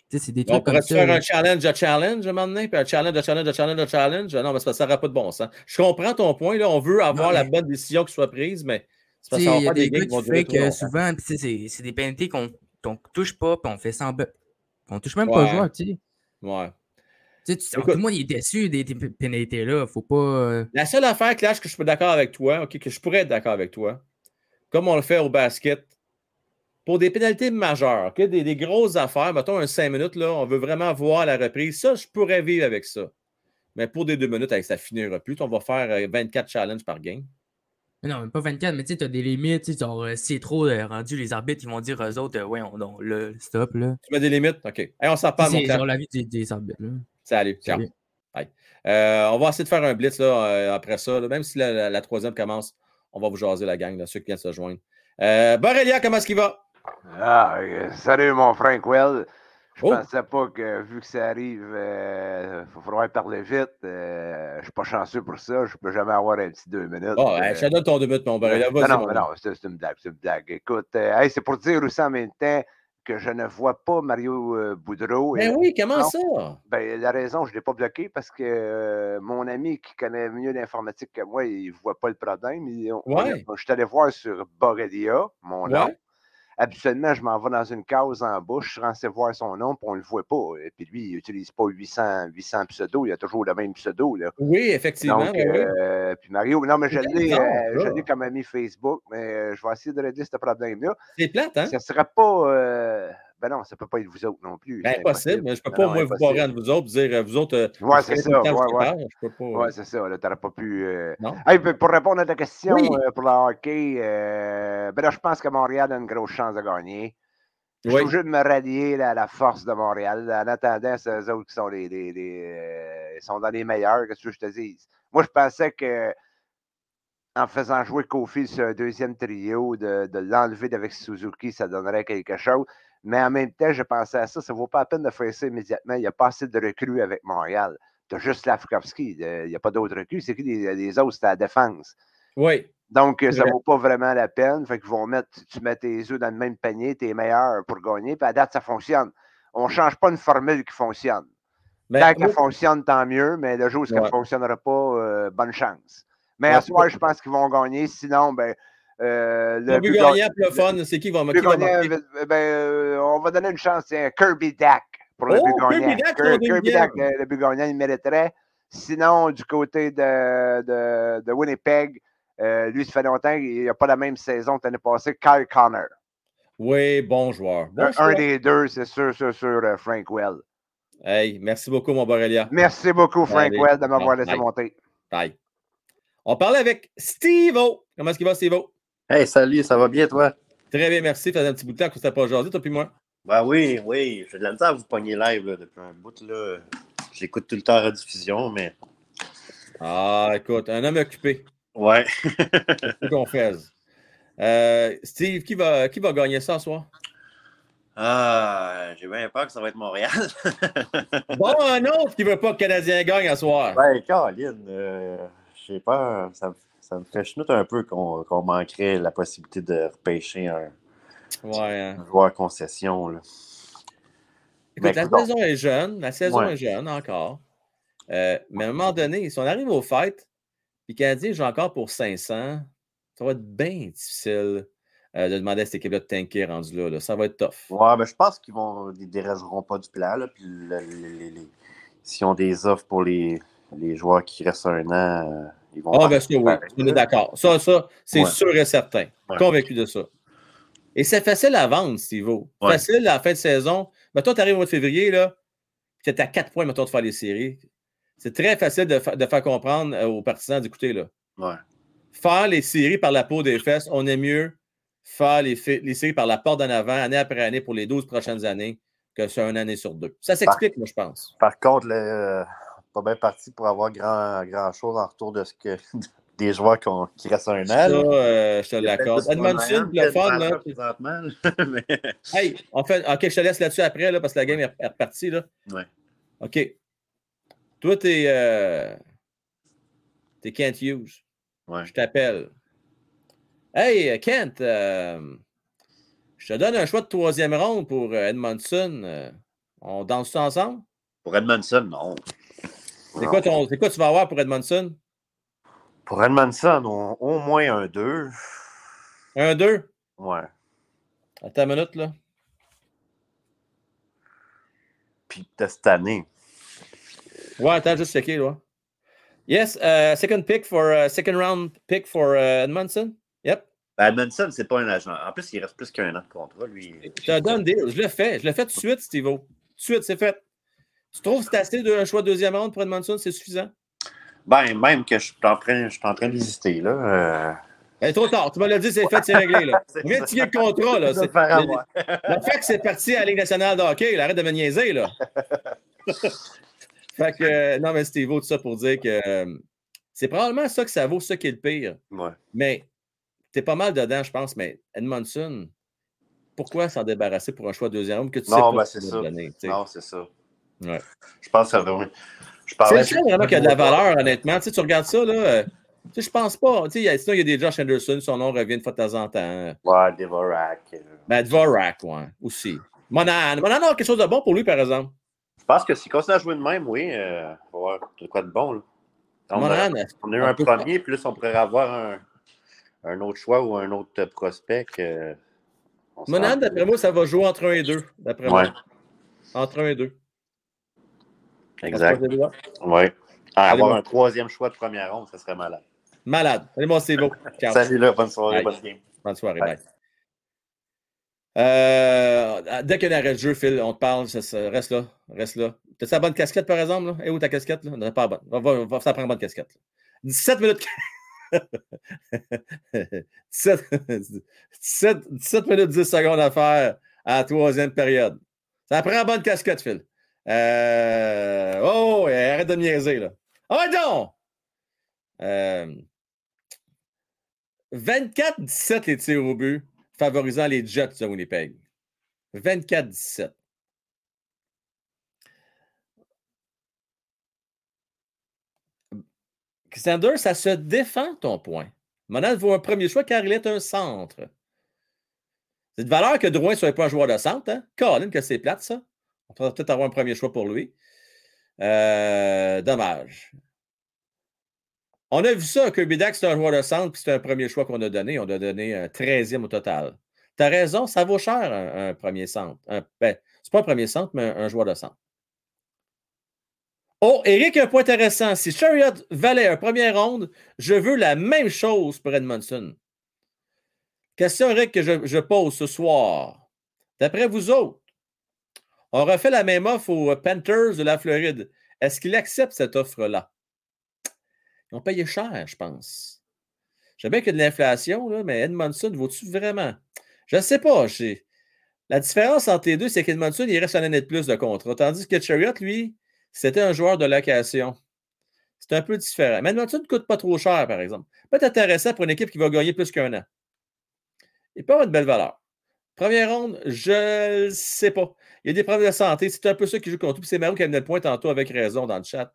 S11: C'est des trucs
S1: comme ça. faire un challenge à challenge à un moment donné, puis un challenge à challenge à challenge à challenge? Non, mais ça n'aura pas de bon sens. Je comprends ton point. Là, on veut avoir la bonne décision qui soit prise, mais
S11: c'est parce qu'on a des gars qui fait que souvent, c'est des pénalités qu'on ne touche pas, puis on fait sans On touche même pas le joueur, tu sais.
S1: Ouais.
S11: Tu sais, tout le monde est déçu des, pénalités-là. Faut pas. Euh,
S1: la seule affaire, Clash, que je suis d'accord avec toi, OK, que je pourrais être d'accord avec toi, comme on le fait au basket, pour des pénalités majeures, des, grosses affaires, mettons un 5 minutes, là, on veut vraiment voir la reprise. Ça, je pourrais vivre avec ça. Mais pour des 2 minutes, avec ça finira plus. On va faire 24 euh, challenges par game.
S11: Non, même pas 24, mais tu sais, tu as des limites. Genre, euh, si c'est trop euh, rendu, les arbitres, ils vont dire aux autres, ouais, on, le stop. Là.
S1: Tu mets des limites? OK. Hey, on s'en parle,
S11: mon C'est genre la vie des, arbitres.
S1: Salut. Ciao. on va essayer de faire un blitz là, après ça. même si la, troisième commence, on va vous jaser la gang, là, ceux qui viennent se joindre. Euh, Borelia, comment est-ce qu'il va?
S12: Ah, euh, salut mon Frank Well. Je oh. pensais pas que vu que ça arrive, il euh, faut falloir parler vite. Euh, je suis pas chanceux pour ça. Je peux jamais avoir un petit deux minutes.
S1: Oh, te donne ton deux minutes, mon
S12: non, non, non, c'est une blague, c'est une blague. Écoute, c'est pour dire aussi en même temps que je ne vois pas Mario Boudreau.
S1: Mais ben oui, comment ça?
S12: Ben, la raison, je ne l'ai pas bloqué parce que mon ami qui connaît mieux l'informatique que moi, il ne voit pas le problème.
S1: ouais.
S12: je suis allé voir sur Borrelia, mon nom habituellement, je m'en vais dans une case en bouche, je suis censé voir son nom, puis on ne le voit pas. Et puis lui, il n'utilise pas 800, 800 pseudos, il a toujours le même pseudo. Là.
S1: Oui, effectivement.
S12: Donc, euh, puis Mario, non, mais je l'ai, euh, comme ami Facebook, mais euh, je vais essayer de régler ce problème-là.
S1: C'est plate, hein?
S12: Ça ne sera pas. Ben non, ça ne peut pas être vous autres non plus.
S1: Ben, impossible, mais je ne peux ben pas, moi, vous barrer entre vous autres, dire, vous autres.
S12: ouais, c'est ça. Ouais, ouais. ouais c'est ça. Tu n'aurais pas pu. Non? pour répondre à ta question pour le hockey, ben là, je pense que Montréal a une grosse chance de gagner. Je suis obligé de me rallier à la force de Montréal. En attendant, c'est eux autres qui sont, les, les, sont dans les meilleurs, qu'est-ce que je te dise? Moi, je pensais que en faisant jouer Kofi sur un deuxième trio, de, de l'enlever avec Suzuki, ça donnerait quelque chose. Mais en même temps, je pensais à ça, ça ne vaut pas la peine de faire ça immédiatement. Il n'y a pas assez de recrues avec Montréal. Tu as juste Lafkovski, il n'y a pas d'autres recrues. C'est qui les, autres, c'est la défense.
S1: Oui.
S12: Donc, ça ne vaut pas vraiment la peine. Fait qu'ils vont mettre, tu mets tes œufs dans le même panier, tu es meilleur pour gagner. Puis à date, ça fonctionne. On ne change pas une formule qui fonctionne. Mais, tant qu'elle fonctionne, tant mieux, mais le jour où ça ne fonctionnera pas, euh, bonne chance. Mais à ce moment, je pense qu'ils vont gagner. Sinon, ben, euh,
S1: le, but gagnant le fun, c'est qui va, qui va
S12: ben, euh, On va donner une chance. C'est Kirby Dak pour le oh, but gagnant. Kirby Kirby Dak le, but gagnant, il mériterait. Sinon, du côté de, de, de Winnipeg, euh, lui, ça fait longtemps qu'il n'a pas la même saison que l'année passée. Kyle Connor.
S1: Oui, bon joueur.
S12: un, des deux, c'est sûr, sûr, sûr, euh, Frank Well.
S1: Hey, merci beaucoup, mon Borrelia.
S12: Merci beaucoup, Frank Well, de m'avoir laissé monter.
S1: Bye. On parlait avec Steve-O. Comment est-ce qu'il va, Steve-O?
S13: Hey, salut, ça va bien, toi?
S1: Très bien, merci. Ça fait un petit bout de temps que tu n'as pas aujourd'hui, toi puis moi.
S13: Ben oui, oui. J'ai de la misère à vous pogner live là, depuis un bout. là. J'écoute tout le temps la diffusion, mais.
S1: Ah, écoute, un homme occupé.
S13: Ouais.
S1: Qu'on fait. Euh, Steve, qui va, qui va gagner ça ce soir?
S13: Ah, j'ai bien peur que ça va être Montréal.
S1: bon, un autre qui ne veut pas que le Canadien gagne ce soir.
S13: Ben, Caroline, euh, j'ai peur. Ça, ça, me fait chenoute un peu qu'on manquerait la possibilité de repêcher un,
S1: ouais, hein.
S13: joueur concession. Là.
S1: Écoute, la saison est jeune. La saison est jeune encore. Euh, mais à un moment donné, si on arrive aux fêtes, puis Canadien joue encore pour 500, ça va être bien difficile euh, de demander à cette équipe-là de tanker rendu là, Ça va être tough.
S13: Ouais, ben, je pense qu'ils vont ils dérageront pas du plan. Là, puis s'ils ont des offres pour les, les joueurs qui restent un an, euh, ils vont.
S1: Ah, ben ça, oui, on est d'accord. Ça, ça c'est sûr et certain. Convaincu de ça. Et c'est facile à vendre, Steve. Facile à la fin de saison. Mais toi, tu arrives au mois de février, là, tu es à 4 points, maintenant de faire les séries. C'est très facile de, de, faire comprendre euh, aux partisans d'écouter, là.
S13: Ouais.
S1: Faire les séries par la peau des fesses, on est mieux faire les, les séries par la porte d'en avant, année après année, pour les 12 prochaines années, que sur une année sur deux. Ça s'explique, moi, je pense.
S13: Par contre, le, pas bien parti pour avoir grand, grand chose en retour de ce que des joueurs qui, restent un an. Ça,
S1: euh, je te l'accorde. Edmondson, le fun, là. Hey, on fait. OK, je te laisse là-dessus après, là, parce que la game est repartie, là.
S13: Ouais.
S1: OK. Toi, t'es. Euh... T'es Kent Hughes.
S13: Ouais.
S1: Je t'appelle. Hey, Kent, euh, je te donne un choix de troisième ronde pour euh, Edmondson. Euh, on danse ça ensemble?
S13: Pour Edmondson, non.
S1: C'est quoi, ton, quoi tu vas avoir pour Edmondson?
S13: Pour Edmondson, au moins un 2.
S1: Un 2?
S13: Ouais.
S1: Attends une minute, là.
S13: Puis de cette année.
S1: Ouais, attends, juste checker, là. Yes, uh, second pick for uh, second round pick for uh, Edmondson. Yep.
S13: Ben Edmondson, c'est pas un agent. En plus, il reste plus qu'un an de contrat, lui.
S1: Je te donne des. Je le fais. Je le fais tout de suite, Steve. Tout de suite, c'est fait. Tu trouves que c'est assez d'un choix de deuxième round pour Edmondson, c'est suffisant?
S13: Ben, même que je suis en train, je suis en train d'hésiter, là. Euh...
S1: Ben, trop tard. Tu m'as l'as dit, c'est fait, c'est réglé. Là. Viens de signer le contrat. Là. C'est... Le, fait que c'est parti à la Ligue nationale de hockey, il arrête de me niaiser. Là. fait que, euh, non, mais Steve, tout ça pour dire que euh, c'est probablement ça que ça vaut, ça qui est le pire.
S13: Ouais.
S1: Mais t'es pas mal dedans, je pense. Mais Edmondson, pourquoi s'en débarrasser pour un choix de deuxième homme que tu
S13: non,
S1: sais
S13: ben, c'est ça. non, c'est ça.
S1: Ouais.
S13: Je pense que ça va.
S1: C'est le vraiment qu'il y a de la valeur, honnêtement. Tu, sais, tu regardes ça, là. Euh, tu sais, je pense pas. Tu sais, sinon, il y a des Josh Anderson, son nom revient de fois de temps en temps.
S13: Ouais, Dvorak. Euh.
S1: Ben, Dvorak, ouais, aussi. Monan. Monan a quelque chose de bon pour lui, par exemple.
S13: Je pense que s'il continue à jouer de même, oui, euh, il va avoir de quoi de bon. Là. On, Monan, a, on a eu un premier, puis là, on pourrait avoir un, un, autre choix ou un autre prospect. Euh,
S1: Monan, d'après moi, ça va jouer entre 1 et 2. D'après
S13: ouais.
S1: moi. Entre 1 et 2.
S13: Exact. Oui. avoir un troisième choix de première ronde, ça serait malade.
S1: Malade. Allez, moi, c'est beau.
S13: Salut là, bonne soirée, bonne game.
S1: Bonne soirée, bye. Euh, dès qu'il y a un arrêt de jeu, Phil, on te parle, ça, ça, reste là, reste là. T'as ta bonne casquette, par exemple? Là? Et où ta casquette? Là? Non, pas bonne. Va, va, ça prend une bonne casquette. Là. 17 minutes. 17, 17, 17, minutes 10 secondes à faire à la troisième période. Ça prend une bonne casquette, Phil. Euh... Oh, arrête de niaiser, là. Oh, donc! Euh... 24-17 les tirs au but, favorisant les Jets de Winnipeg. 24-17. Xander, ça se défend ton point. Monahan vaut un premier choix car il est un centre. C'est de valeur que Drouin ne soit pas un joueur de centre. Hein? Colin, que c'est plate, ça. Peut-être avoir un premier choix pour lui. Euh, dommage. On a vu ça, Kirby c'est un joueur de centre, puis c'est un premier choix qu'on a donné. On a donné un 13e au total. Tu raison, ça vaut cher un, premier centre. ben, c'est pas un premier centre, mais un, joueur de centre. Oh, Eric, un point intéressant. Si Chariot valait un premier ronde, je veux la même chose pour Edmondson. Question, Eric, que je, pose ce soir. D'après vous autres, on refait la même offre aux Panthers de la Floride. Est-ce qu'il accepte cette offre-là? Ils ont payé cher, je pense. Sais bien qu'il y de l'inflation, mais Edmondson, vaut-tu vraiment? Je ne sais pas. La différence entre les deux, c'est qu'Edmondson, il reste une année de plus de contrat. Tandis que Chariot, lui, c'était un joueur de location. C'est un peu différent. Mais Edmondson ne coûte pas trop cher, par exemple. Peut être intéressant pour une équipe qui va gagner plus qu'un an. Il peut avoir de belle valeur. Première ronde, je ne sais pas. Il y a des problèmes de santé. C'est un peu ça qui joue contre tout. C'est Mario qui a amené le point tantôt avec raison dans le chat.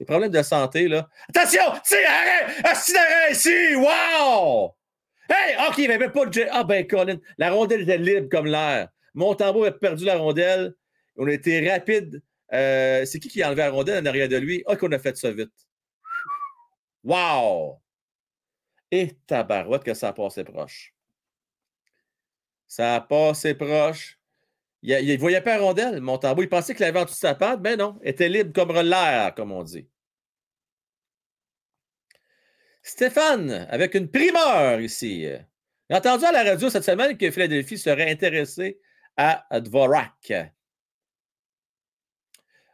S1: Les problèmes de santé, là. Attention! C'est arrêt! D'arrêt ici! Wow! Hey! OK, il n'y avait pas de. Ah, ben, Colin, la rondelle était libre comme l'air. Montembeau a perdu la rondelle. On a été rapide. Euh, c'est qui qui a enlevé la rondelle en arrière de lui? Ah, qu'on a fait ça vite. Wow! Et tabarouette que ça a passé proche. Ça a passé proche. Il ne voyait pas la rondelle, Montembeau. Il pensait qu'il avait en dessous de sa patte, mais non. Il était libre comme l'air, comme on dit. Stéphane, avec une primeur ici. J'ai entendu à la radio cette semaine que Philadelphie serait intéressé à Dvorak.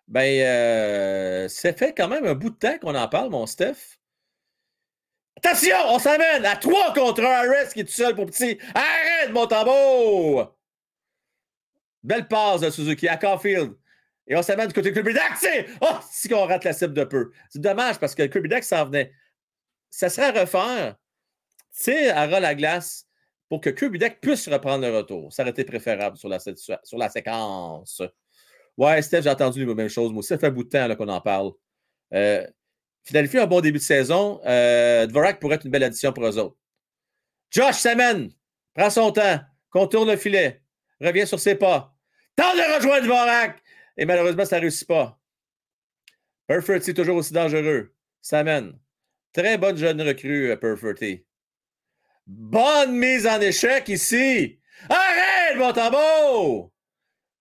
S1: Ben, euh, ça fait quand même un bout de temps qu'on en parle, mon Steph. Attention, on s'amène à 3 contre 1. Harris qui est tout seul pour petit. Arrête, mon tambour! Belle passe de Suzuki à Caulfield. Et on s'amène du côté de Kirby Deck. Oh, si qu'on rate la cible de peu. C'est dommage parce que Kirby Deck s'en venait. Ça serait à refaire. Tu à ras la glace pour que Kirby Deck puisse reprendre le retour. Ça aurait été préférable sur la, sur la séquence. Ouais, Steph, j'ai entendu les mêmes choses. Moi aussi, ça fait un bout de temps qu'on en parle. Euh, Philadelphie a un bon début de saison. Euh, Dvorak pourrait être une belle addition pour eux autres. Josh Samen, prend son temps, contourne le filet, revient sur ses pas. Tente de rejoindre Dvorak! Et malheureusement, ça ne réussit pas. Perfurty, toujours aussi dangereux. Samen, très bonne jeune recrue, euh, Perfurty. Bonne mise en échec ici. Arrête, mon tambour!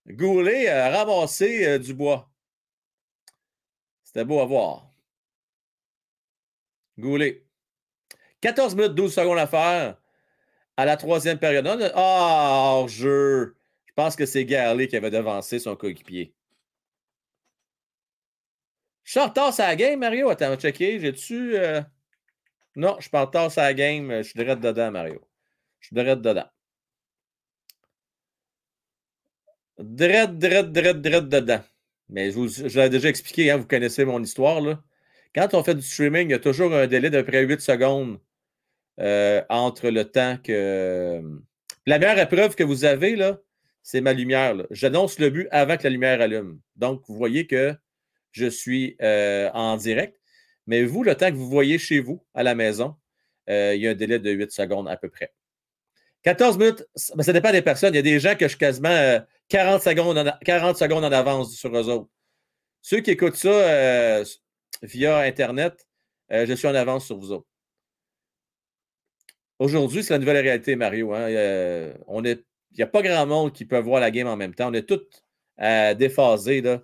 S1: Goulet a ramassé euh, du bois. C'était beau à voir. Goulet. 14 minutes, 12 secondes à faire à la troisième période. Ah, oh, jeu. Je pense que c'est Garley qui avait devancé son coéquipier. Je suis en retard la game, Mario. Attends, checker. J'ai-tu. Euh, non, je suis pas en retard la game. Je suis direct dedans, Mario. Je suis direct dedans. Direct, direct, direct, direct dedans. Mais je vous, je l'ai déjà expliqué, hein, vous connaissez mon histoire. Là. Quand on fait du streaming, il y a toujours un délai d'à peu près 8 secondes euh, entre le temps que. La meilleure épreuve que vous avez, là, c'est ma lumière. J'annonce le but avant que la lumière allume. Donc, vous voyez que je suis euh, en direct. Mais vous, le temps que vous voyez chez vous, à la maison, euh, il y a un délai de 8 secondes à peu près. 14 minutes, ben, ça dépend des personnes. Il y a des gens que je suis quasiment 40, secondes en, 40 secondes en avance sur eux autres. Ceux qui écoutent ça via Internet, euh, je suis en avance sur vous autres. Aujourd'hui, c'est la nouvelle réalité, Mario. Hein. on il n'y a pas grand monde qui peut voir la game en même temps. On est tous euh, déphasés là,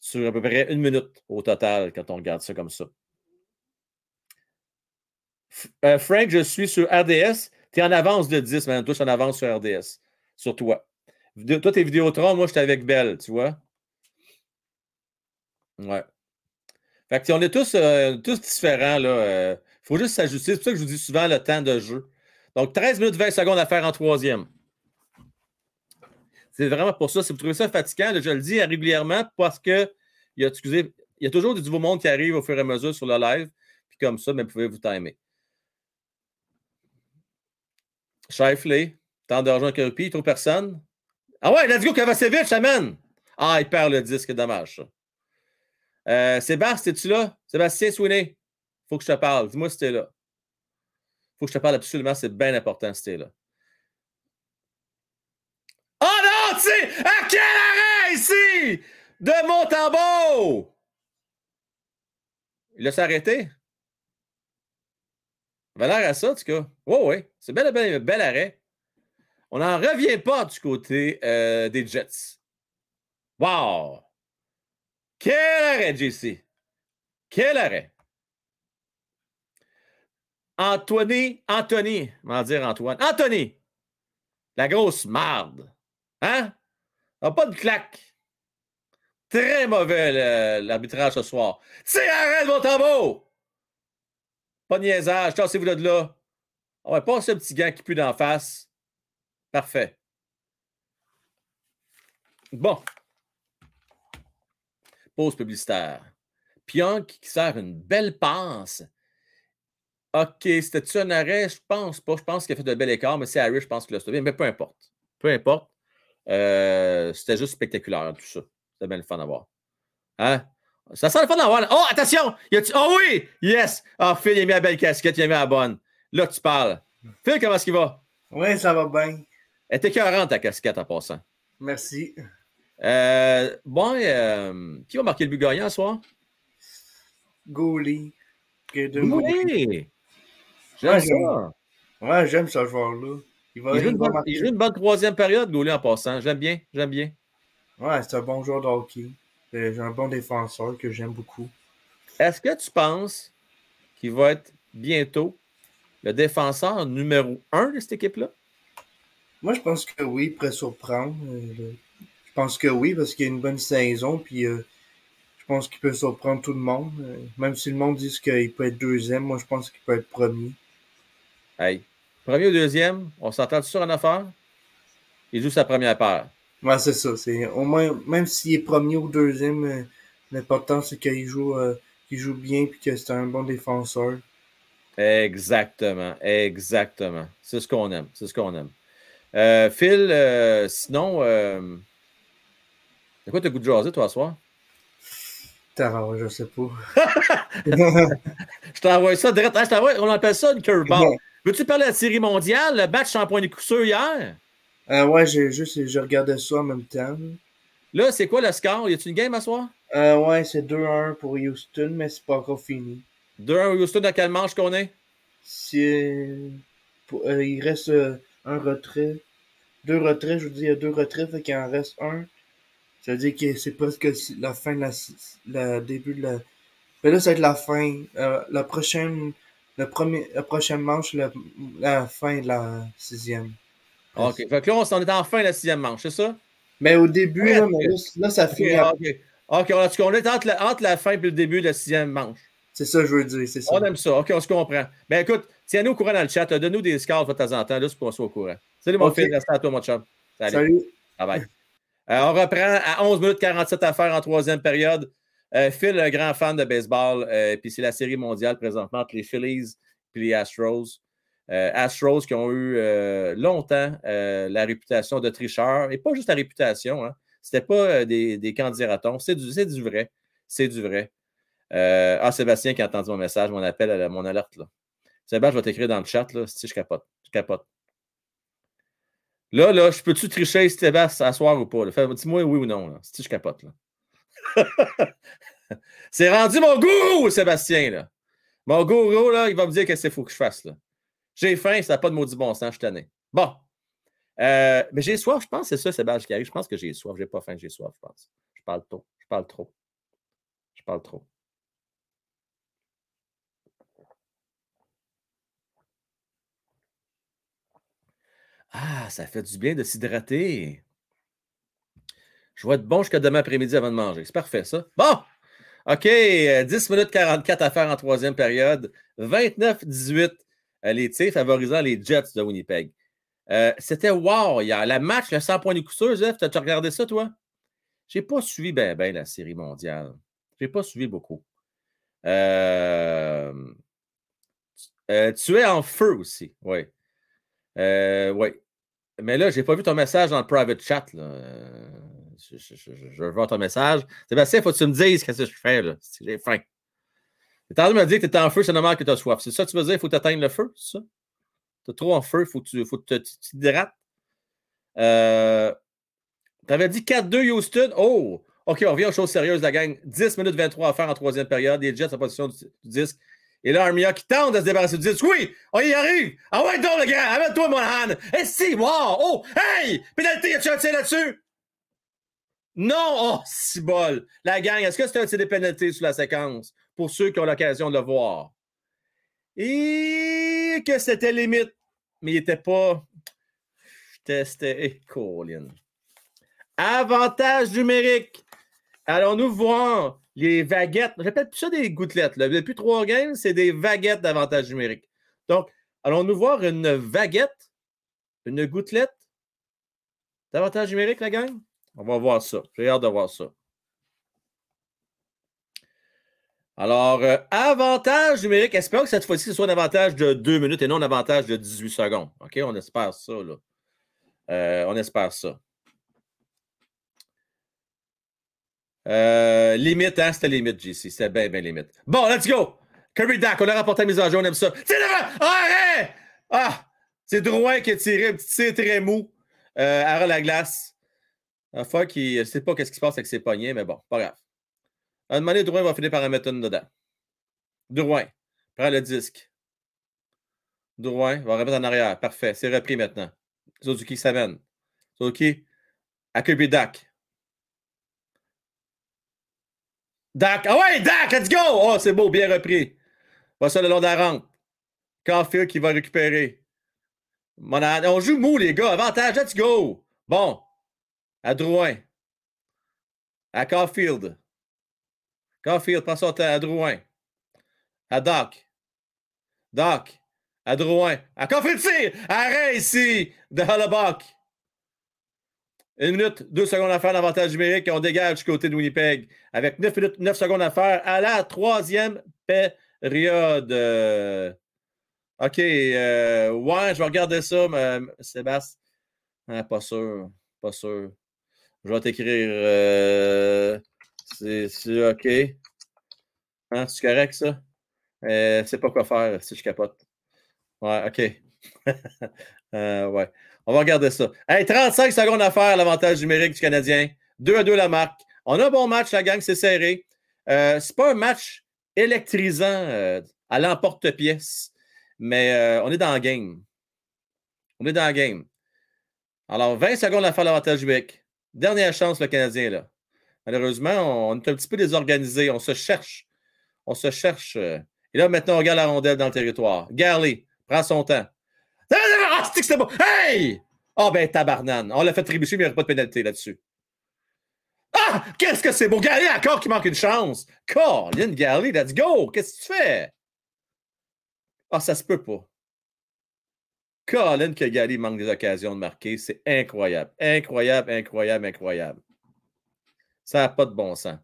S1: sur à peu près une minute au total quand on regarde ça comme ça. Euh, Frank, je suis sur RDS. Tu es en avance de 10, maintenant. Toi, je suis en avance sur RDS. Sur toi. Toi, t'es Vidéotron, moi, j'étais avec Belle, tu vois? Ouais. Fait que, on est tous, euh, différents. Il euh, faut juste s'ajuster. C'est pour ça que je vous dis souvent le temps de jeu. Donc, 13 minutes 20 secondes à faire en troisième. C'est vraiment pour ça. Si vous trouvez ça fatigant, je le dis régulièrement parce que il y, a, toujours du nouveau monde qui arrive au fur et à mesure sur le live. Puis comme ça, mais vous pouvez vous timer. Shifley, temps d'argent Kirby, trop personne. Ah ouais, let's go, Kovacevic, amène. Ah, il perd le disque, dommage ça. Euh, Sébastien, es-tu là? Sébastien Sweeney, faut que je te parle. Dis-moi si tu es là. faut que je te parle absolument, c'est bien important, c'était là. Oh non, tu sais, à quel arrêt ici? De Montembeau! Il a s'arrêté? L'air à ça, en tout cas. Oui, oui. C'est bel, bel, bel arrêt. On n'en revient pas du côté euh, des Jets. Wow! Quel arrêt, JC! Quel arrêt! Anthony, Anthony, comment dire Antoine? Anthony! La grosse marde. Hein? Ah, pas de claque. Très mauvais l'arbitrage ce soir. C'est arrête mon tambour! Pas de niaisage, tassez-vous de là. On va pas ce petit gant qui pue d'en face. Parfait. Bon. Pause publicitaire. Pionk qui sert une belle passe. OK, c'était-tu un arrêt? Je pense pas. Je pense qu'il a fait de bel écart, mais c'est Harry, je pense qu'il a sauvé. Mais peu importe. Peu importe. Euh, c'était juste spectaculaire, tout ça. C'était bien le fun à voir. Hein? Ça sent le fun à voir. Oh, attention! Oh oui! Yes! Ah, oh, Phil, il a mis la belle casquette, il a mis la bonne. Là, tu parles. Phil, comment est-ce qu'il va?
S14: Oui, ça va bien.
S1: Elle était 40 ta casquette en passant.
S14: Merci.
S1: Euh, bon, euh, qui va marquer le but gagnant ce soir?
S14: Goalie.
S1: Oui! J'aime ça.
S14: Ouais, j'aime ce joueur-là.
S1: Il, va, il, joue une bonne, troisième période, Goalie, en passant. J'aime bien, j'aime bien.
S14: Ouais, c'est un bon joueur de hockey. J'ai un bon défenseur que j'aime beaucoup.
S1: Est-ce que tu penses qu'il va être bientôt le défenseur numéro un de cette équipe-là?
S14: Moi, je pense que oui, il pourrait surprendre. Euh, je pense que oui, parce qu'il y a une bonne saison, puis euh, je pense qu'il peut surprendre tout le monde. Euh, même si le monde dit qu'il peut être deuxième, moi, je pense qu'il peut être premier.
S1: Hey, premier ou deuxième, on s'entend sur une affaire? Il joue sa première paire.
S14: Ouais, c'est ça. C'est au moins, même s'il est premier ou deuxième, l'important c'est qu'il joue, qu'il joue bien et que c'est un bon défenseur.
S1: Exactement, exactement. C'est ce qu'on aime. C'est ce qu'on aime. Euh, Phil, euh, sinon, euh, c'est quoi tes goût de jaser, toi, ce soir?
S14: T'as je sais pas.
S1: je t'envoie ça direct. Ah, on appelle ça une curveball. Veux-tu parler de la série mondiale, le match en point de coup hier?
S14: Euh, ouais, j'ai juste je regardais ça en même temps.
S1: Là, c'est quoi le score? Y a-tu une game à soir?
S14: Euh, ouais, c'est 2-1 pour Houston, mais c'est pas encore fini.
S1: 2-1 Houston, dans quelle manche qu'on est?
S14: il reste un retrait. Deux retraits, je vous dis, il y a deux retraits, fait qu'il en reste un. Ça veut dire que c'est presque la fin de la, la début de la. Mais là, ça va être la fin. Euh, la prochaine. Le premier, la prochaine manche, la, la fin de la sixième.
S1: OK. Fait que là, on est en fin de la sixième manche, c'est ça?
S14: Mais au début, là, là, ça finit.
S1: OK. OK, on est entre la, entre la fin et le début de la sixième manche.
S14: C'est ça, je veux dire. C'est ça.
S1: On aime ça. OK, on se comprend. Ben écoute, tiens-nous au courant dans le chat. Donne-nous des scores de temps en temps, là, pour qu'on soit au courant. Salut, mon fils. Merci à toi, mon chum.
S14: Salut. Salut.
S1: Bye bye. Euh, on reprend à 11 minutes 47 à faire en troisième période. Euh, Phil, un grand fan de baseball, euh, puis c'est la série mondiale présentement entre les Phillies et les Astros. Astros qui ont eu longtemps la réputation de tricheurs, et pas juste la réputation, hein. c'était pas des, des candidatons, c'est du, vrai. C'est du vrai. ah, Sébastien qui a entendu mon message, mon appel, mon alerte. Là. Sébastien, je vais t'écrire dans le chat, là, si je capote. Je capote. Là, là, je peux-tu tricher Sébastien à soir ou pas? Dis-moi oui ou non, si je capote. Là. c'est rendu mon gourou, Sébastien. Là. Mon gourou, là, il va me dire qu'est-ce qu'il faut que je fasse. Là. J'ai faim, ça n'a pas de maudit bon sens, je suis tanné. Bon. Euh, mais j'ai soif, je pense, c'est ça, Sébastien qui arrive. Je pense que j'ai soif. J'ai pas faim, j'ai soif, je pense. Je parle trop. Je parle trop. Je parle trop. Ah, ça fait du bien de s'hydrater. Je vais être bon jusqu'à demain après-midi avant de manger. C'est parfait, ça. Bon! OK, 10 euh, minutes 44 à faire en troisième période. 29-18 euh, les tirs favorisant les Jets de Winnipeg. Euh, c'était wow hier. La match, le 100 points de coup Jeff, tu as regardé ça, toi? Je n'ai pas suivi bien ben la série mondiale. Je n'ai pas suivi beaucoup. tu es en feu aussi, oui. Euh, oui. Mais là, je n'ai pas vu ton message dans le private chat. Je, je, veux voir ton message. Sébastien, faut que tu me dises ce que je fais. Là. J'ai faim. Tu en train de me dire que tu es en feu, c'est normal que tu as soif. C'est ça que tu veux dire? Il faut t'atteindre le feu, c'est ça? Tu trop en feu, il faut que tu faut te, t'hydrates. Euh, tu avais dit 4-2 Houston. Oh! OK, on revient aux choses sérieuses, la gang. 10 minutes 23 à faire en troisième période. Les Jets en position du, disque. Et là, Armia qui tente de se débarrasser du disque. Oui, on y arrive. Ah ouais, donc, le gars, amène-toi, mon hand. Et si, wow, oh, hey, pénalité, y a-tu un là-dessus? Non, oh, si bol. La gang, est-ce que c'est un tir des pénalités sur la séquence? Pour ceux qui ont l'occasion de le voir? Et que c'était limite, mais il n'était pas. C'était. Colin. Avantage numérique. Allons-nous voir les vaguettes. J'appelle plus ça des gouttelettes. Là. Depuis trois games, c'est des vaguettes d'avantage numérique. Donc, allons-nous voir une vaguette, une gouttelette d'avantage numérique, la gang? On va voir ça. J'ai hâte de voir ça. Alors, euh, avantage numérique. Espérons que cette fois-ci, ce soit un avantage de 2 minutes et non un avantage de 18 secondes. OK? On espère ça, là. Euh, on espère ça. Euh, limite, hein? C'était limite, JC. C'était bien, bien limite. Bon, let's go! Kirby Dak, on a rapporté la mise en jeu, on aime ça. C'est devant! Ah, Ah! C'est Drouin qui a tiré un petit tir très mou euh, à la glace. Un fois qui ne sait pas ce qui se passe avec ses poignets, mais bon, pas grave. À un moment donné, Drouin va finir par en mettre une dedans. Drouin, prends le disque. Drouin va remettre en arrière. Parfait. C'est repris maintenant. Suzuki s'amène. Suzuki à Kirby Dak. Dak. Ah ouais, Dak, let's go! Oh, c'est beau, bien repris. Va ça le long de la rampe. Caulfield qui va récupérer. On joue mou, les gars. Avantage, let's go. Bon. À Drouin. À Caulfield. Caulfield prend son. À Drouin. À Doc. Doc. À Drouin. À Caulfield, tire! Arrête ici de Hollaback. Une minute, deux secondes à faire l'avantage numérique on dégage du côté de Winnipeg avec 9 minutes, 9 secondes à faire à la troisième période. OK. Euh, ouais, je vais regarder ça, mais, Sébastien. Ah, pas sûr. Pas sûr. Je vais t'écrire. Euh, c'est OK. Hein, c'est correct, ça? Euh, c'est pas quoi faire si je capote. Ouais, OK. euh, ouais. On va regarder ça. Hey, 35 secondes à faire, l'avantage numérique du Canadien. 2 à 2 la marque. On a un bon match, la gang, c'est serré. Euh, c'est pas un match électrisant euh, à l'emporte-pièce, mais euh, on est dans le game. On est dans le game. Alors, 20 secondes à faire l'avantage numérique. Dernière chance, le Canadien, là. Malheureusement, on est un petit peu désorganisé. On se cherche. On se cherche. Et là, maintenant, on regarde la rondelle dans le territoire. Garley, prend son temps. Ah, c'est bon. Hey! Oh, ben, tabarnane. On l'a fait trébucher, mais il n'y aurait pas de pénalité là-dessus. Ah! Qu'est-ce que c'est beau! Gary encore qui manque une chance. Colin Gary, let's go! Qu'est-ce que tu fais? Ah, ça se peut pas. Colin que Gary manque des occasions de marquer. C'est incroyable. Incroyable, incroyable, incroyable. Ça n'a pas de bon sens.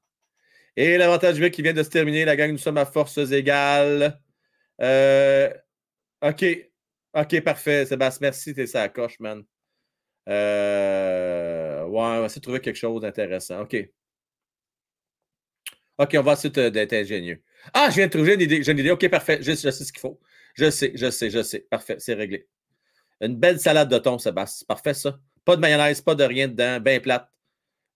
S1: Et l'avantage numérique qui vient de se terminer, la gang, nous sommes à forces égales. Euh, OK. OK, parfait. Sébastien, merci, t'es ça coche, man. Euh, ouais, on va essayer de trouver quelque chose d'intéressant. OK. OK, on va essayer d'être ingénieux. Ah, je viens de trouver une idée. J'ai une idée. OK, parfait. Je, sais ce qu'il faut. Je sais, je sais, je sais. Parfait, c'est réglé. Une belle salade de thon, Sébastien. Parfait, ça. Pas de mayonnaise, pas de rien dedans. Bien plate.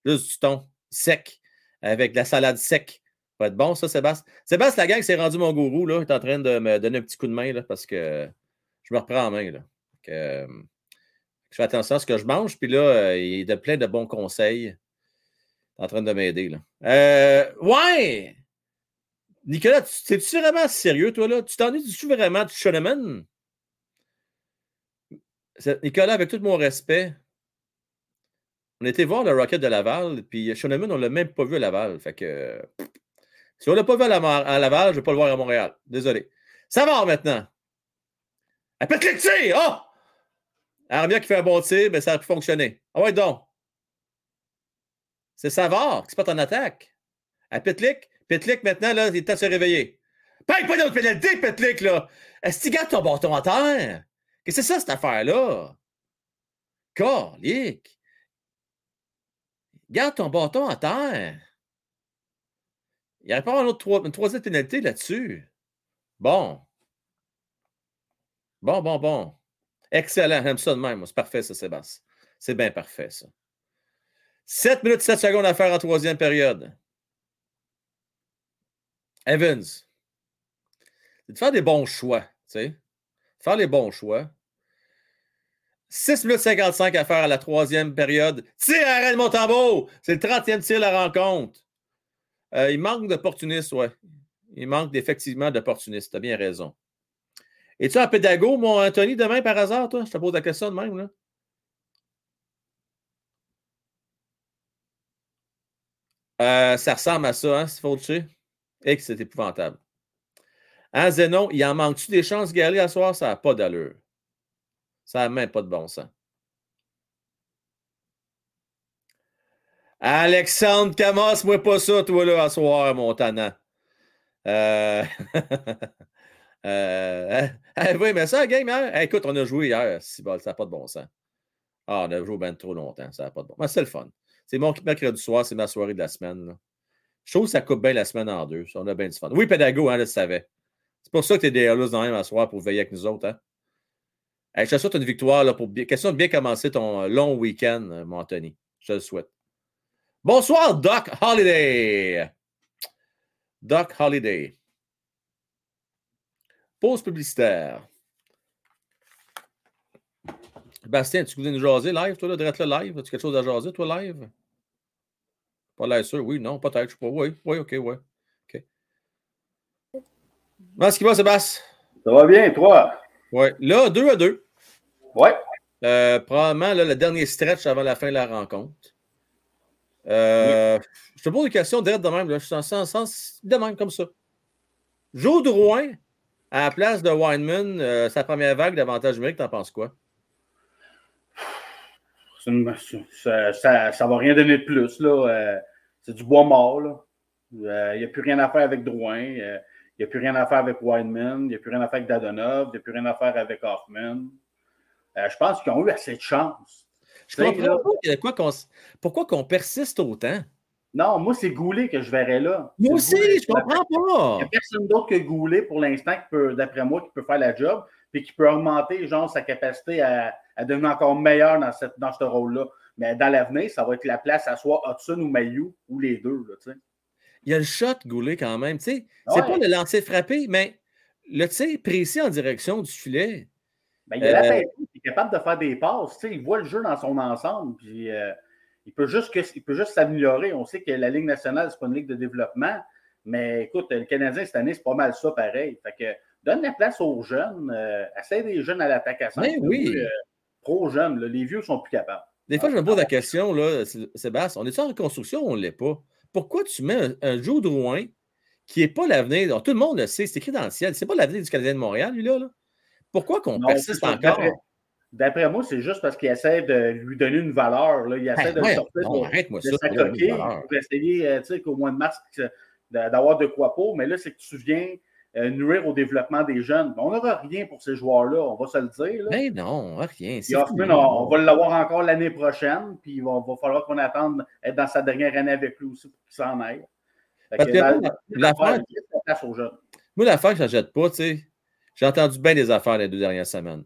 S1: Juste du thon sec avec de la salade sec. Ça va être bon, ça, Sébastien. Sébastien, la gang s'est rendu mon gourou. Là. Il est en train de me donner un petit coup de main là, parce que je me reprends en main. Là. Euh, je fais attention à ce que je mange. Puis là, euh, il y a plein de bons conseils. en train de m'aider. Euh, ouais! Nicolas, es-tu vraiment sérieux, toi, là? Tu t'ennuies-tu vraiment de Shoneman? Nicolas, avec tout mon respect, on était voir le Rocket de Laval, puis Shoneman, on ne l'a même pas vu à Laval. Fait que si on ne l'a pas vu à, Laval, je ne vais pas le voir à Montréal. Désolé. Ça va maintenant? Elle peut cliquer! Oh! Armia qui fait un bon tir, mais ça a pu fonctionner. Ah ouais, donc. C'est Savard qui se porte en attaque. À Petlik. Petlik, maintenant, là, il est temps de se réveiller. Paye pas d'autre pénalité, Petlik, là. Est-ce que tu ton bâton en terre? Qu'est-ce que c'est ça, cette affaire-là? Corlic. Garde ton bâton en terre. Il n'y aurait pas une troisième pénalité là-dessus. Bon. Bon, bon, bon. Excellent. J'aime ça de même. C'est parfait, ça, Sébastien. C'est bien parfait, ça. 7 minutes 7 secondes à faire en troisième période. Evans. C'est de faire des bons choix. Sais. Faire les bons choix. 6 minutes 55 à faire à la troisième période. Tire arrête mon tambour! C'est le 30e tir de la rencontre. Euh, il manque d'opportunistes, ouais. Il manque effectivement d'opportunistes. Tu as bien raison. Es-tu un pédago, mon Anthony, demain par hasard, toi? Je te pose la question de même, là. Euh, ça ressemble à ça, hein, Fauché? Et que c'est épouvantable. Hein, Zénon, il en manque-tu des chances, Gary, à soir? Ça n'a pas d'allure. Ça n'a même pas de bon sens. Alexandre Camas, moi pas ça, toi, là, à soir, mon tannant. Euh... euh... oui, mais ça, game hier. écoute, on a joué hier. ça n'a pas de bon sens. Ah, on a joué bien trop longtemps. Ça n'a pas de bon sens. c'est le fun. C'est mon mercredi soir, c'est ma soirée de la semaine. Là. Je trouve que ça coupe bien la semaine en deux. On a bien du fun. Oui, pédago, hein, je le savais. C'est pour ça que tu es des dans la même soir pour veiller avec nous autres. Hein? je te souhaite une victoire là, pour question de bien commencer ton long week-end, euh, mon Anthony. Je le souhaite. Bonsoir, Doc Holiday. Doc Holiday. Pause publicitaire. Bastien, tu voulais nous jaser live, toi, là, direct le live? As-tu quelque chose à jaser, toi, live? Pas l'air sûr, oui, non, peut-être, je sais pas. Oui, oui, ok, oui. OK. Comment est-ce qu'il va, Sébastien?
S15: Ça va bien, toi?
S1: Oui. Là, deux à deux.
S15: Oui.
S1: Euh, probablement là, le dernier stretch avant la fin de la rencontre. Euh, je te pose une question direct de même. Là. Je suis en sens de même comme ça. Joe Drouin à la place de Weinman, euh, sa première vague d'avantage numérique, t'en penses quoi?
S15: ça, ne va rien donner de plus. Là. c'est du bois mort. Il n'y a plus rien à faire avec Drouin. Il n'y a plus rien à faire avec Weinman. Il n'y a plus rien à faire avec Dadonov. Il n'y a plus rien à faire avec Hoffman. je pense qu'ils ont eu assez de chance.
S1: Je comprends pas pourquoi qu'on persiste autant?
S15: Non, moi, c'est Goulet que je verrais là.
S1: Moi aussi, je comprends pas.
S15: Il n'y a personne d'autre que Goulet pour l'instant qui peut, d'après moi, qui peut faire la job et qui peut augmenter, genre, sa capacité à, devenir encore meilleur dans, cette, dans ce rôle-là. Mais dans l'avenir, ça va être la place à soit Hudson ou Mayu ou les deux, là.
S1: Il y a le shot, Goulet, quand même, tu sais. C'est pas le lancer frappé, mais le tir précis en direction du filet.
S15: Ben, il a la tête, il est capable de faire des passes, tu sais, il voit le jeu dans son ensemble, puis euh, il peut juste, juste s'améliorer. On sait que la Ligue nationale, ce pas une ligue de développement, mais écoute, le Canadien cette année, c'est pas mal ça pareil. Fait que donne la place aux jeunes, euh, essaie des jeunes à l'attaque à 5.
S1: Ben oui.
S15: Euh, trop jeunes, les vieux sont plus capables.
S1: Des fois, je me pose la question, là, Sébastien, on est en reconstruction ou on ne l'est pas? Pourquoi tu mets un, un Joe Drouin qui n'est pas l'avenir? Tout le monde le sait, c'est écrit dans le ciel. C'est pas l'avenir du Canadien de Montréal, lui-là. là. Pourquoi qu'on persiste encore?
S15: D'après moi, c'est juste parce qu'il essaie de lui donner une valeur. Là. Il essaie de sortir de, sa coquille pour essayer, euh, tu sais, qu'au mois de mars, d'avoir de quoi pour. Mais là, c'est que tu viens euh, nuire au développement des jeunes. On n'aura rien pour ces joueurs-là, on va se le dire.
S1: Mais non, rien.
S15: on, va l'avoir encore l'année prochaine, puis il va, falloir qu'on attende être dans sa dernière année avec lui aussi pour qu'il s'en aille.
S1: Parce que, l'affaire, moi, l'affaire que je n'achète pas, tu sais, j'ai entendu bien des affaires les deux dernières semaines.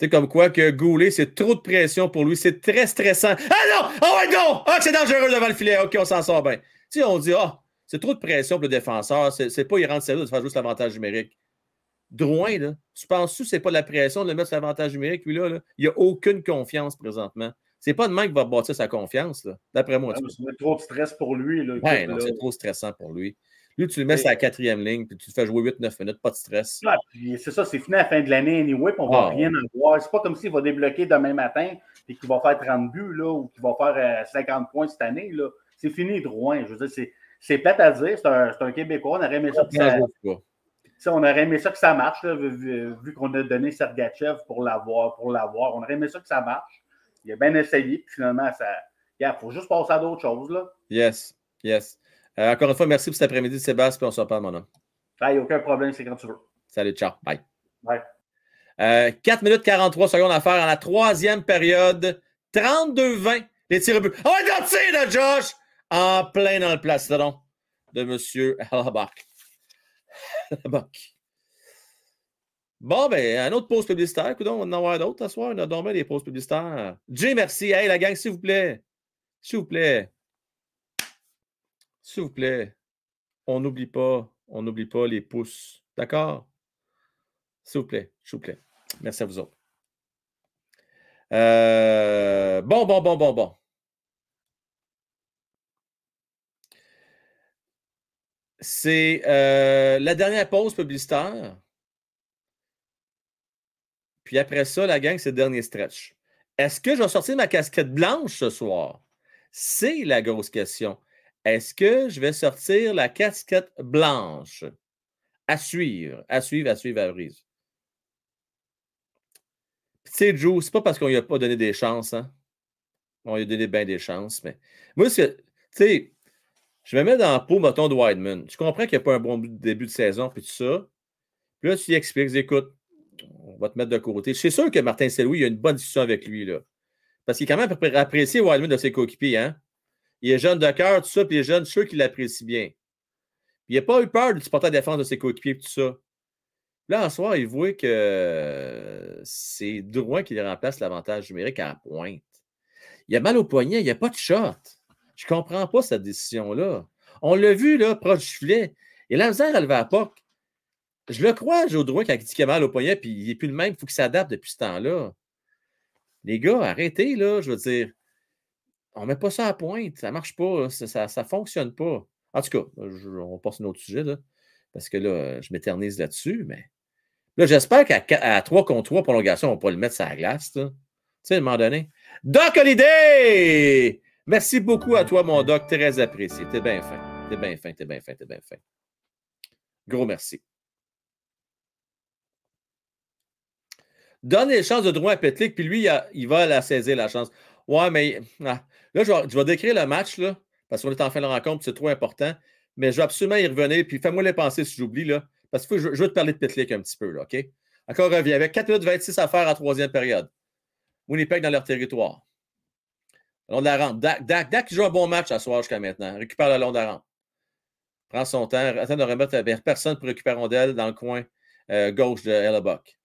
S1: Sais, comme quoi que Goulet, c'est trop de pression pour lui. C'est très stressant. Ah non! Oh my God! Ah, c'est dangereux devant le filet. OK, on s'en sort bien. Tu sais, on dit, ah, c'est trop de pression pour le défenseur. C'est pas, il rentre sérieux de faire juste l'avantage numérique. Drouin, là, tu penses que c'est pas la pression de le mettre sur l'avantage numérique, lui, là, il n'a aucune confiance présentement. C'est pas de même qui va bâtir sa confiance, d'après moi.
S15: c'est trop de stress pour lui. Là,
S1: ouais, c'est trop stressant pour lui. Lui, tu le mets sur la quatrième ligne, puis tu te fais jouer 8-9 minutes, pas de stress.
S15: Ah, c'est ça, c'est fini à la fin de l'année anyway, puis on ne va ah, rien en voir. C'est pas comme s'il va débloquer demain matin, puis qu'il va faire 30 buts, là, ou qu'il va faire 50 euh, points cette année. Là. C'est fini, Drouin. Je veux dire, c'est, plate à dire. C'est un, un, Québécois. On aurait aimé ça que ça, on aurait aimé ça que ça marche, vu, qu'on a donné Sergachev pour l'avoir, pour l'avoir. On aurait aimé ça que ça marche. Il a bien essayé, puis finalement, ça. Il faut juste passer à d'autres choses. Là.
S1: Yes, yes. Euh, encore une fois, merci pour cet après-midi, Sébastien, puis on se reparle, mon homme.
S15: Il n'y a aucun problème, c'est quand tu veux.
S1: Salut, ciao. Bye.
S15: Bye.
S1: 4 euh, minutes 43 secondes à faire en la troisième période. 32-20, les tirs au but. Oh, il tir là, Josh! En plein dans le plastron de M. Halbach. Halbach. Bon, ben, un autre pause publicitaire. Écoute, on va en avoir d'autres ce soir. On a dormi des pauses publicitaires. Jay, merci. Hey, la gang, s'il vous plaît. S'il vous plaît. S'il vous plaît. On n'oublie pas. On n'oublie pas les pouces. D'accord? S'il vous plaît. S'il vous plaît. Merci à vous autres. Euh, bon, bon, bon, bon, bon. C'est euh, la dernière pause publicitaire. Puis après ça, la gang, c'est le dernier stretch. Est-ce que je vais sortir ma casquette blanche ce soir? C'est la grosse question. Est-ce que je vais sortir la casquette blanche? À suivre, à suivre, à suivre à brise. Tu sais, Joe, c'est pas parce qu'on lui a pas donné des chances, hein? On lui a donné bien des chances, mais moi, tu sais, je me mets dans la peau, mettons, de Wideman. Tu comprends qu'il n'y a pas un bon début de saison, puis tout ça. Puis là, tu lui expliques, écoute, on va te mettre de côté. Suis sûr que Martin Sellouis, il a une bonne discussion avec lui, là. Parce qu'il est quand même apprécié Wideman de ses coéquipiers, hein? Il est jeune de cœur, tout ça, puis il est jeune, je suis sûr qu'il l'apprécie bien. il n'a pas eu peur de supporter la défense de ses coéquipiers, tout ça. Là, en soir, il voit que c'est Drouin qui remplace l'avantage numérique à la pointe. Il a mal au poignet, il n'y a pas de shot. Je ne comprends pas cette décision-là. On l'a vu, là, proche du filet. Et la misère à lever à POC. Je le crois, Joe Drouin, quand il dit qu'il a mal au poignet, puis il n'est plus le même, il faut qu'il s'adapte depuis ce temps-là. Les gars, arrêtez, là, je veux dire. On ne met pas ça à pointe. Ça ne marche pas. Ça ne fonctionne pas. En tout cas, on passe à un autre sujet, là, parce que là, je m'éternise là-dessus, mais là, j'espère qu'à 3 contre 3 prolongation, on va pas le mettre sur la glace. Tu sais, à un moment donné. Doc Holiday! Merci beaucoup à toi, mon doc. Très apprécié. T'es bien fin. T'es bien fin, t'es bien fin, t'es bien fin. Gros merci. Donne les chances de droit à Petlik, puis lui, il, va la saisir, la chance. Ouais, mais ah, là, je vais, décrire le match, parce qu'on est en fin de rencontre, c'est trop important. Mais je vais absolument y revenir, puis fais-moi les penser si j'oublie, là, parce que je, veux te parler de Petlik un petit peu, là, OK? Encore revient avec 4 minutes 26 à faire en troisième période. Winnipeg dans leur territoire. Le la rampe. Dak, Dak, Dak joue un bon match à soir jusqu'à maintenant. Récupère le long de la rampe. Son temps. Attend de remettre vers personne pour récupérer rondelle dans le coin euh, gauche de Hellebuck.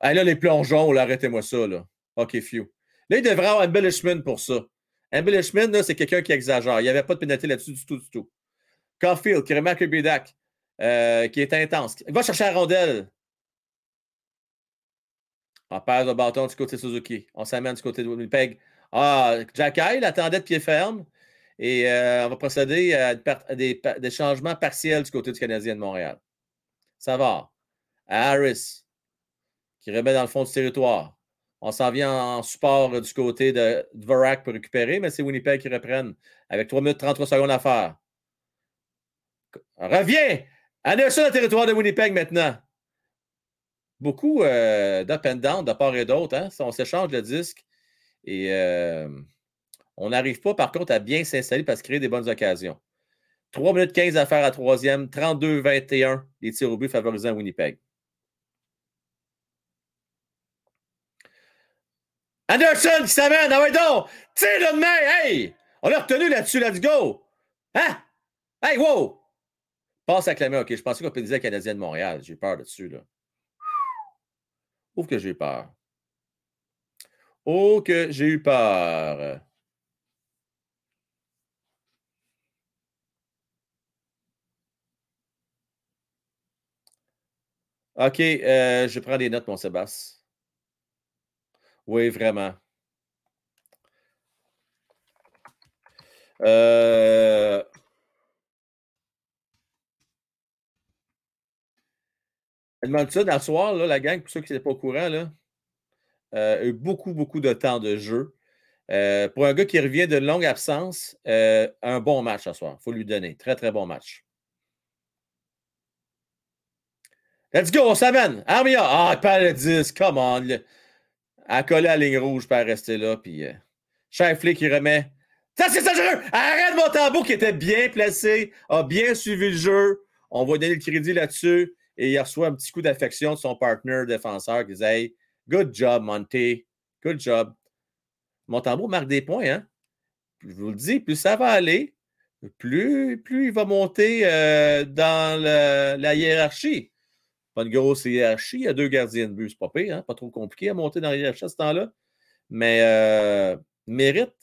S1: Ah, là, les plongeons, arrêtez-moi ça. Là. OK, few. Là, il devrait avoir embellishment pour ça. Embellishment, c'est quelqu'un qui exagère. Il n'y avait pas de pénalité là-dessus du tout, du tout. Caulfield, qui remarque le Dak, euh, qui est intense. Il va chercher la rondelle. On passe le bâton du côté Suzuki. On s'amène du côté de Winnipeg. Ah, Jack il attendait de pied ferme. Et euh, on va procéder à, des, changements partiels du côté du Canadien de Montréal. Ça va. Harris, qui remet dans le fond du territoire. On s'en vient en support du côté de Dvorak pour récupérer, mais c'est Winnipeg qui reprennent avec 3 minutes 33 secondes à faire. Reviens! Anderson le territoire de Winnipeg maintenant. Beaucoup euh, d'up and down de part et d'autre. Hein? On s'échange le disque. Et on n'arrive pas, par contre, à bien s'installer parce créer des bonnes occasions. 3 minutes 15 à faire à troisième, 32-21, les tirs au but favorisant Winnipeg. Anderson qui s'amène, ah ouais donc! Tire de main! Hey! On l'a retenu là-dessus, let's go! Hein? Hey, wow! Passe à clamer, ok, je pensais qu'on pédisait Canadien de Montréal. J'ai peur là-dessus, là. Ouf que j'ai peur. Oh, que j'ai eu peur. OK, euh, je prends des notes, mon Sébastien. Oui, vraiment. Euh... Edmondson, à soir, là, la gang, pour ceux qui n'étaient pas au courant, là, euh, a eu beaucoup, beaucoup de temps de jeu. Euh, pour un gars qui revient de longue absence, euh, un bon match ce soir. Il faut lui donner. Très, très bon match. Let's go, on s'amène. Armia. Ah, perd le 10. Come on. À coller à la ligne rouge, pas rester là. Puis euh, qui remet. Ça, c'est ça, Arrête mon tambour qui était bien placé, a bien suivi le jeu. On va donner le crédit là-dessus. Et il reçoit un petit coup d'affection de son partenaire défenseur qui disait Good job, Monty. Good job. Montembeau marque des points, hein? Je vous le dis, plus ça va aller, plus, plus il va monter euh, dans la hiérarchie. Pas une grosse hiérarchie. Il y a deux gardiens de but, c'est pas hein? trop compliqué à monter dans la à ce temps-là. Mais euh, mérite,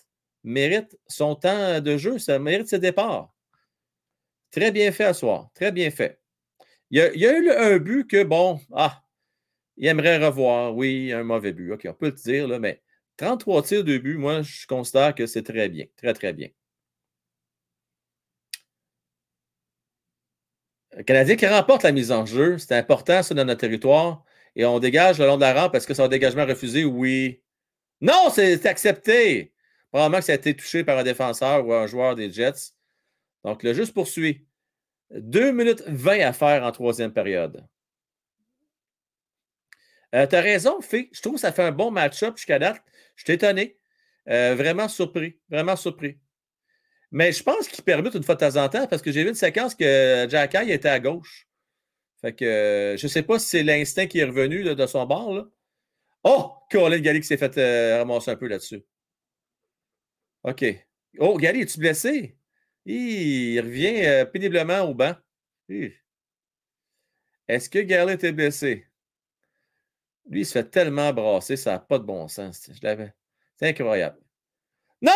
S1: mérite son temps de jeu, ça mérite ses départs. Très bien fait à soir, très bien fait. Il y a, eu un but que, bon, ah, il aimerait revoir, oui, un mauvais but. OK, on peut le dire, là, mais 33 tirs de but, moi, je constate que c'est très bien, très, très bien. Canadien qui remporte la mise en jeu, c'est important, ça, dans notre territoire. Et on dégage le long de la rampe parce que c'est un dégagement refusé, oui. Non, c'est accepté. Probablement que ça a été touché par un défenseur ou un joueur des Jets. Donc, le juste poursuit. 2 minutes 20 à faire en troisième période. Euh, tu raison, Fé. Je trouve que ça fait un bon match-up jusqu'à date. Je suis étonné. Euh, vraiment surpris. Vraiment surpris. Mais je pense qu'il permet une fois de temps en temps parce que j'ai vu une séquence que Jack était à gauche. Fait que euh, je ne sais pas si c'est l'instinct qui est revenu de son bord. Là. Oh! Colin Gali qui s'est fait ramasser un peu là-dessus. OK. Oh, Gali, es-tu blessé? Il revient péniblement au banc. Est-ce que Gali était blessé? Lui, il se fait tellement brasser, ça n'a pas de bon sens. Je l'avais. C'est incroyable. Non,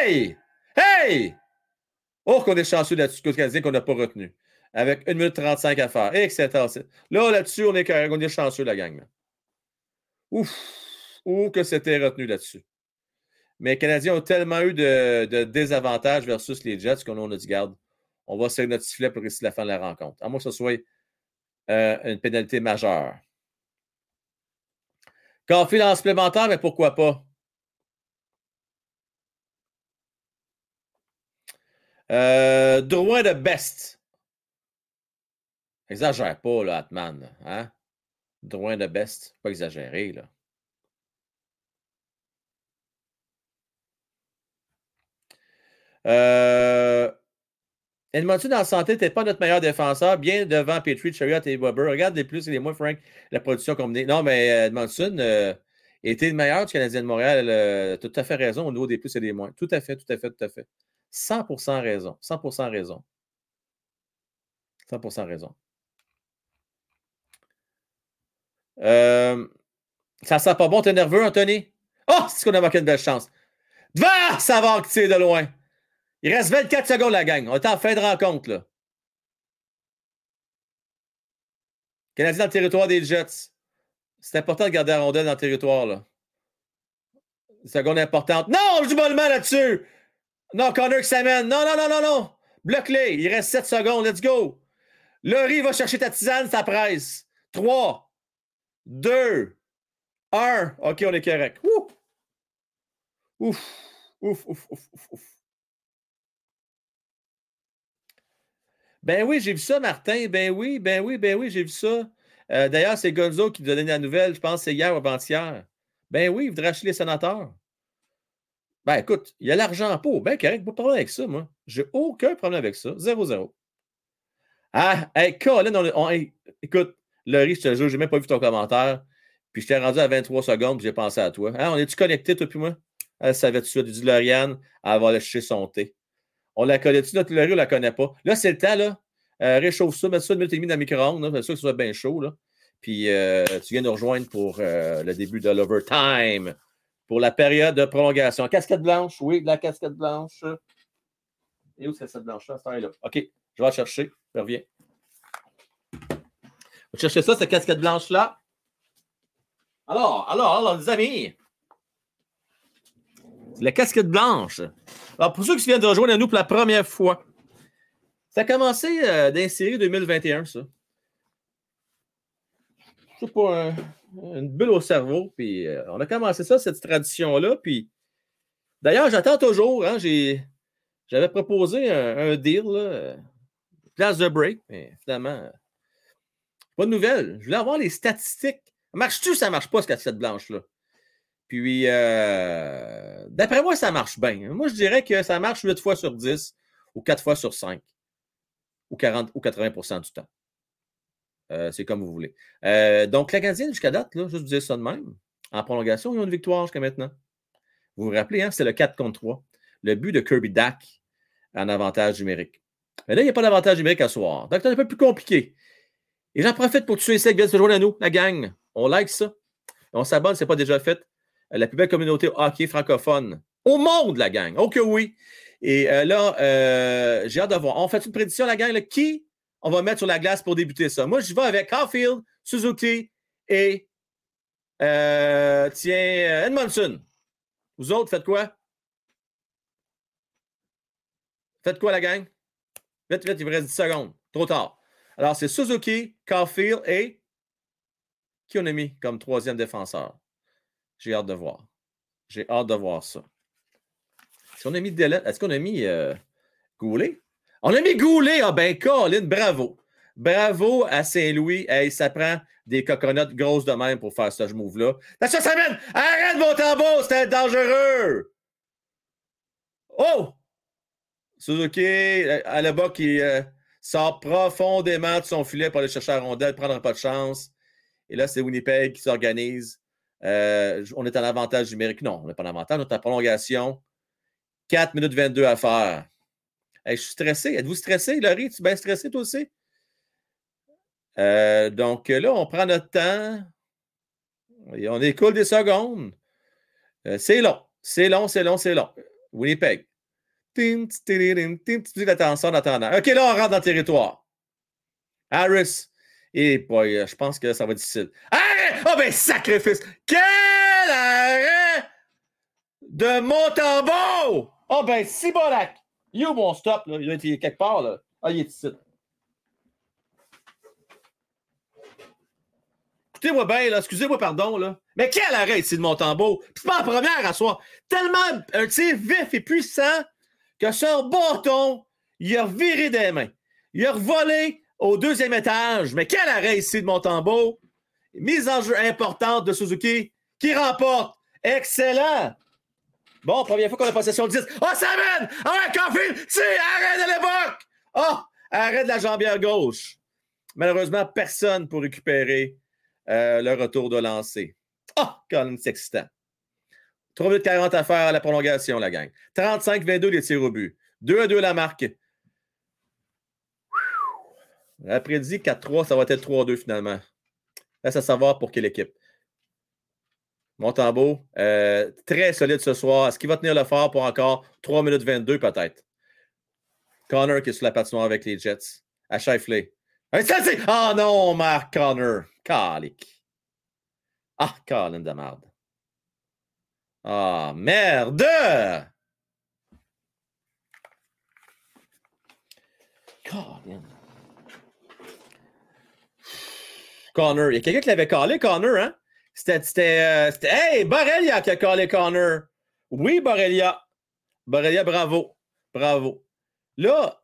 S1: hey! Hey! Oh, qu'on est chanceux là-dessus, Canadien qu'on n'a pas retenu. Avec 1 minute 35 à faire. Etc. Là, là-dessus, on est, on est chanceux, la gang. Ouf! Ou que c'était retenu là-dessus. Mais les Canadiens ont tellement eu de, désavantages versus les Jets qu'on a dit, garde, on va se notre sifflet pour réussir la fin de la rencontre. À moins que ce soit euh, une pénalité majeure. Caulfield en supplémentaire, mais pourquoi pas? Euh, de best. Exagère pas, là, Atman. Hein? De best. Pas exagéré, là. Euh, en santé n'était pas notre meilleur défenseur, bien devant Petrie, Chariot et Weber. Regarde les plus et les moins, Frank, la production combinée. Non, mais euh, Edmondson euh, était le meilleur du Canadien de Montréal. Euh, tout à fait raison au niveau des plus et des moins. Tout à fait, tout à fait, tout à fait. 100% raison. 100% raison. 100% raison. ça sent pas bon, t'es nerveux, Anthony? Oh, c'est qu'on a manqué une belle chance. Va, ça va de loin. Il reste 24 secondes, la gang. On est en fin de rencontre, là. Canadien dans le territoire des Jets. C'est important de garder la rondelle dans le territoire, là. Seconde importante. Non, je joue mollement là-dessus. Non, Connor qui s'amène. Non, non, non, non, non. Bloque-les. Il reste 7 secondes. Let's go. Laurie va chercher ta tisane, sa presse. 3, 2, 1. OK, on est correct. Ouf. Ouf, ouf, ouf, ouf, ouf. Ben oui, j'ai vu ça, Martin. Ben oui, ben oui, ben oui, j'ai vu ça. Euh, d'ailleurs, c'est Gonzo qui nous a donné la nouvelle. Je pense c'est hier ou avant-hier. Ben oui, il voudrait acheter les sénateurs. Ben écoute, il y a l'argent en pot. Ben correct, pas de problème avec ça, moi. J'ai aucun problème avec ça. 0-0. Ah, hey, Colin, écoute, Laurie, je te jure, j'ai même pas vu ton commentaire. Puis je t'ai rendu à 23 secondes, puis j'ai pensé à toi. Hein, on est-tu connecté, toi puis moi? Elle savait tout suite. dit Lauriane, elle va aller chercher son thé. On la connaît-tu, notre Laurie, on la connaît pas? Là, c'est le temps, là. Euh, réchauffe ça, mets ça une minute et demie dans le micro-ondes, c'est sûr que ça soit bien chaud, là. Puis euh, tu viens nous rejoindre pour euh, le début de l'overtime, pour la période de prolongation. Casquette blanche, oui, la casquette blanche. Et où c'est cette blanche-là? là OK, je vais la chercher, je reviens. Je vais chercher ça, cette casquette blanche-là. Alors, alors, alors, les amis. La casquette blanche. Alors, pour ceux qui viennent de rejoindre nous pour la première fois, ça a commencé euh, d'insérer 2021, ça. C'est pas une bulle au cerveau. Puis euh, on a commencé ça, cette tradition-là. Puis d'ailleurs, j'attends toujours. Hein, j'avais proposé un, deal, là, place de break, mais finalement, pas de nouvelles. Je voulais avoir les statistiques. Marche-tu ça marche pas, ce cassette blanche-là? Puis, euh, d'après moi, ça marche bien. Moi, je dirais que ça marche 8 fois sur 10 ou 4 fois sur 5 ou 40 ou 80% du temps. Euh, c'est comme vous voulez. Euh, donc, la Canadienne, jusqu'à date, là, juste vous dire ça de même, en prolongation, ils ont une victoire jusqu'à maintenant. Vous vous rappelez, hein, c'est le 4 contre 3. Le but de Kirby Dack en avantage numérique. Mais là, il n'y a pas d'avantage numérique à soir. Donc, c'est un peu plus compliqué. Et j'en profite pour tuer ceux qui viennent se joindre à nous, la gang. On like ça. On s'abonne, c'est pas déjà fait. La plus belle communauté hockey francophone au monde, la gang. Oh que oui. Et euh, là, euh, j'ai hâte de voir. On fait une prédiction, la gang. qui on va mettre sur la glace pour débuter ça? Moi, je vais avec Caulfield, Suzuki et euh, tiens, Edmondson. Vous autres, faites quoi? Faites quoi, la gang? Vite, vite, il vous reste 10 secondes. Trop tard. Alors, c'est Suzuki, Caulfield et qui on a mis comme troisième défenseur? J'ai hâte de voir. J'ai hâte de voir ça. Est-ce qu'on a mis Est-ce qu'on a mis euh, Goulet? On a mis Goulet! Ah ben, Colin, bravo. Bravo à Saint-Louis. Hey, ça prend des coconuts grosses de même pour faire ce move-là. Ça s'amène! Arrête mon tambour! C'était dangereux! Oh! Suzuki, à la bas qui euh, sort profondément de son filet pour aller chercher la rondelle, prendra pas de chance. Et là, c'est Winnipeg qui s'organise. Euh, on est en avantage numérique. Non, on n'est pas en avantage. On est en prolongation. 4 minutes 22 à faire. Je suis stressé. Êtes-vous stressé, Laurie? Tu es bien stressé, toi aussi? Euh, donc là, on prend notre temps. Et on écoule des secondes. Euh, c'est long. C'est long, c'est long, c'est long. Winnipeg. Tim, dis l'attention en attendant. OK, là, on rentre dans le territoire. Harris. Et boy, je pense que ça va être difficile. Arrête! Oh, ben, sacrifice! Quel arrêt de Montembeau! Oh, ben, Sibolac! Il est où mon stop? Il doit être quelque part, là. Ah, il est ici. Écoutez-moi bien, là. Excusez-moi, pardon, là. Mais quel arrêt ici de Montembeau! C'est pas en première à soi. Tellement un tir vif et puissant que sur bâton, il a reviré des mains. Il a revolé au deuxième étage. Mais quel arrêt ici de Montembeau! Mise en jeu importante de Suzuki qui remporte. Excellent! Bon, première fois qu'on a possession de 10. Oh, ça mène! Ah, Caulfield! C'est arrêt de l'époque! Oh, arrêt de la jambière gauche. Malheureusement, personne pour récupérer euh, le retour de lancer. Oh, quand c'est excitant. 3 minutes 40 à faire à la prolongation, la gang. 35-22 les tirs au but. 2 à 2 la marque. Après dit 4-3, ça va être 3-2 finalement. Reste à savoir pour quelle équipe. Montembeau, euh, très solide ce soir. Est-ce qu'il va tenir le fort pour encore 3 minutes 22 peut-être? Connor qui est sur la patinoire avec les Jets. À Shifley. Ah non, Marc Connor. Calique. Ah, Colin de merde. Ah, merde! Colin. Connor. Il y a quelqu'un qui l'avait calé, Connor, hein? C'était. Euh, hey, Borrelia qui a calé Connor. Oui, Borrelia. Borrelia, bravo. Bravo. Là,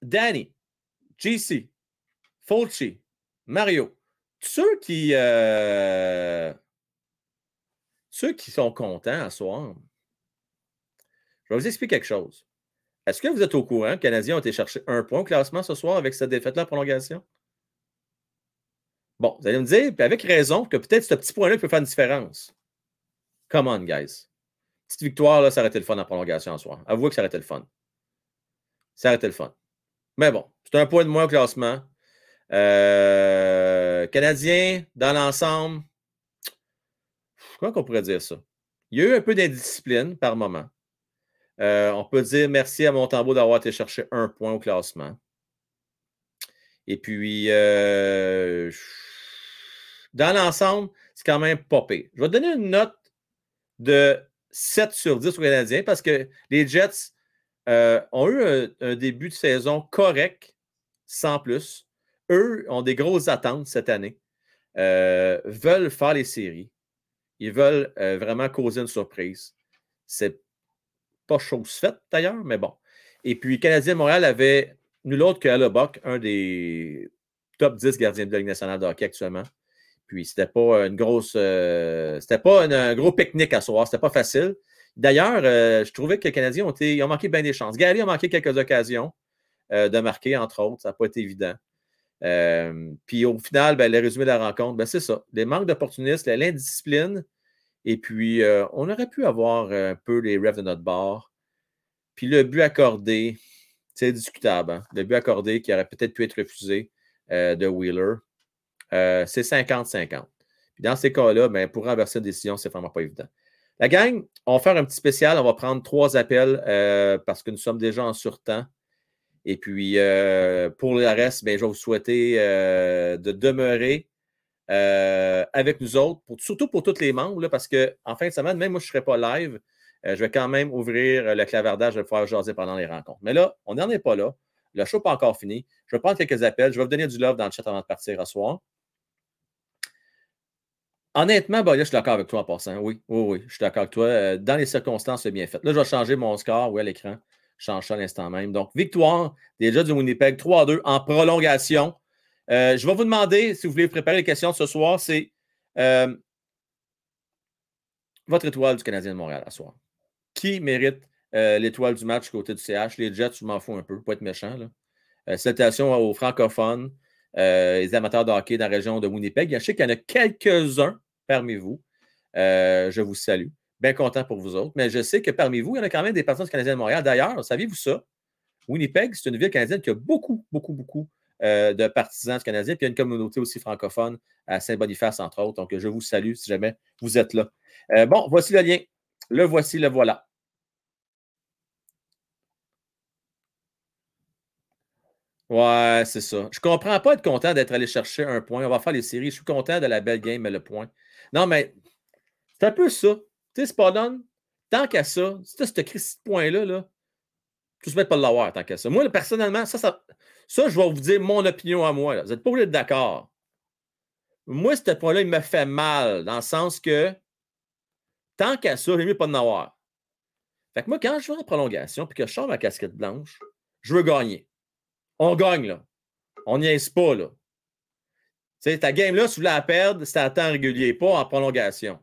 S1: Danny, JC, Fulci, Mario, ceux qui. Euh, ceux qui sont contents à soir, je vais vous expliquer quelque chose. Est-ce que vous êtes au courant que les Canadiens ont été chercher un point au classement ce soir avec cette défaite-là en prolongation? Bon, vous allez me dire, puis avec raison, que peut-être ce petit point-là peut faire une différence. Come on, guys. Petite victoire, là, ça aurait été le fun en prolongation en soir. Avouez que ça aurait été le fun. Ça aurait été le fun. Mais bon, c'est un point de moins au classement. Euh, Canadien, dans l'ensemble, comment qu'on pourrait dire ça? Il y a eu un peu d'indiscipline par moment. Euh, on peut dire merci à Montembeau d'avoir été chercher un point au classement. Et puis, euh, dans l'ensemble, c'est quand même pas pire. Je vais donner une note de 7 sur 10 aux Canadiens parce que les Jets euh, ont eu un, début de saison correct, sans plus. Eux ont des grosses attentes cette année, euh, veulent faire les séries. Ils veulent euh, vraiment causer une surprise. C'est pas chose faite d'ailleurs, mais bon. Et puis, Canadien Montréal avait nul autre que Alabok, un des top 10 gardiens de la Ligue nationale de hockey actuellement. Puis c'était pas une grosse. Euh, c'était pas un, gros pique-nique à soir. C'était pas facile. D'ailleurs, euh, je trouvais que les Canadiens ont, été, ont manqué bien des chances. Gary a manqué quelques occasions euh, de marquer, entre autres. Ça n'a pas été évident. puis au final, ben, le résumé de la rencontre, ben, c'est ça. Les manques d'opportunistes, l'indiscipline. Et puis, on aurait pu avoir un peu les rêves de notre bord. Puis le but accordé, c'est discutable. Hein. Le but accordé qui aurait peut-être pu être refusé. de Wheeler. C'est 50-50. Dans ces cas-là, ben, pour renverser une décision, c'est vraiment pas évident. La gang, on va faire un petit spécial. On va prendre trois appels parce que nous sommes déjà en surtemps. Et puis, pour le reste, ben, je vais vous souhaiter de demeurer avec nous autres, surtout pour tous les membres, parce qu'en fin de semaine, même moi, je ne serai pas live. je vais quand même ouvrir le clavardage, je vais pouvoir jaser pendant les rencontres. Mais là, on n'en est pas là. Le show n'est pas encore fini. Je vais prendre quelques appels. Je vais vous donner du love dans le chat avant de partir à soir. Honnêtement, bah, je suis d'accord avec toi en passant. Oui, oui, oui, je suis d'accord avec toi. Euh, dans les circonstances, c'est bien fait. Là, je vais changer mon score, oui, à l'écran. Je change ça à l'instant même. Donc, victoire des Jets de Winnipeg, 3-2 en prolongation. Euh, je vais vous demander, si vous voulez préparer les questions ce soir, c'est euh, votre étoile du Canadien de Montréal à soir. Qui mérite l'étoile du match côté du CH? Les Jets, je m'en fous un peu, pas être méchant. Là. salutations aux francophones. Les amateurs de hockey dans la région de Winnipeg. Je sais qu'il y en a quelques-uns parmi vous. Euh, je vous salue. Bien content pour vous autres. Mais je sais que parmi vous, il y en a quand même des personnes du Canadien de Montréal. D'ailleurs, saviez-vous ça? Winnipeg, c'est une ville canadienne qui a beaucoup, beaucoup, beaucoup euh, de partisans canadiens. Puis il y a une communauté aussi francophone à Saint-Boniface, entre autres. Donc, je vous salue si jamais vous êtes là. bon, voici le lien. Le voici, le voilà. Ouais, c'est ça. Je comprends pas être content d'être allé chercher un point. On va faire les séries. Je suis content de la belle game, mais le point. Non, mais c'est un peu ça. Tu sais, donne. Tant qu'à ça, si tu as ce point-là, là, tu ne pas de l'avoir tant qu'à ça. Moi, personnellement, ça, ça, ça, je vais vous dire mon opinion à moi. Vous n'êtes pas obligé d'être d'accord. Moi, ce point-là, il me fait mal, dans le sens que tant qu'à ça, j'ai mieux pas de l'avoir. Fait que moi, quand je vais en prolongation et que je sors ma casquette blanche, je veux gagner on gagne, là. On n'y est pas, là. Tu ta game-là, si vous la perdre, c'est à temps régulier, pas en prolongation.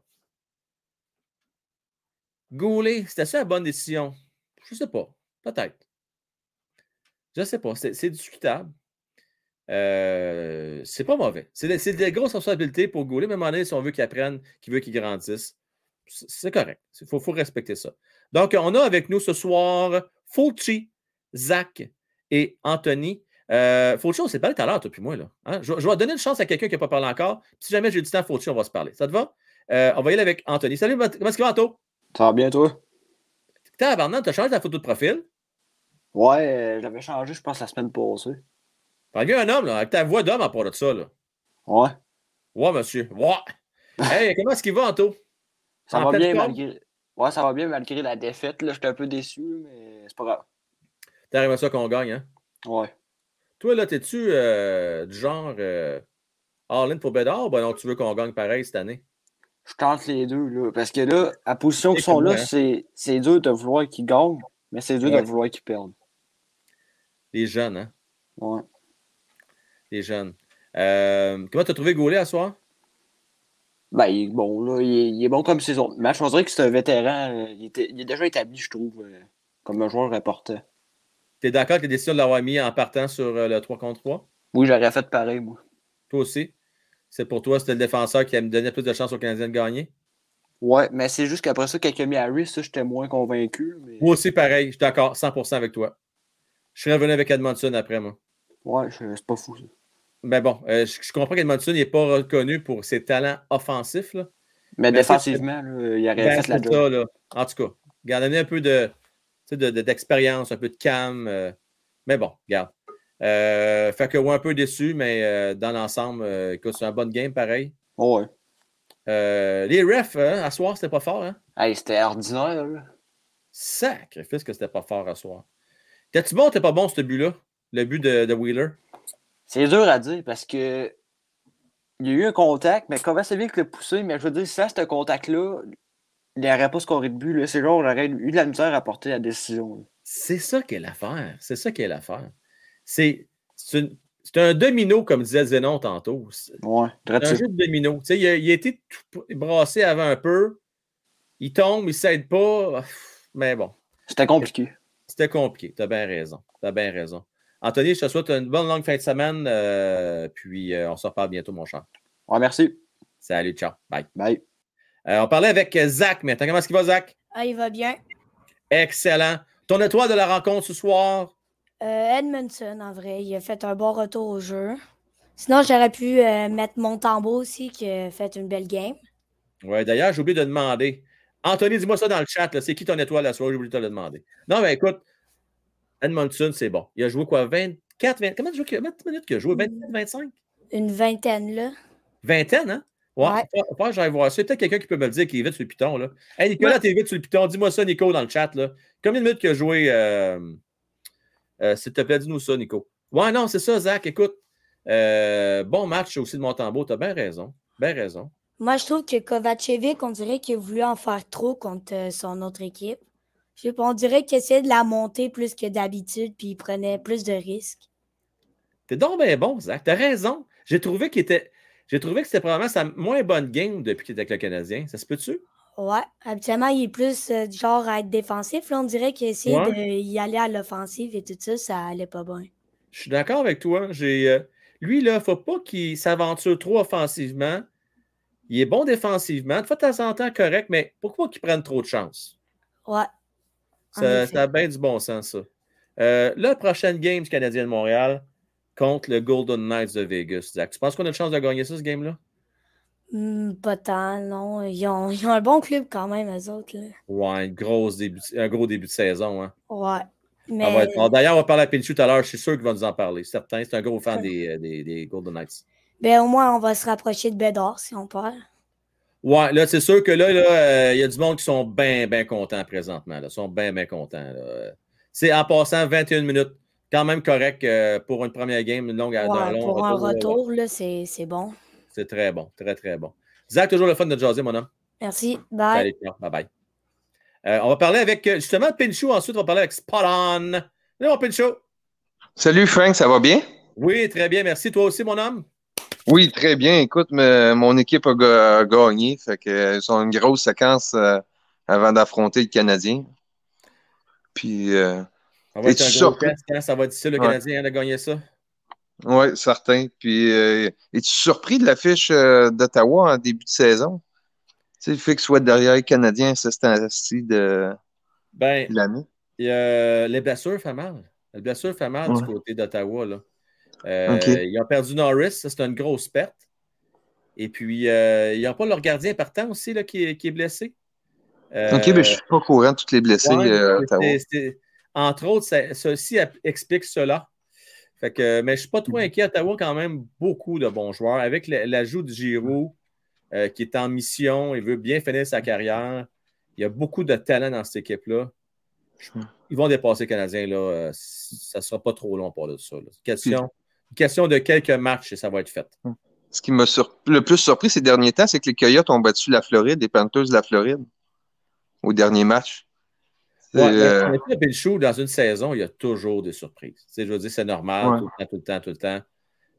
S1: Goulet, c'était ça la bonne décision? Je ne sais pas. Peut-être. Je ne sais pas. C'est discutable. Euh, c'est pas mauvais. C'est des, grosses responsabilités pour Goulet, mais à un moment donné, si on veut qu'il apprenne, qu'il veut qu'il grandisse, c'est correct. Il faut, respecter ça. Donc, on a avec nous ce soir Fulci, Zach, et Anthony. Euh, Faucho, c'est parlé tout à l'heure, toi puis moi. Là. Hein? Je, vais donner une chance à quelqu'un qui n'a pas parlé encore. si jamais j'ai du temps, Faucho, on va se parler. Ça te va? Euh, on va y aller avec Anthony. Salut, comment est-ce que va, Anto?
S16: Ça va bien, toi?
S1: T'as tu as changé ta photo de profil?
S16: Ouais, euh, j'avais changé, je pense, la semaine passée.
S1: T'as vu un homme, là, avec ta voix d'homme à part de ça, là.
S16: Ouais.
S1: Ouais, monsieur. Ouais. hey, comment est-ce qu'il va, Anto?
S16: Ça va bien, malgré... Ouais, ça va bien, malgré la défaite. Là, j'étais un peu déçu, mais c'est pas grave.
S1: T'arrives à ça qu'on gagne, hein?
S16: Ouais.
S1: Toi, là, t'es-tu euh, du genre euh, all-in pour Bédard ou ben non, tu veux qu'on gagne pareil cette année?
S16: Je tente les deux, là. Parce que là, à position qu'ils sont là, c'est dur de vouloir qu'ils gagnent, mais c'est dur de vouloir qu'ils perdent.
S1: Les jeunes, hein?
S16: Ouais.
S1: Les jeunes. Euh, comment t'as trouvé Gaulet à soir?
S16: Ben, il est bon, là. Il est, bon comme ses autres matchs. On dirait que c'est un vétéran. Euh, il, était, il, est déjà établi, je trouve, comme un joueur important.
S1: Tu es d'accord avec la décision de l'avoir mis en partant sur euh, le 3 contre 3?
S16: Oui, j'aurais fait pareil, moi.
S1: Toi aussi? C'est pour toi, c'était le défenseur qui a donné plus de chance aux Canadiens de gagner?
S16: Ouais, mais c'est juste qu'après ça, quelqu'un mis Harris, ça, j'étais moins convaincu.
S1: Moi aussi, pareil, je suis d'accord 100% avec toi. Je serais revenu avec Edmondson après, moi.
S16: Ouais, c'est pas fou, ça.
S1: Ben bon, euh, je, comprends qu'Edmondson n'est pas reconnu pour ses talents offensifs. Là.
S16: Mais, défensivement, il aurait ben, fait la
S1: job. là. En tout cas, gardez un peu de, d'expérience, un peu de calme. Euh, mais bon, regarde. Euh, fait que, ouais, un peu déçu, mais euh, dans l'ensemble, écoute, c'est un bon game pareil.
S16: Oh ouais.
S1: les refs, hein, à soir, c'était pas fort, hein?
S16: Hey, c'était ordinaire, là.
S1: Sacrifice que c'était pas fort à soir. T'es-tu bon ou t'es pas bon, ce but-là? Le but de, Wheeler?
S16: C'est dur à dire parce que il y a eu un contact, mais comment c'est bien que le pousser, mais je veux dire, ça, ce contact-là, il n'y aurait pas scoré de but. C'est genre, on aurait eu de la misère à porter la décision.
S1: C'est ça qu'est l'affaire. C'est ça qu'est l'affaire. C'est un domino, comme disait Zenon tantôt.
S16: Ouais,
S1: un jeu de domino. il, a, il a été brassé avant un peu. Il tombe, il ne s'aide pas. Mais bon.
S16: C'était compliqué.
S1: C'était compliqué. Tu as bien raison. Tu as bien raison. Anthony, je te souhaite une bonne longue fin de semaine. Euh, puis euh, on se reparle bientôt, mon cher.
S16: Ouais, merci.
S1: Salut, ciao. Bye.
S16: Bye.
S1: Euh, on parlait avec Zach maintenant. Comment est-ce qu'il va, Zach?
S17: Ah, il va bien.
S1: Excellent. Ton étoile de la rencontre ce soir?
S17: Euh, Edmondson, en vrai. Il a fait un bon retour au jeu. Sinon, j'aurais pu euh, mettre mon tambour aussi, qui a fait une belle game.
S1: Ouais, d'ailleurs, j'ai oublié de demander. Anthony, dis-moi ça dans le chat. C'est qui ton étoile la soirée? J'ai oublié de te le demander. Non, mais écoute, Edmondson, c'est bon. Il a joué quoi? 24, 20, combien de minutes qu'il a joué? 24, 25?
S17: Une vingtaine, là.
S1: Vingtaine, hein? Ouais. ouais. j'allais voir ça. Peut-être quelqu'un qui peut me le dire qui est vite sur le piton, là. Hey, Nicolas, t'es vite sur le piton. Dis-moi ça, Nico, dans le chat, là. Combien de minutes a joué? Euh... Euh, S'il te plaît, dis-nous ça, Nico. Ouais, non, c'est ça, Zach. Écoute, euh, bon match aussi de Montembeau. T'as bien raison. Bien raison.
S17: Moi, je trouve que Kovacevic, on dirait qu'il a voulu en faire trop contre son autre équipe. Je sais pas, on dirait qu'il essayait de la monter plus que d'habitude, puis il prenait plus de risques.
S1: T'es donc bien bon, Zach. T'as raison. J'ai trouvé qu'il était. J'ai trouvé que c'était probablement sa moins bonne game depuis qu'il était avec le Canadien. Ça se peut-tu?
S17: Ouais. Habituellement, il est plus euh, du genre à être défensif. Là, on dirait qu'il essayait d'y aller à l'offensive et tout ça, ça allait pas bien.
S1: Je suis d'accord avec toi. J'ai, euh, lui, là, il ne faut pas qu'il s'aventure trop offensivement. Il est bon défensivement. De temps en temps, correct, mais pourquoi qu'il prenne trop de chance?
S17: Ouais.
S1: Ça, ça, a bien du bon sens, ça. Euh, la prochaine game du Canadien de Montréal contre le Golden Knights de Vegas. Zach, tu penses qu'on a une chance de gagner ça, ce game-là?
S17: Hmm, pas tant, non. Ils ont, ils ont, un bon club quand même, eux autres. Là.
S1: Ouais, début, un gros début de saison. Hein.
S17: Ouais.
S1: Mais... D'ailleurs, on va parler à Pinchu tout à l'heure. Je suis sûr qu'il va nous en parler. Certain, c'est un gros fan des, euh, des, des, Golden Knights.
S17: Ben, au moins, on va se rapprocher de Bédard si on parle.
S1: Ouais, là, c'est sûr que là, euh, il y a du monde qui sont bien, bien contents présentement. Ils sont bien, bien contents. C'est en passant 21 minutes. Quand même correct euh, pour une première game, une longue
S17: ouais, long Pour un retour, là, c'est bon.
S1: C'est très bon, très, très bon. Zach, toujours le fun de jaser, mon homme.
S17: Merci. Bye.
S1: bye bye. Euh, on va parler avec euh, justement Pinchot. Ensuite, on va parler avec Spot On. Salut, mon Pinchot.
S18: Salut, Frank, ça va bien?
S1: Oui, très bien. Merci. Toi aussi, mon homme?
S18: Oui, très bien. Écoute, mon équipe a, gagné. Fait que, ils ont une grosse séquence euh, avant d'affronter le Canadien. Puis. Ça
S1: va être un gros test, hein? Ça va être difficile, le Canadien, de gagner ça?
S18: Oui, certain. Puis, es-tu surpris de l'affiche d'Ottawa en début de saison? Tu sais, le fait que soit derrière les Canadiens, ça, c'est un de
S1: ben, l'année. les blessures font mal. Les blessures font mal du côté d'Ottawa. Euh, ils ont perdu Norris, ça, c'est une grosse perte. Et puis, euh, ils n'ont pas leur gardien partant aussi là, qui, est, qui est blessé.
S18: Euh, ok, mais je ne suis pas au courant de tous les blessés à Ottawa.
S1: Entre autres, ça, ceci explique cela. Fait que, mais je ne suis pas trop inquiet. Ottawa, quand même, beaucoup de bons joueurs. Avec l'ajout de Giroud, euh, qui est en mission, il veut bien finir sa carrière. Il y a beaucoup de talent dans cette équipe-là. Ils vont dépasser les Canadiens. Là. Euh, ça ne sera pas trop long pour ça. Question, question de quelques matchs et ça va être fait.
S18: Ce qui m'a le plus surpris ces derniers temps, c'est que les Coyotes ont battu la Floride, les Panthers de la Floride, au dernier match.
S1: Ouais, euh... dans une saison, il y a toujours des surprises. je veux dire, c'est normal, tout le temps, tout le temps, tout le temps.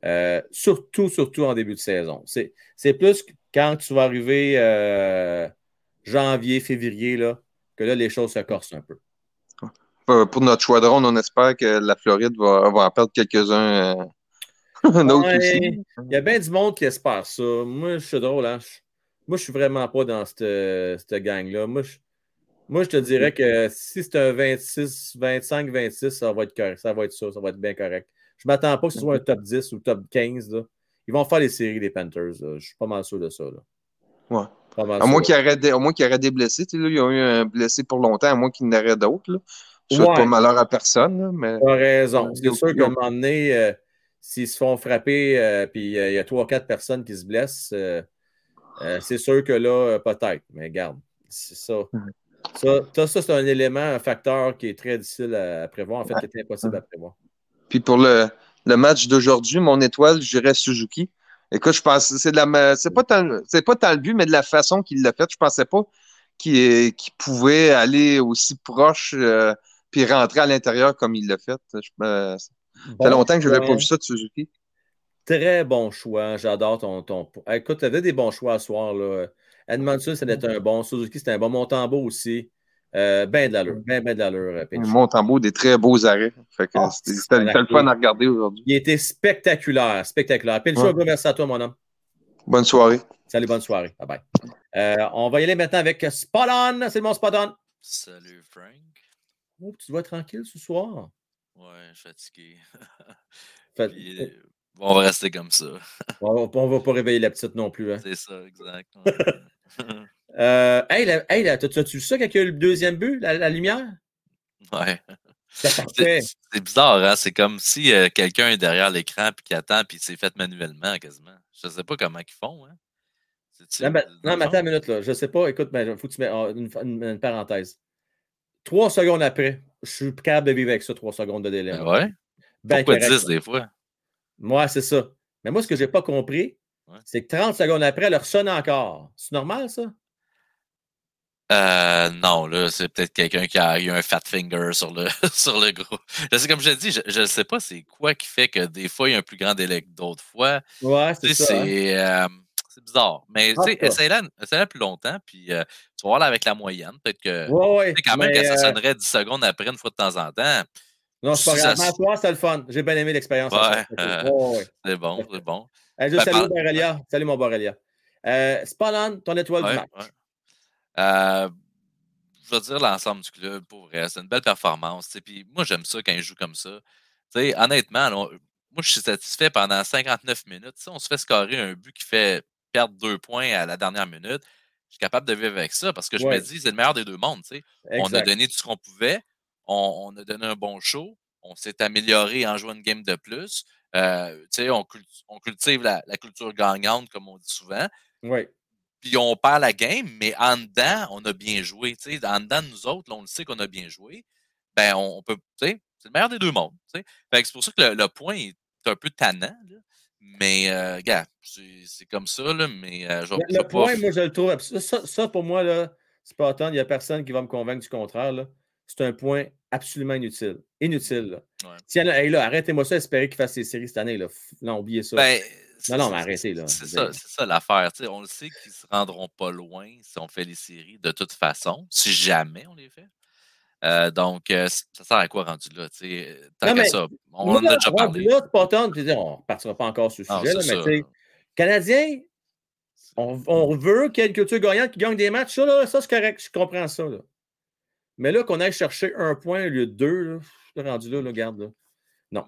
S1: Euh, surtout, surtout en début de saison. C'est plus quand tu vas arriver euh, janvier, février, là, que là, les choses se corsent un peu.
S18: Pour notre choix de ronde, on espère que la Floride va, va en perdre quelques-uns. Euh,
S1: il y a bien du monde qui espère ça. Moi, je suis drôle. Hein? Moi, je suis vraiment pas dans cette, cette gang-là. Moi je, moi, je te dirais que si c'est un 26, 25, 26, ça va être correct. Ça va être ça. Ça va être bien correct. Je ne m'attends pas que ce soit un top 10 ou top 15. Là. Ils vont faire les séries des Panthers. Je suis pas mal sûr de ça. Là.
S18: Ouais. À moins qu'il y, aurait des, aurait des blessés. Tu sais, là, il y a eu un blessé pour longtemps, à moins qu'il n'y en aurait d'autres. Je ne souhaite pas malheur à personne. mais...
S1: Tu as raison. C'est sûr qu'à un moment donné, euh, s'ils se font frapper, euh, puis euh, il y a trois ou quatre personnes qui se blessent, c'est sûr que là, peut-être. Mais garde, c'est ça. Ça, ça c'est un élément, un facteur qui est très difficile à, prévoir, en fait, qui est impossible à prévoir.
S18: Puis pour le, le match d'aujourd'hui, mon étoile, je dirais Suzuki. Écoute, je pense c'est de la c'est pas tant c'est pas tant le but, mais de la façon qu'il l'a fait. Je pensais pas qu'il pouvait aller aussi proche euh, puis rentrer à l'intérieur comme il l'a fait. ça fait longtemps que je n'avais pas vu ça de Suzuki.
S1: Très bon choix. J'adore ton, ton. Écoute, tu avais des bons choix ce soir. Là. Edmondson, c'était un bon. Suzuki, c'était un bon. Montembeau aussi. Euh, ben de l'allure, ben, ben de l'allure.
S18: En beau des très beaux arrêts. Fait que ah, c'était le fun à regarder aujourd'hui.
S1: Il était spectaculaire, spectaculaire. Pinchot, ouais. merci à toi, mon homme.
S18: Bonne soirée.
S1: Salut, bonne soirée. Bye bye. Euh, on va y aller maintenant avec Spot On. C'est mon Spot On.
S19: Salut, Frank.
S1: Oh, tu dois être tranquille ce soir?
S19: Ouais, je suis fatigué.
S1: Fait... Puis,
S19: On va rester comme ça.
S1: on ne va pas réveiller la petite non plus. Hein.
S19: C'est ça, exact.
S1: euh, hey, hey t'as-tu vu ça quand il y a eu le deuxième but, la, lumière?
S19: Ouais. C'est bizarre, hein? C'est comme si euh, quelqu'un est derrière l'écran et qui attend puis c'est fait manuellement quasiment. Je ne sais pas comment ils font. Hein?
S1: Non, mais, non, mais attends une minute, là. Je ne sais pas. Écoute, il ben, faut que tu mettes oh, une, parenthèse. Trois secondes après, je suis capable de vivre avec ça, trois secondes de délai.
S19: Ben ouais. Ben Pourquoi 10 des fois?
S1: Moi, c'est ça. Mais moi, ce que je n'ai pas compris, c'est que 30 secondes après, elle leur sonne encore. C'est normal, ça?
S19: Euh, non, là, c'est peut-être quelqu'un qui a eu un fat finger sur le, sur le sais, comme je dis, je ne sais pas c'est quoi qui fait que des fois, il y a un plus grand délai que d'autres fois.
S1: Ouais, c'est ça. Hein.
S19: C'est euh, bizarre. Mais tu sais, essaye-la plus longtemps, puis euh, tu vas voir là avec la moyenne. Peut-être que.
S1: Ouais, ouais,
S19: quand même que ça sonnerait 10 secondes après, une fois de temps en temps.
S1: Non, c'est pas grave. Mais c'est le fun. J'ai bien aimé l'expérience.
S19: Ouais, c'est bon, c'est bon.
S1: Je ben, salue Borrelia. Salut mon Borrelia. Euh, Spallan, ton étoile du match.
S19: Euh, je veux dire l'ensemble du club, pour vrai. C'est une belle performance. Puis moi, j'aime ça quand ils jouent comme ça. honnêtement, moi, je suis satisfait pendant 59 minutes. on se fait scorer un but qui fait perdre deux points à la dernière minute. Je suis capable de vivre avec ça parce que je me dis, c'est le meilleur des deux mondes. On a donné tout ce qu'on pouvait. On, a donné un bon show. On s'est amélioré en jouant une game de plus. Euh, on, on, cultive la, la, culture gagnante, comme on dit souvent.
S1: Oui
S19: puis on perd la game, mais en dedans, on a bien joué. En dedans de nous autres, on le sait qu'on a bien joué. Ben, on, peut, c'est le meilleur des deux mondes. c'est pour ça que le, point est un peu tannant. Mais, euh, gars, c'est comme ça, là, mais euh, je
S1: Le, le point, moi, je le trouve. Ça, ça pour moi, là, c'est pas tant. Il n'y a personne qui va me convaincre du contraire. C'est un point absolument inutile. Inutile. Là. Tiens, là, arrêtez-moi ça, espérez qu'il fasse ses séries cette année. Là, non, oubliez ça.
S19: Ben,
S1: non, non, mais arrêtez, là.
S19: C'est ça, ça l'affaire. On le sait qu'ils ne se rendront pas loin si on fait les séries de toute façon, si jamais on les fait. Euh, donc, euh, ça sert à quoi rendu là? Tant que ça, on en a déjà parlé.
S1: Là, pas tant, on ne partira pas encore sur le sujet, là, mais Canadien, on, on, veut qu'il y ait une culture gagnante qui gagne des matchs. Ça, là, ça c'est correct, je comprends ça. Là. Mais là, qu'on aille chercher un point au lieu de deux, là, rendu là, là, garde. Là. Non.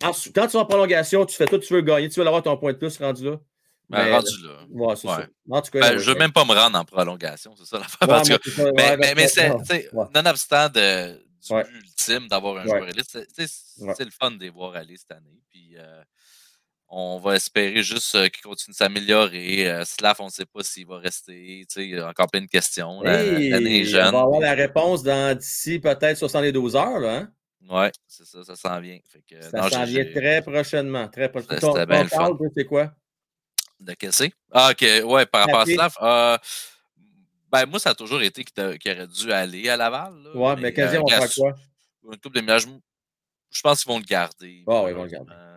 S1: Quand tu vas en prolongation, tu fais tout, tu veux gagner, tu veux avoir ton point de plus rendu là.
S19: Ben, mais, rendu là.
S1: Ouais, c'est ça.
S19: En tout cas, ben, je ne veux même pas me rendre en prolongation, c'est ça l'affaire. mais, mais, mais c'est, nonobstant de, du but ultime d'avoir un joueur élite, c'est, le fun de les voir aller cette année. Puis euh, on va espérer juste euh, qu'il continue de s'améliorer. Euh, Slav, on ne sait pas s'il va rester. Il y a encore plein de questions. L'année est jeune. On
S1: va avoir la réponse dans d'ici peut-être 72 heures. Là, hein?
S19: Oui, c'est ça, ça s'en vient.
S1: ça s'en vient très prochainement. Très prochainement. C'était bien le c'est quoi?
S19: De qu'est-ce Ah, ok, ouais, par rapport à Slav. Euh, ben, moi, ça a toujours été qu'il aurait dû aller à Laval.
S1: Oui, Ouais, mais, mais euh, on va faire quoi?
S19: Une coupe de ménage, je pense qu'ils vont le garder.
S1: Ah, oui, ils vont le garder.
S19: Euh,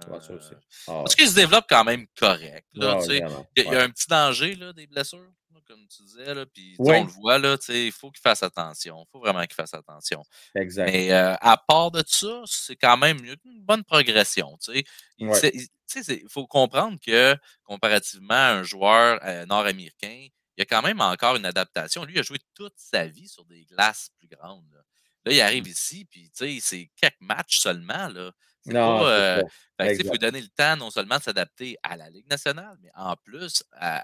S19: ah, parce qu'il se développe quand même correct. Là, il, y a, un petit danger là, des blessures comme tu disais. Là, puis on le voit, là, il faut qu'il fasse attention. Il faut vraiment qu'il fasse attention.
S1: Exact.
S19: Mais euh, à part de ça, c'est quand même une bonne progression. Il faut comprendre que comparativement à un joueur euh, nord-américain, il y a quand même encore une adaptation. Lui, il a joué toute sa vie sur des glaces plus grandes. Là, il arrive mmh. ici, puis c'est quelques matchs seulement. Là. Non, pas, euh, il faut donner le temps non seulement de s'adapter à la Ligue nationale, mais en plus à,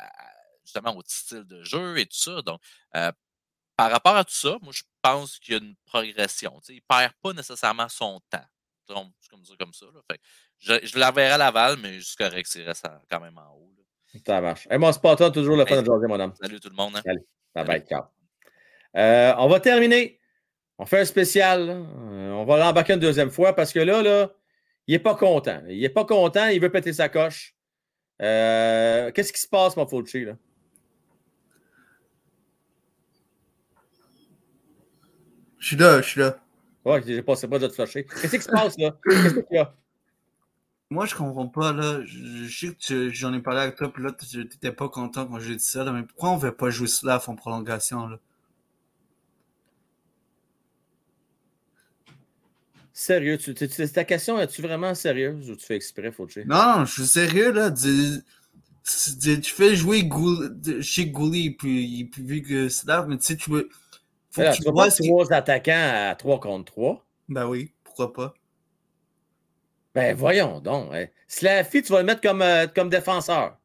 S19: justement au style de jeu et tout ça. Donc, euh, par rapport à tout ça, moi, je pense qu'il y a une progression. il ne perd pas nécessairement son temps. C'est comme ça. Comme ça fait, je, à Laval, mais je suis correct s'il reste quand même en haut.
S1: Ça marche. Et moi, Spartan, toujours le fun de mon homme.
S19: Salut tout le monde. Hein.
S1: Salut. Bye bye, ciao. Euh, on va terminer. On fait un spécial. Euh, on va l'embarquer une deuxième fois parce que là, là, il n'est pas content. Il n'est pas content, il veut péter sa coche. Qu'est-ce qui se passe, mon Fauci, là?
S20: Je suis là, je suis là.
S1: Ouais, j'ai passé pas de te flasher. Qu'est-ce qui se passe là? Qu'est-ce qu'il y a?
S20: Moi, je comprends pas, là. Je, sais que j'en ai parlé avec toi, puis là, tu n'étais pas content quand j'ai dit ça, là, mais pourquoi on ne veut pas jouer cela en prolongation, là?
S1: Sérieux, tu, ta question, es-tu vraiment sérieuse ou tu fais exprès, Fauché?
S20: Non, je suis sérieux, là. tu fais jouer chez Gouli, puis, puis vu que c'est là, mais tu sais, tu veux
S1: faut tu vas pas trois attaquants à 3 contre 3.
S20: Ben oui, pourquoi pas?
S1: Ben voyons donc. Hein. Slaffy, tu vas le mettre comme, euh, comme défenseur.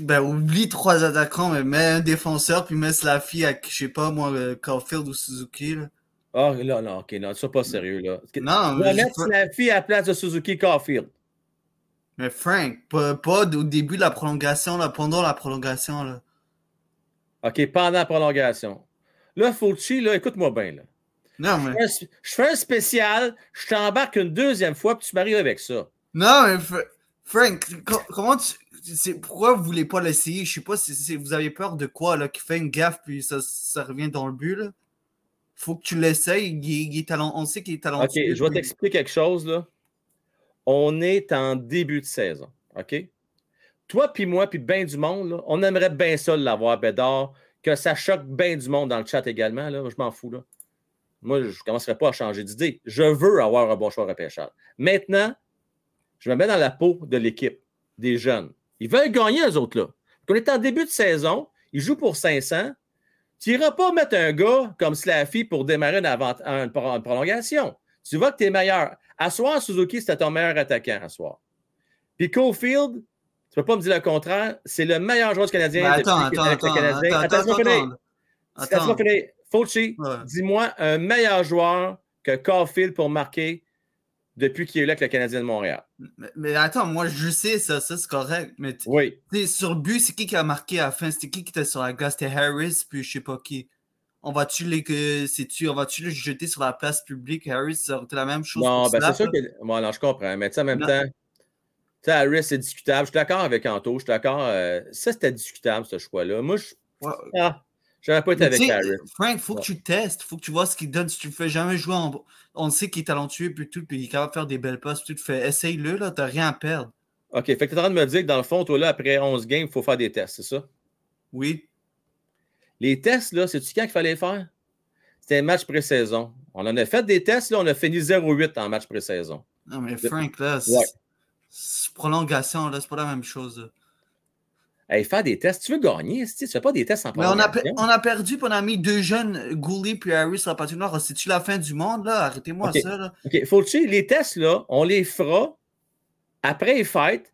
S20: ben oublie trois attaquants, mais mets un défenseur, puis mets Slaffy à, je sais pas, moi, euh, Caulfield ou Suzuki. Là.
S1: Ah, oh, là, non, ok, non, sois pas sérieux, là. Non, mais. mettre Slaffy à la place de Suzuki Caulfield.
S20: Mais Frank, pas, pas, au début de la prolongation, là, pendant la prolongation, là.
S1: OK, pendant la prolongation. Là, Fauci, là, écoute-moi bien, là.
S20: Non, mais...
S1: je, fais un, spécial, je t'embarque une deuxième fois, puis tu m'arrives avec ça.
S20: Non, mais Frank, comment tu. Pourquoi vous voulez pas l'essayer? Je sais pas si, vous avez peur de quoi, là, qui fait une gaffe, puis ça, ça revient dans le but, là. Faut que tu l'essayes. Il, talent... On sait qu'il est talentueux.
S1: OK, je vais t'expliquer quelque chose, là. On est en début de saison, OK? Toi, puis moi, puis bien du monde, là, on aimerait bien ça l'avoir, Bédard, que ça choque bien du monde dans le chat également, là. Je m'en fous, là. Moi, je ne commencerai pas à changer d'idée. Je veux avoir un bon choix repêchage. Maintenant, je me mets dans la peau de l'équipe, des jeunes. Ils veulent gagner, eux autres, là. On est en début de saison, ils jouent pour 500. Tu n'iras pas mettre un gars comme Slaffy pour démarrer une, prolongation. Tu vois que tu es meilleur. À soir, Suzuki, c'était ton meilleur attaquant à soir. Puis Cofield, tu ne peux pas me dire le contraire, c'est le meilleur joueur du Canadien.
S20: attends, attends, attends, attends, attends, attends, attends,
S1: Fauci, dis-moi un meilleur joueur que Caulfield pour marquer depuis qu'il est là avec le Canadien de Montréal.
S20: Mais, attends, moi je sais ça, ça c'est correct. Mais
S1: oui.
S20: Sur le but, c'est qui qui a marqué à la fin? C'était qui qui était sur la glace? C'était Harris, puis je sais pas qui? On va-tu les tu on va-tu le jeter sur la place publique? Harris, ça aurait été la même chose.
S1: Non, ben c'est sûr que. Bon, non, je comprends. Mais tu sais, en même temps, tu sais, Harris, c'est discutable. Je suis d'accord avec Anto. Je suis d'accord. Euh, ça, c'était discutable, ce choix-là. Moi, je. Ah, J'aurais pas été avec Harris.
S20: Frank, faut que tu testes, faut que tu vois ce qu'il donne. Si tu ne fais jamais jouer en. On sait qu'il est talentueux, puis tout, puis il est capable de faire des belles passes, tu te fais. Essaye-le, là, t'as rien à perdre.
S1: OK. Fait que tu es en train de me dire que dans le fond, toi, là, après 11 games, il faut faire des tests, c'est ça?
S20: Oui.
S1: Les tests, là, c'est-tu quand qu'il fallait faire? C'était un match pré-saison. On en a fait des tests, là, on a fini 0-8 en match pré-saison.
S20: Non, mais Frank, là, c'est prolongation, là, c'est pas la même chose.
S1: Hey, faire des tests, tu veux gagner, tu fais pas des tests en
S20: Mais on a, on a perdu, puis on a mis deux jeunes, Goulet puis Harris sur la patinoire. C'est-tu la fin du monde, là? Arrêtez-moi ça, là.
S1: OK, faut-tu, les tests, là, on les fera après les fêtes.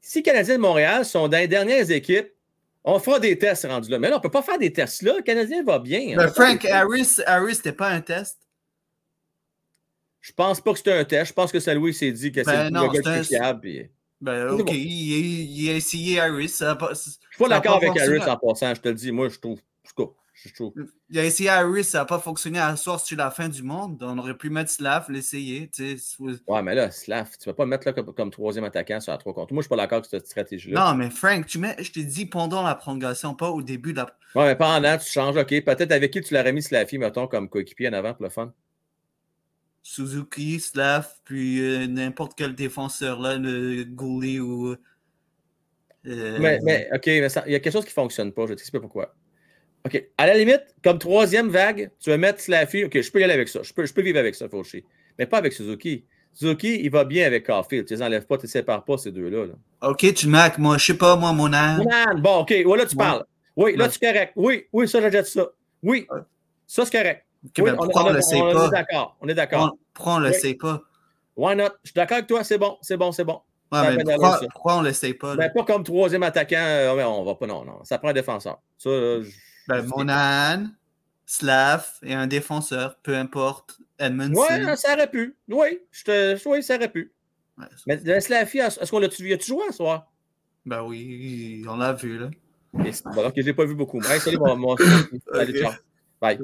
S1: Si les Canadiens de Montréal sont dans les dernières équipes, on fera des tests rendus là. Mais là, on ne peut pas faire des tests là. Le Canadien va bien.
S20: Hein. Frank, Harris, Harris c'était pas un test.
S1: Je pense pas que c'était un test. Je pense que saint Louis s'est dit que
S20: ben
S1: c'est
S20: le gars fiable. Ben, OK, il, a essayé Harris. Ça
S1: pas, je suis pas d'accord avec Harris en passant, je te le dis. Moi, je trouve. Je trouve.
S20: Il a essayé Harris, ça n'a pas fonctionné à soir sur la fin du monde. On aurait pu mettre Slav, l'essayer.
S1: Ouais, mais là, Slav, tu ne vas pas mettre là comme, troisième attaquant sur la 3 contre. Moi, je ne suis pas d'accord avec cette stratégie-là.
S20: Non, mais Frank, tu mets, je t'ai dit pendant la prolongation, pas au début de la.
S1: Ouais, mais pendant, tu changes. OK, peut-être avec qui tu l'aurais mis Slavi, mettons, comme coéquipier en avant pour le fun.
S20: Suzuki, Slav, puis euh, n'importe quel défenseur là, le Goulet ou.
S1: Euh, mais, OK, mais il y a quelque chose qui ne fonctionne pas. Je vais t'expliquer pourquoi. OK. À la limite, comme troisième vague, tu vas mettre Slaffy. OK, je peux y aller avec ça. Je peux, je peux vivre avec ça, Fauché. Mais pas avec Suzuki. Suzuki, il va bien avec Caulfield. Tu les enlèves pas, tu ne sépares pas ces deux-là.
S20: OK, tu marques, moi, je sais pas, moi, mon âme.
S1: Mon âme. Bon, OK. Ouais, là, tu parles. Oui, là, tu es correct. Oui, oui, ça, j'achète ça. Oui, ça, c'est correct.
S20: Oui, ben, pourquoi on, ne le sait pas?
S1: On est d'accord. On est d'accord.
S20: Pourquoi on ne le sait pas?
S1: Why not? Je suis d'accord avec toi. C'est bon, c'est bon, c'est bon.
S20: Ouais, mais pourquoi, pourquoi, on ne le sait pas?
S1: Ben, pas comme troisième attaquant. Euh, on va pas, non, non. Ça prend un défenseur. Ça, je...
S20: Ben, Monan, Slav et un défenseur, peu importe. Edmondson.
S1: Oui, ça aurait pu. Oui, je te... oui ça aurait pu. Ouais, mais le Slavi, est-ce qu'on l'a-tu vu? joué ce soir?
S20: Ben oui, on l'a vu, là.
S1: Bon, ok, je l'ai pas vu beaucoup. Hey, salut, mon, mon... Allez, ciao. Bye.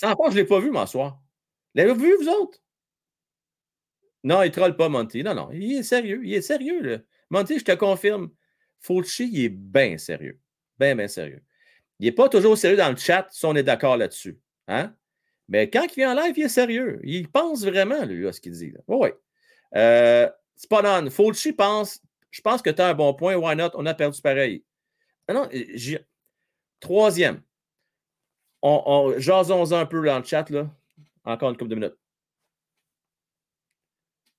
S1: Ça part, je ne l'ai pas vu, mon soir. L'avez-vous vu, vous autres? Non, il ne troll pas, Monty. Non, non, il est sérieux. Il est sérieux, là. Monty, je te confirme. Fauci, il est bien sérieux. Bien, bien sérieux. Il n'est pas toujours sérieux dans le chat si on est d'accord là-dessus. Hein? Mais quand il vient en live, il est sérieux. Il pense vraiment, lui, à ce qu'il dit. Oui, oui. Euh. Fulci pense, je pense que tu as un bon point. Why not? On a perdu pareil. Ah non, Troisième. On, on un peu dans le chat, là. Encore une couple de minutes.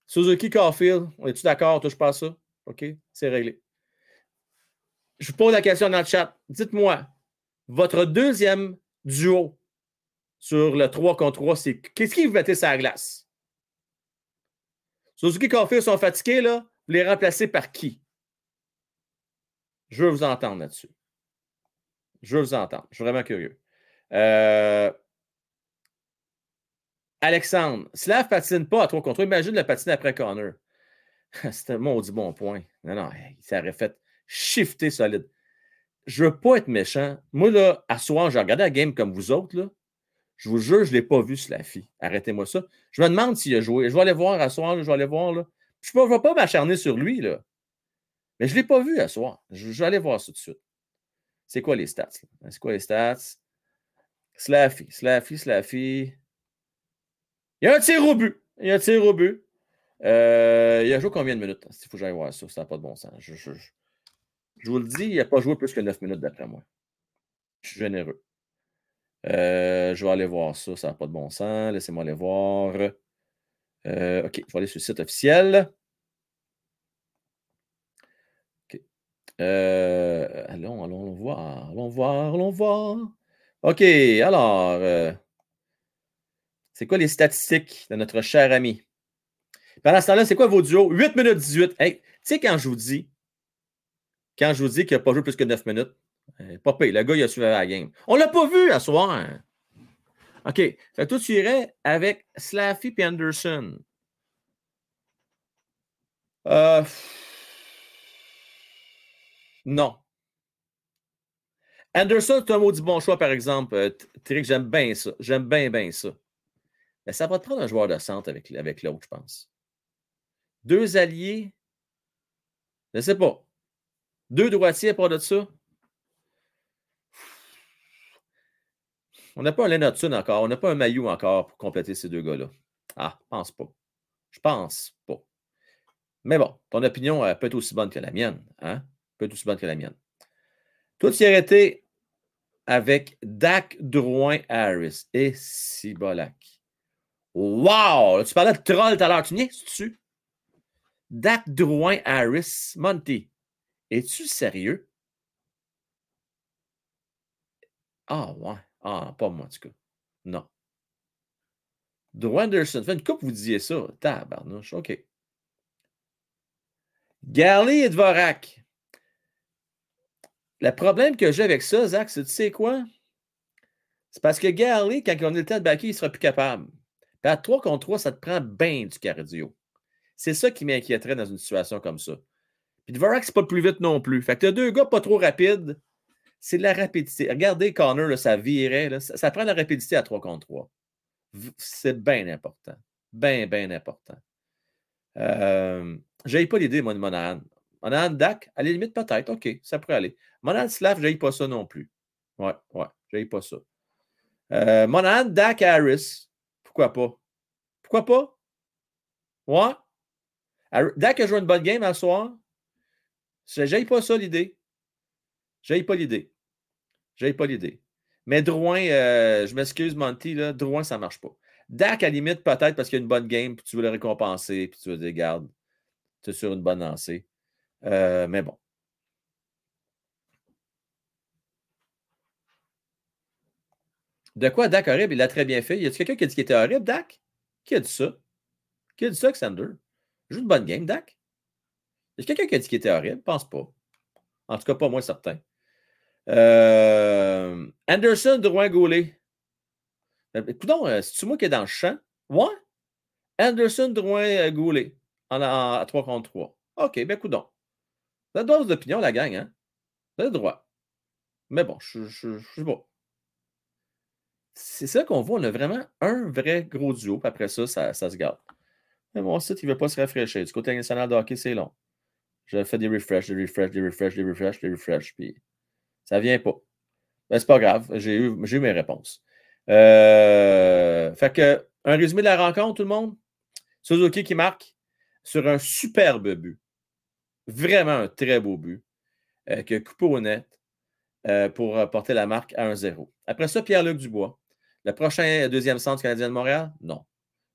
S1: Suzuki Carfield, on est-tu d'accord? Touche pas ça? OK? C'est réglé. Je vous pose la question dans le chat. Dites-moi, votre deuxième duo sur le 3 contre 3, c'est qu'est-ce qui vous mettez sur la glace? Suzuki et Caulfield sont fatigués, là. Vous les remplacez par qui? Je veux vous entendre là-dessus. Je veux vous entendre. Je suis vraiment curieux. Euh, Alexandre, Slav patine pas à 3 contre Imagine le patiner après Connor. C'était maudit bon point. Non, non, il aurait fait shifter solide. Je veux pas être méchant. Moi, là, à soir, j'ai regardé la game comme vous autres, là. Je vous jure, je ne l'ai pas vu, Slaffy. Arrêtez-moi ça. Je me demande s'il a joué. Je vais aller voir à soir, je vais aller voir, là. Je ne vais pas m'acharner sur lui, là. Mais je ne l'ai pas vu à soir. Je, vais aller voir ça tout de suite. C'est quoi les stats? C'est quoi les stats? Slaffy, Slaffy, Slaffy. Il y a un tir au but. Il y a un tir au but. Euh, il a joué combien de minutes? Il faut que j'aille voir ça. Ça n'a pas de bon sens. Je, vous le dis, il n'a pas joué plus que 9 minutes d'après moi. Je suis généreux. Euh, je vais aller voir ça. Ça n'a pas de bon sens. Laissez-moi aller voir. Euh, OK, je vais aller sur le site officiel. OK. allons, allons voir. Allons voir. Allons voir. OK, alors. C'est quoi les statistiques de notre cher ami? Pendant ce temps-là, c'est quoi vos duos? 8 minutes 18. Hey, tu sais, quand je vous dis, quand je vous dis qu'il n'a pas joué plus que 9 minutes, euh, pas payé. Le gars, il a suivi la game. On ne l'a pas vu à soir. OK. Fait que toi, tu irais avec Slaffy et Anderson. Euh... Non. Anderson, c'est un maudit bon choix, par exemple. Euh, Trick, j'aime bien ça. J'aime bien, bien ça. Mais ça va te prendre un joueur de centre avec, avec l'autre, je pense. Deux alliés, je ne sais pas. Deux droitiers à part de ça. On n'a pas un Leonard encore. On n'a pas un Maillot encore pour compléter ces deux gars-là. Ah, je pense pas. Je pense pas. Mais bon, ton opinion peut être aussi bonne que la mienne. Hein? Peut être aussi bonne que la mienne. Toi, tu y arrêté avec Dak Drouin Harris et Sibolak. Wow! Tu parlais de troll tout à l'heure. Tu niaises dessus? Dak Drouin Harris Monty. Es-tu sérieux? Ah, ouais. Ah, pas moi, en tout cas. Non. Drouin Anderson. Fait une coupe, vous disiez ça. Tabarnouche. OK. Garley et Dvorak. Le problème que j'ai avec ça, Zach, c'est tu sais quoi? C'est parce que Garley, quand on est le temps de backer, il ne sera plus capable. à 3 contre 3, ça te prend bien du cardio. C'est ça qui m'inquiéterait dans une situation comme ça. Puis Dvorak, c'est pas plus vite non plus. Fait que tu deux gars pas trop rapides. C'est de la rapidité. Regardez Connor, ça virait. ça, prend de la rapidité à 3 contre 3. C'est bien important. Bien, bien important. Euh, j'ai pas l'idée, moi, de Monahan. Monahan, Dak, à la limite, peut-être. OK, ça pourrait aller. Monahan, Slav, j'ai pas ça non plus. Ouais, ouais, j'ai pas ça. Euh, Monahan, Dak, Harris. Pourquoi pas? Pourquoi pas? Ouais. Dak a joué une bonne game à soir. J'ai pas ça l'idée. J'ai pas l'idée. J'ai pas l'idée. Mais Drouin, euh, je m'excuse, Monty, là, Drouin, ça marche pas. Dak, à limite, peut-être parce qu'il y a une bonne game, tu veux le récompenser, puis tu veux dire, garde, tu es sur une bonne lancée. Euh, mais bon. De quoi Dak horrible? Il l'a très bien fait. Y a quelqu'un qui a dit qu'il était horrible, Dak? Qui a dit ça? Qui a dit ça, Alexander? Joue une bonne game, Dak. Y a quelqu'un qui a dit qu'il était horrible? Pense pas. En tout cas, pas moi certain. Euh, Anderson, Drouin, Goulet. Écoute, euh, c'est-tu moi qui est dans le champ? Ouais. Anderson, Drouin, Goulet. À 3 contre 3. OK, ben écoute avez droit d'opinion, la gang, hein? Vous avez droit. Mais bon, je ne sais pas. C'est ça qu'on voit. On a vraiment un vrai gros duo. Après ça, ça, se garde. Mais mon site, il ne veut pas se rafraîchir. Du côté national de hockey, c'est long. Je fais des refresh, des refresh, des refresh, des refresh, des refresh, puis ça vient pas. Mais c'est pas grave, j'ai eu, eu, mes réponses. Euh, fait que, un résumé de la rencontre, tout le monde? Suzuki qui marque sur un superbe but. Vraiment un très beau but. Euh, qui a euh, pour porter la marque à 1-0. Après ça, Pierre-Luc Dubois. Le prochain deuxième centre canadien de Montréal? Non.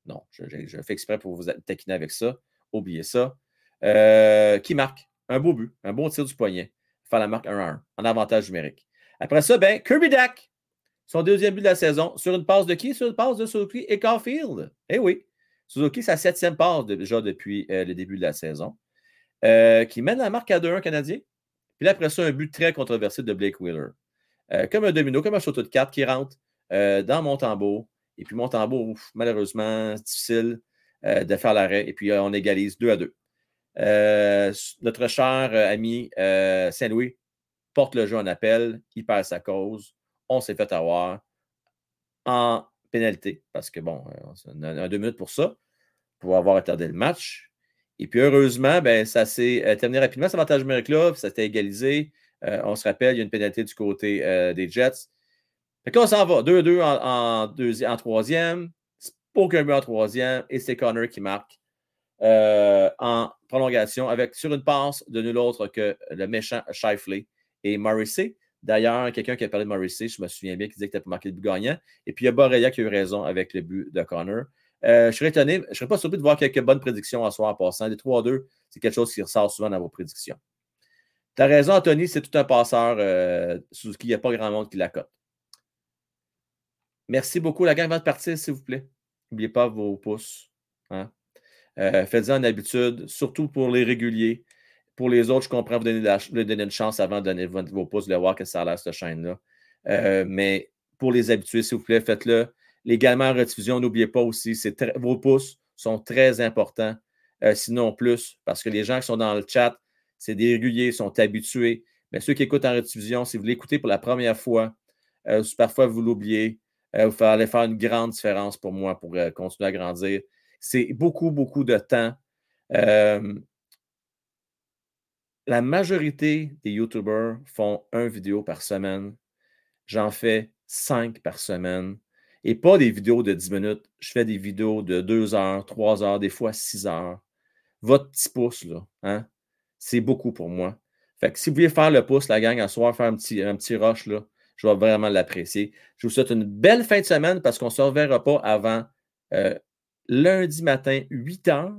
S1: Non, je, fais exprès pour vous taquiner avec ça. Oubliez ça. Euh, qui marque? Un beau but, un beau tir du poignet. Faire la marque 1-1 en avantage numérique. Après ça, ben, Kirby Dak, son deuxième but de la saison, sur une passe de qui? Sur une passe de Suzuki et Caulfield. Eh oui. Suzuki, sa septième passe déjà depuis le début de la saison, qui mène la marque à 2-1 canadien. Puis après ça, un but très controversé de Blake Wheeler. comme un domino, comme un château de cartes qui rentre dans mon tambour. Et puis mon tambour, malheureusement, difficile de faire l'arrêt. Et puis on égalise 2 à 2. notre cher ami Saint-Louis porte le jeu en appel, il perd sa cause. On s'est fait avoir en pénalité parce que, bon, on a deux minutes pour ça, pour avoir retardé le match. Et puis, heureusement, ben, ça s'est euh, terminé rapidement, cet avantage numérique-là, ça s'est égalisé. Euh, on se rappelle, il y a une pénalité du côté euh, des Jets. Fait que là, on s'en va. 2-2 en, troisième. Aucun but en troisième. Et c'est Connor qui marque en prolongation avec sur une passe de nul autre que le méchant Shifley et Morrissey. D'ailleurs, quelqu'un qui a parlé de Morrissey, je me souviens bien, qui disait que tu pas marqué le but gagnant. Et puis, il y a Borrelia qui a eu raison avec le but de Connor. Euh, je serais étonné, je ne serais pas surpris de voir quelques bonnes prédictions à soir en passant. Les 3-2, c'est quelque chose qui ressort souvent dans vos prédictions. Tu as raison, Anthony, c'est tout un passeur. Euh, Suzuki, il n'y a pas grand monde qui la cote. Merci beaucoup. La gang va partir, s'il vous plaît. N'oubliez pas vos pouces. Hein. Euh, Faites-en habitude, surtout pour les réguliers. Pour les autres, je comprends vous donner, donner une chance avant de donner vos pouces, de voir que ça a l'air, cette chaîne-là. Euh, mais pour les habitués, s'il vous plaît, faites-le. Légalement en rediffusion, n'oubliez pas aussi, vos pouces sont très importants, euh, sinon plus, parce que les gens qui sont dans le chat, c'est des réguliers, sont habitués. Mais ceux qui écoutent en rediffusion, si vous l'écoutez pour la première fois, euh, parfois vous l'oubliez, euh, vous allez faire une grande différence pour moi pour continuer à grandir. C'est beaucoup, beaucoup de temps. la majorité des YouTubers font un vidéo par semaine. J'en fais cinq par semaine. Et pas des vidéos de 10 minutes. Je fais des vidéos de 2 heures, 3 heures, des fois 6 heures. Votre petit pouce, là, hein, c'est beaucoup pour moi. Si vous voulez faire le pouce, la gang, à soir, faire un petit, un petit rush, je vais vraiment l'apprécier. Je vous souhaite une belle fin de semaine parce qu'on ne se reverra pas avant euh, lundi matin, 8 heures.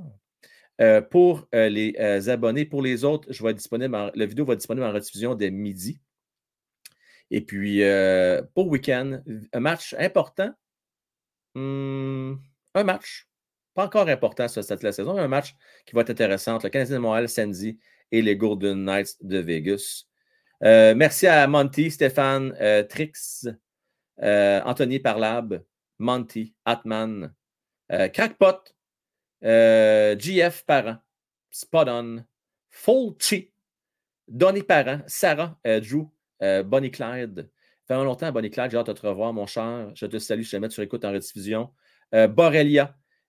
S1: Euh, pour euh, les abonnés, pour les autres, je vais la vidéo va être disponible en rediffusion dès midi. Et puis, euh, pour week-end, un match important? Hmm, un match. Pas encore important sur cette la saison, mais un match qui va être intéressant le Canadien de Montréal samedi et les Golden Knights de Vegas. Euh, merci à Monty, Stéphane, euh, Trix, Anthony Parlab, Monty, Atman, Crackpot, GF Parent, Spot On, Fulci, Donny Parent, Sarah, Drew, euh, Bonnie Clyde. Fait longtemps, Bonnie Clyde, j'ai hâte de te revoir, mon cher. Je te salue, je te mets sur écoute en rediffusion. Euh,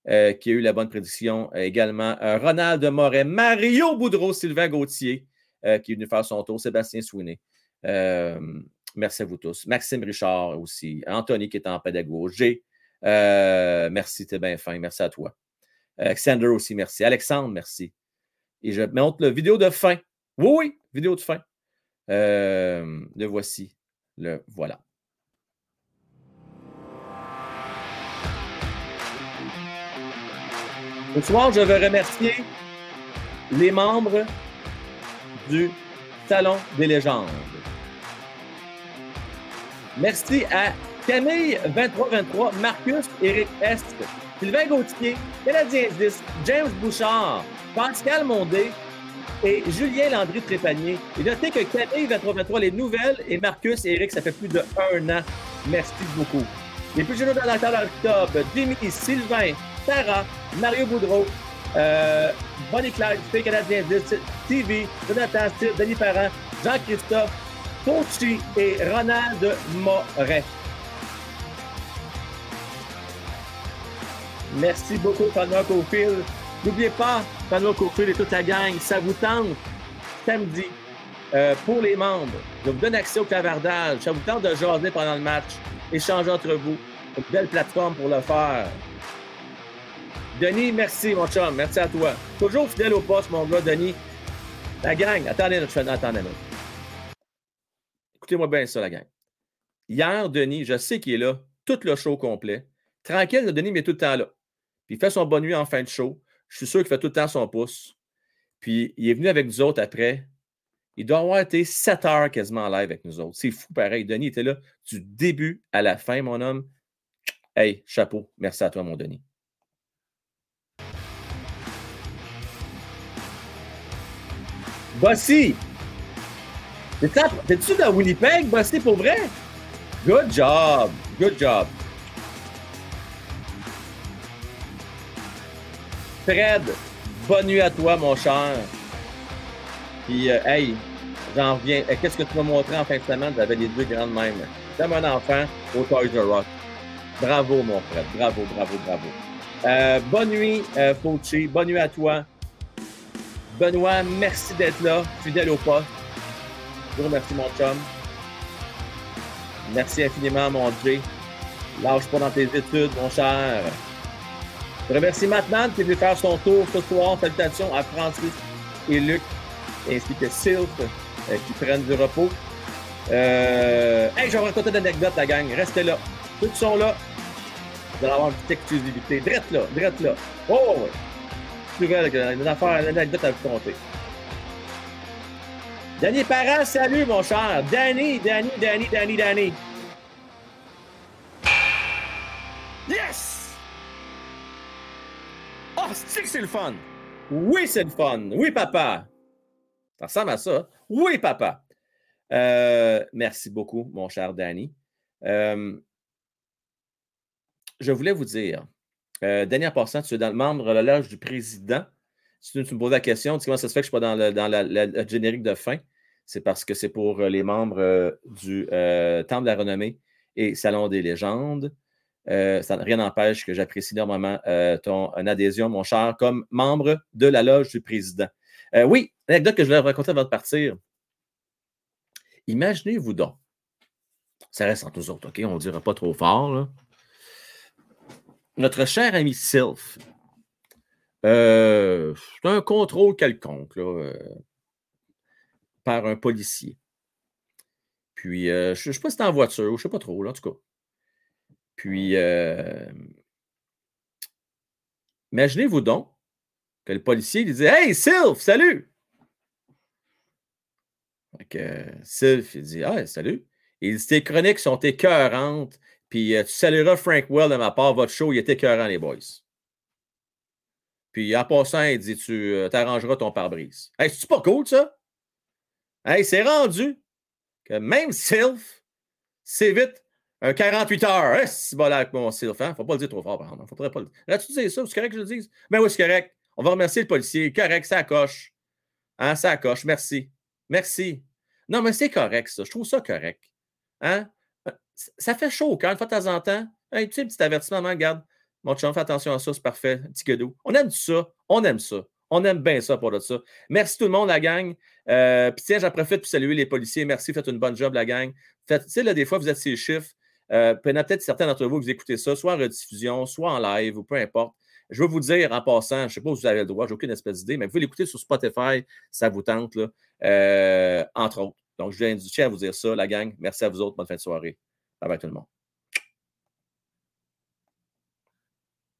S1: euh, qui a eu la bonne prédiction également. Ronald Moret, Mario Boudreau, Sylvain Gauthier, qui est venu faire son tour. Sébastien Sweeney. merci à vous tous. Maxime Richard aussi. Anthony qui est en pédagogie. merci, t'es bien fin. Merci à toi. Alexander aussi, merci. Alexandre, merci. Et je montre la vidéo de fin. Oui, oui, vidéo de fin. Euh, le voici. Le voilà. Ce soir, je veux remercier les membres du Salon des légendes. Merci à Camille 2323, Marcus Éric Est, Sylvain Gauthier, Canadien 10, James Bouchard, Pascal Mondé, et Julien Landry Trépanier. Et notez que Camille 2323, les nouvelles, et Marcus et Eric, ça fait plus de un an. Merci beaucoup. Les plus jeunes dans l'octobre, Jimmy, Sylvain, Sarah, Mario Boudreau, Bonnie Clyde, P. Canadien 10, TV, Jonathan Denis Parent, Jean-Christophe, Fauci et Ronald Moret. Merci beaucoup, Fernand Cofield. N'oubliez pas, Pano Courfield et toute la gang, ça vous tente samedi euh, pour les membres. Je vous donne accès au clavardage. Ça vous tente de jaser pendant le match, échanger entre vous. Une belle plateforme pour le faire. Denis, merci, mon chum. Merci à toi. Toujours fidèle au poste, mon gars, Denis. La gang, attendez notre attendez Écoutez-moi bien ça, la gang. Hier, Denis, je sais qu'il est là, tout le show complet. Tranquille, Denis, mais tout le temps là. Puis il fait son bonne nuit en fin de show. Je suis sûr qu'il fait tout le temps son pouce. Puis il est venu avec nous autres après. Il doit avoir été 7 heures quasiment en live avec nous autres. C'est fou pareil. Denis était là du début à la fin, mon homme. Hey, chapeau. Merci à toi, mon Denis. Bossy! T'es-tu dans Winnipeg, Bossy, pour vrai? Good job! Good job! Fred, bonne nuit à toi, mon cher. Puis, euh, hey, j'en reviens. Euh, qu'est-ce que tu m'as montré en fin de semaine? J'avais les deux grandes mêmes. Comme un enfant au Toys R Rock. Bravo, mon frère. Bravo, bravo, bravo. Euh, bonne nuit, Fauci. Bonne nuit à toi. Benoît, merci d'être là, fidèle au poste. Je vous remercie, mon chum. Merci infiniment, mon Jay. Lâche pas dans tes études, mon cher. Je remercie Matman qui est venu faire son tour ce soir. Salutations à Francis et Luc, ainsi que Sylph, euh, qui prennent du repos. Euh... Hey, je vais raconter d'anecdotes, la gang. Restez là. Ceux sont là, vous allez avoir une petite exclusivité. Drette là, drette là. Oh, ouais. Nouvelle, une affaire, une anecdote à vous compter. Danny Parent, salut, mon cher. Danny, Danny, Danny, Danny, Danny. Yes! Oh, c'est le fun. Oui, c'est le fun. Oui, papa. Ça ressemble à ça. Oui, papa. Euh, merci beaucoup, mon cher Danny. Euh, je voulais vous dire, euh, dernier passant, tu es dans le membre de la loge du président. Si tu me poses la question, tu comment ça se fait que je ne suis pas dans, le, la, générique de fin? C'est parce que c'est pour euh, les membres du Temple de la Renommée et Salon des légendes. Ça, rien n'empêche que j'apprécie énormément ton adhésion, mon cher, comme membre de la loge du président. oui, l'anecdote que je vous raconter avant de partir. Imaginez-vous donc, ça reste entre nous autres, OK? On ne dira pas trop fort, là notre cher ami Sylph, euh, c'est un contrôle quelconque euh, par un policier. Puis, euh, je ne sais pas si c'est en voiture, ou je ne sais pas trop, là, en tout cas. Puis, imaginez-vous donc que le policier lui dit Hey, Sylph, salut! Donc, Sylph, il dit Ah, salut. Il dit Tes chroniques sont écœurantes. Puis euh, tu salueras Frank Well de ma part, votre show, il était écœurant, les boys. Puis en passant, il dit Tu euh, t'arrangeras ton pare-brise. Hey, c'est pas cool, ça? Hey, c'est rendu que même Sylph, c'est vite un 48 heures. Hey, c'est bon avec mon Sylph, hein? Faut pas le dire trop fort, par exemple. Faudrait pas le dire. tu dire ça? C'est correct que je le dise? Ben oui, c'est correct. On va remercier le policier. Correct, ça coche. Hein, ça coche. Merci. Merci. Non, mais c'est correct, ça. Je trouve ça correct. Hein? ça fait chaud quand une fois de temps en temps. tu sais, petit avertissement, regarde, mon chum, fais attention à ça, c'est parfait, petit cadeau. On aime ça, on aime ça. On aime bien ça pour ça. Merci tout le monde, la gang. Euh, puis tiens, j'en profite pour saluer les policiers. Merci, faites une bonne job, la gang. Tu sais, là, des fois, vous êtes ces chiffres. Euh, peut-être certains d'entre vous qui écoutez ça, soit en rediffusion, soit en live, ou peu importe. Je veux vous dire en passant, je ne sais pas si vous avez le droit, j'ai aucune espèce d'idée, mais vous pouvez l'écouter sur Spotify, ça vous tente, euh, entre autres. Donc, je viens à vous dire ça, la gang. Merci à vous autres. Bonne fin de soirée. Bye bye tout le monde.